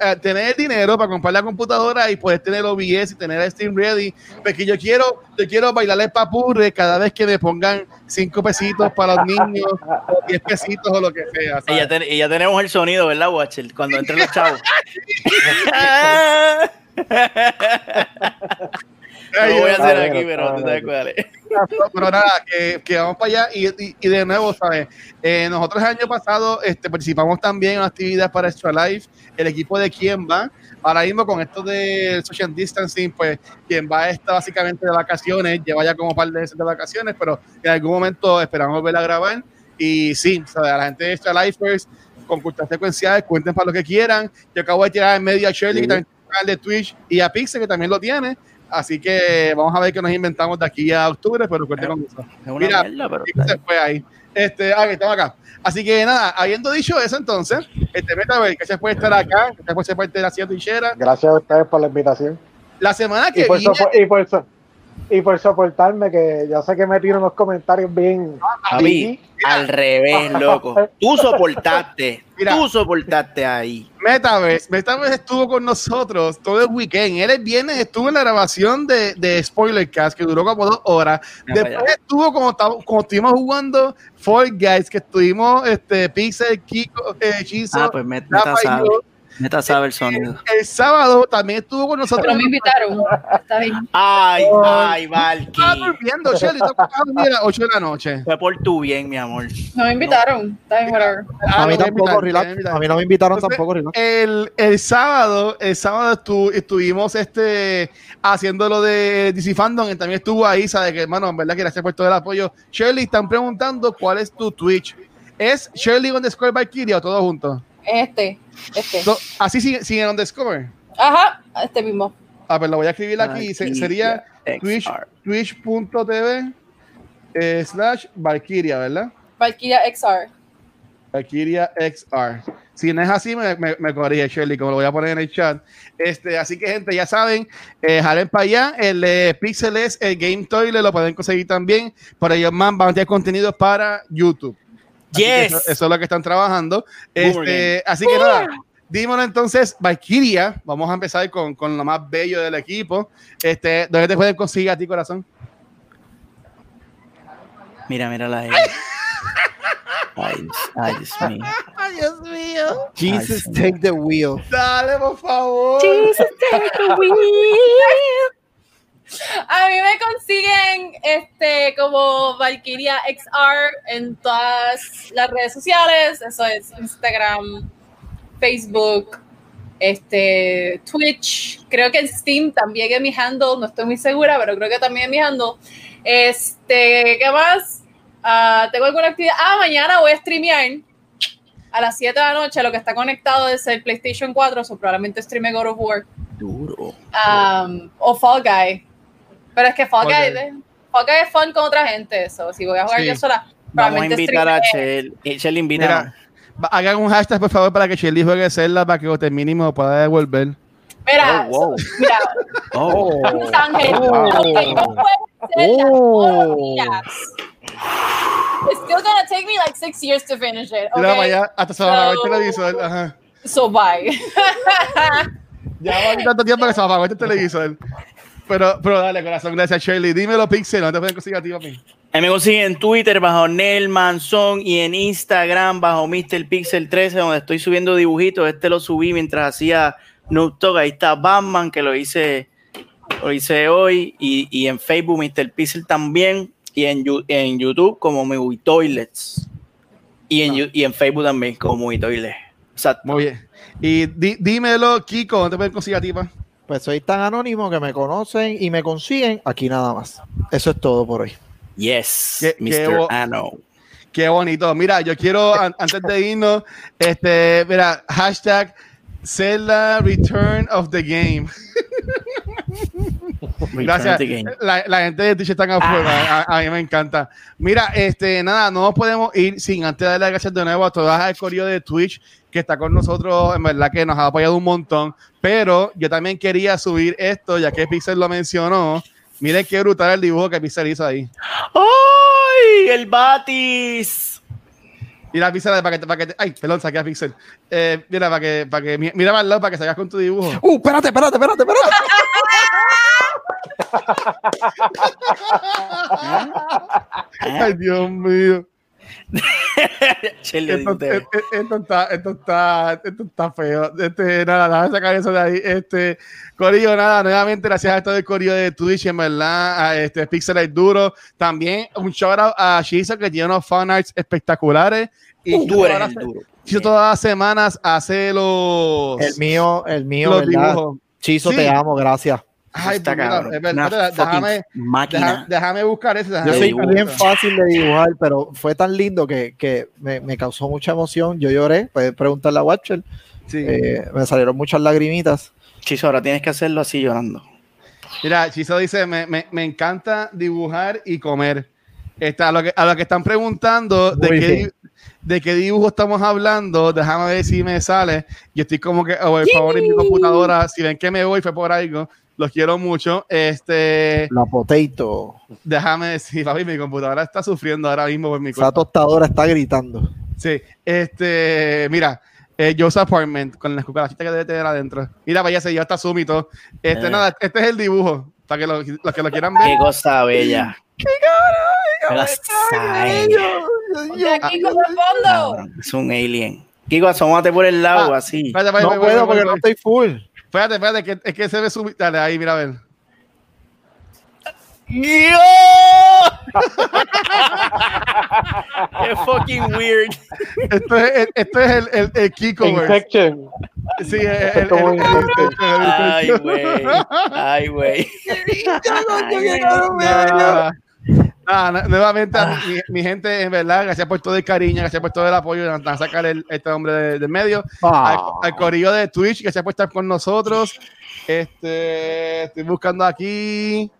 S3: a tener el dinero para comprar la computadora y poder tener OBS y tener el Steam ready. Porque yo quiero, yo quiero bailar el papurre cada vez que me pongan cinco pesitos para los niños, o diez pesitos o lo que sea.
S2: Y ya, ten- y ya tenemos el sonido, ¿verdad, Watcher? Cuando entren los chavos. No lo voy a hacer aquí, pero tú sabes cuál es.
S3: pero nada, que, que vamos para allá y, y- y de nuevo, ¿sabes? Eh, nosotros el año pasado este, participamos también en una actividad para Extra Life, el equipo de quién va. Ahora mismo con esto del social distancing, pues quien va está básicamente de vacaciones, lleva ya como un par de meses de vacaciones, pero en algún momento esperamos volver a grabar. Y sí, ¿sabes? a la gente de Extra Lifers, con culturas secuenciales, cuenten para lo que quieran. Yo acabo de tirar en medio a Shirley, que también tiene un canal de Twitch, y a Pixel, que también lo tiene. Así que vamos a ver qué nos inventamos de aquí a octubre, pero cuenten con eso. Mira,
S2: mierda, pero.
S3: Se fue ahí. Este, ah, que estamos acá. Así que nada, habiendo dicho eso, entonces, este que se puede estar acá, que se puede ser parte de la trinchera.
S5: Gracias a ustedes por la invitación.
S3: La semana
S5: Y
S3: que
S5: por,
S3: viene,
S5: y, por, so- y por soportarme, que yo sé que me tiro unos comentarios bien.
S2: Papi, al revés, loco. Tú soportaste.
S3: Mira.
S2: Tú soportaste ahí.
S3: Metaverse, Metaverse estuvo con nosotros todo el weekend. Él el viernes estuvo en la grabación de, de Spoiler Cast, que duró como dos horas.
S2: Mira
S3: Después estuvo como, como estuvimos jugando Fall Guys, que estuvimos este, Pixel, Kiko, eh, Chizo,
S2: Ah, pues Meta
S3: Rafa y
S2: sabe.
S3: yo.
S2: Meta sabe el sonido.
S3: El sábado también estuvo con nosotros.
S1: Pero me invitaron. Está bien.
S2: Ay, ay,
S3: Estaba
S2: Valky.
S3: durmiendo, Shelly, estaba a las 8 de la noche.
S2: Fue por tu bien, mi amor.
S1: No me invitaron. Está bien, whatever.
S3: Ah,
S4: a mí tampoco, relax.
S3: a
S4: mí no me invitaron
S3: Entonces,
S4: tampoco, relax.
S3: El, el sábado, el sábado estu- estuvimos este, haciendo lo de DC Fandom y también estuvo ahí, sabe que hermano, en verdad que gracias por todo el apoyo. Shirley, están preguntando cuál es tu Twitch. ¿Es Shirley underscore Valkyria o todo junto?
S1: Es este. Este.
S3: No, así sigue, sigue en underscore.
S1: Ajá, este mismo.
S3: Ah, pero lo voy a escribir aquí. Se- sería Twitch, twitch.tv eh, slash Valkyria, ¿verdad?
S1: Valkyria XR.
S3: Valkyria XR. Si no es así, me, me, me corrige Shirley, como lo voy a poner en el chat. Este, así que, gente, ya saben, eh, jalen para allá. El eh, Pixel es el Game Toilet, lo pueden conseguir también. Por ellos más van a tener contenido para YouTube.
S2: Yes.
S3: Eso, eso es lo que están trabajando. Este, así que nada, dímelo entonces, Valkyria. Vamos a empezar con, con lo más bello del equipo. Este, ¿Dónde te pueden conseguir a ti, corazón?
S2: Mira, mira la Ay, ay, Dios mío.
S4: Ay, Dios mío. Jesus,
S2: Ay,
S4: take the wheel.
S3: Dale, por favor.
S1: A mí me consiguen este como Valkyria XR en todas las redes sociales. Eso es Instagram, Facebook, este, Twitch. Creo que en Steam también es mi handle. No estoy muy segura, pero creo que también es mi handle. Este, ¿qué más? Ah, tengo alguna actividad. Ah, mañana voy a streamear a las 7 de la noche. Lo que está conectado es el PlayStation 4, o probablemente streame God of War.
S2: Duro.
S1: Um, o Fall Guy. Pero es que Fall,
S3: Fall
S1: Guy,
S3: Guy.
S1: Fall Guy es fun con otra gente. Eso, si voy a jugar
S3: Sí.
S1: yo sola,
S2: Vamos a invitar a
S1: streamee.
S2: Chel. Eh, Chel invita.
S3: Mira, hagan un hashtag, por favor, para que Shelly juegue Zelda para que o termine y me lo pueda devolver.
S1: Mira,
S2: Oh, wow.
S1: mira,
S2: Oh.
S1: Luis Ángel,
S4: Oh.
S1: lo los
S4: Oh.
S1: It's still gonna take me like six years to finish it.
S3: Mira
S1: Okay?
S3: allá, hasta se va a apagar el
S1: So-
S3: televisor. Ajá.
S1: So bye.
S3: Ya va a tanto tiempo que se va a apagar este televisor. Pero, pero dale, corazón, gracias, Shirley. Dímelo, Pixel, no te pueden conseguir a ti, papi.
S2: Ahí me consiguen en Twitter bajo Nel Manzón y en Instagram bajo Mr. Pixel 13, donde estoy subiendo dibujitos. Este lo subí mientras hacía Noob Talk. Ahí está Batman, que lo hice, lo hice hoy. Y, y en Facebook, Mr. Pixel también. Y en, en YouTube, como Movie Toilets. Y en, Yu- y en Facebook también, como Movie Toilets. Exacto.
S3: Muy bien. Y di- dímelo, Kiko, ¿dónde te pueden conseguir a ti, pa?
S4: Pues soy tan anónimo que me conocen y me consiguen aquí nada más. Eso es todo por hoy.
S2: Yes,
S3: Qué- qué
S2: Mr.
S3: bo-
S2: Ano.
S3: Qué bonito. Mira, yo quiero, an- antes de irnos, este, mira, hashtag Zelda Return of the Game. Gracias. La, la gente de Twitch está afuera. A, a mí me encanta. Mira, este, nada, no nos podemos ir sin antes darle las gracias de nuevo a todas el correo de Twitch que está con nosotros, en verdad que nos ha apoyado un montón. Pero yo también quería subir esto, ya que Pixel lo mencionó. Miren qué brutal el dibujo que Pixel hizo ahí.
S2: ¡Ay! El Batis.
S3: Mira, Pixel, para que, te- para que te- ay, perdón, saqué a Pixel. Eh, mira, para que, para que, mi- mira para el lado para que salgas con tu dibujo.
S4: ¡Uh! Espérate, espérate, espérate, espérate.
S3: Ay, Dios mío. Esto, esto- esto está, esto está, esto está feo. Este, nada, nada, sacar eso de ahí. Este, Corillo, nada, nuevamente gracias a todo el Corillo de Twitch, en verdad, a este Pixel es duro. También un shout out a Shiza que tiene unos fan arts espectaculares. Y
S2: Tú eres
S3: todas
S2: el
S3: las-
S2: duro.
S3: Shiza todas las semanas hace los,
S4: El mío, el mío,
S3: los
S4: ¿verdad?
S3: dibujos.
S4: Chizo,
S3: Sí.
S4: te amo, gracias.
S3: Ay,
S2: Está
S3: mira,
S2: cabrón.
S3: es verdad, déjame, buscar eso.
S4: Yo soy
S3: buscar
S4: bien fácil de dibujar, pero fue tan lindo que, que me, me causó mucha emoción. Yo lloré, puedes preguntarle a Watcher.
S3: Sí.
S4: Eh, me salieron muchas lagrimitas.
S2: Chiso, ahora tienes que hacerlo así llorando.
S3: Mira, Chiso dice, me, me, me encanta dibujar y comer. Está, a, lo que, a lo que están preguntando de qué, de qué dibujo estamos hablando, déjame ver si me sale. Yo estoy como que, o el favor de mi computadora, si ven que me voy fue por algo, los quiero mucho. Este,
S4: La potato.
S3: déjame decir, papi, mi computadora está sufriendo ahora mismo por mi
S4: Esa
S3: culpa.
S4: tostadora está gritando.
S3: Sí, este, mira, eh, Joe's Apartment con las cucarachitas que debe tener adentro. Mira, vaya, se ya está súmito. Este,
S2: Eh.
S3: nada, este es el dibujo, para que lo- los que lo quieran
S2: Qué
S3: ver.
S2: cosa bella. Qué cosa
S1: De aquí con el fondo.
S2: Cabrón, Es un alien. Kiko, asómate por el lado,
S3: Ah,
S2: así.
S3: Espérate, espérate,
S4: No puedo porque no estoy full.
S3: Espérate, espérate, que, es que se ve su... Dale, ahí, mira, a ver.
S2: Qué fucking weird.
S3: Esto es, esto es el, el, el Kiko, güey.
S5: Infection.
S3: Sí, el, el, el,
S5: Como
S3: el- el-
S2: Ay,
S3: el-
S2: güey. Ay, güey.
S3: Ah, nu- nuevamente, a mi, mi gente, en verdad, gracias por todo el cariño, gracias por todo el apoyo de de sacar el, este hombre de- del medio. Al,
S4: Ah.
S3: al corillo de Twitch, gracias por estar con nosotros. Este, estoy buscando aquí.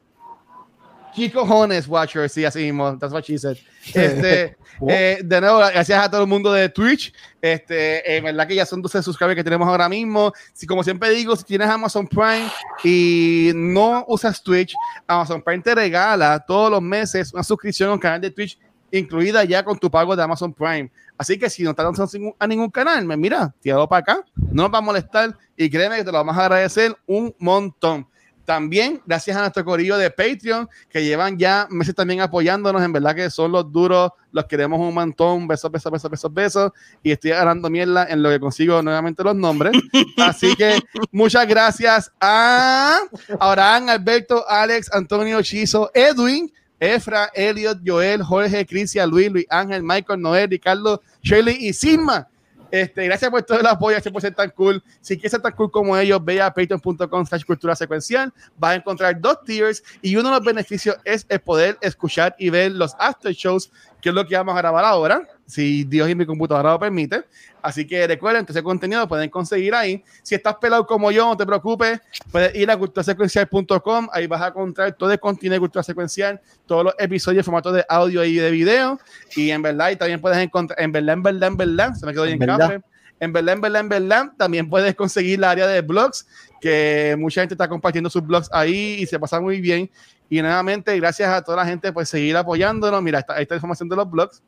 S3: ¿Qué cojones, Watcher? Sí, así mismo. That's what she said. Este, eh, de nuevo, gracias a todo el mundo de Twitch. Este, en verdad que ya son 12 subscribers que tenemos ahora mismo. Si, como siempre digo, si tienes Amazon Prime y no usas Twitch, Amazon Prime te regala todos los meses una suscripción a un canal de Twitch incluida ya con tu pago de Amazon Prime. Así que si no estás ningún- a ningún canal, me mira, tíralo para acá, no nos va a molestar y créeme que te lo vamos a agradecer un montón. También gracias a nuestro corillo de Patreon que llevan ya meses también apoyándonos, en verdad que son los duros, los queremos un montón, besos, besos, besos, besos, besos y estoy agarrando mierda en lo que consigo nuevamente los nombres. Así que muchas gracias a Abraham, Alberto, Alex, Antonio, Chizo, Edwin, Efra, Elliot, Joel, Jorge, Cristian, Luis, Luis Ángel, Michael, Noel, Ricardo, Shirley y Silma. Este, gracias por todo el apoyo, gracias por tan cool. Si quieres ser tan cool como ellos, ve a patreon.com slash cultura secuencial. Vas a encontrar dos tiers y uno de los beneficios es el poder escuchar y ver los after shows, que es lo que vamos a grabar ahora, si Dios y mi computadora lo permite. Así que recuerden que ese contenido lo pueden conseguir ahí. Si estás pelado como yo, no te preocupes, puedes ir a culturasecuencial.com. Ahí vas a encontrar todo el contenido de Cultura Secuencial, todos los episodios en formato de audio y de video. Y en verdad, y también puedes encontrar, en verdad, en verdad, en verdad, se me quedó
S4: En
S3: bien café. En verdad, en verdad, en verdad, también puedes conseguir la área de blogs, que mucha gente está compartiendo sus blogs ahí y se pasa muy bien. Y nuevamente, gracias a toda la gente por seguir apoyándonos. Mira, esta, esta información de los blogs.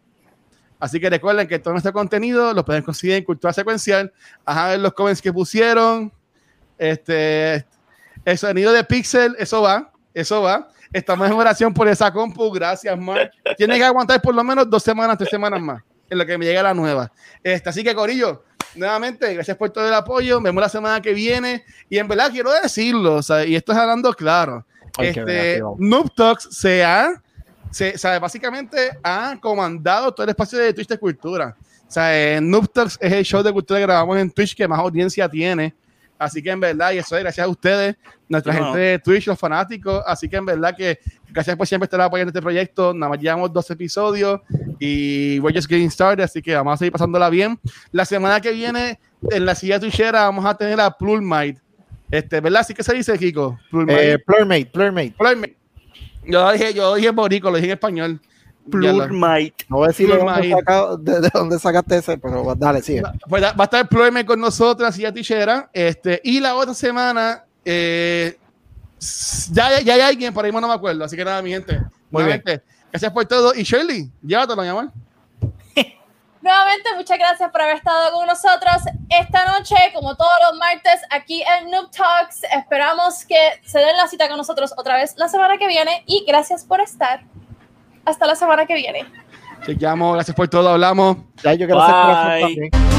S3: Así que recuerden que todo nuestro contenido lo pueden conseguir en Cultura Secuencial. Ajá, ver los comments que pusieron. Este, el sonido de Pixel, eso va, eso va. Estamos en oración por esa compu. Gracias, Mark. Tiene que aguantar por lo menos dos semanas, tres semanas más, en lo que me llega la nueva. Este, así que, Corillo, nuevamente, gracias por todo el apoyo. Vemos la semana que viene. Y en verdad quiero decirlo, y esto es hablando claro.
S4: Ay,
S3: Este. Noob Talks se ha, se, o sea, básicamente ha comandado todo el espacio de Twitch de cultura. O sea, eh, Noob Talks es el show de cultura que grabamos en Twitch que más audiencia tiene. Así que en verdad, y eso es gracias a ustedes, nuestra
S2: No.
S3: gente de Twitch, los fanáticos. Así que en verdad que gracias por siempre estar apoyando este proyecto. Nada más llevamos dos episodios y we're just getting started. Así que vamos a seguir pasándola bien. La semana que viene, en la silla twitchera, vamos a tener a Plurmite. Este, ¿Verdad? Así que se dice, Kiko. Plurmite.
S4: Eh, Plurmate, Plurmate.
S3: Plurmite. Yo dije, yo dije borico, lo dije en español. Ya
S2: Plurmite.
S4: No voy a decir de dónde,
S3: Plurmate.
S4: saca- de, de dónde sacaste ese, pero dale, sigue.
S3: Pues va a estar Plurmite con nosotros, silla tichera. Este, y la otra semana, eh, ya, ya hay alguien, por ahí no me acuerdo. Así que nada, mi gente.
S4: Muy
S3: Nuevamente, Gracias por todo. Y Shirley, llévatelo, mi amor.
S1: Nuevamente, muchas gracias por haber estado con nosotros esta noche, como todos los martes, aquí en Noob Talks. Esperamos que se den la cita con nosotros otra vez la semana que viene y gracias por estar. Hasta la semana que viene.
S3: Chequeamos, gracias por todo, hablamos.
S4: Ya yo quiero hacer corazón
S2: Bye.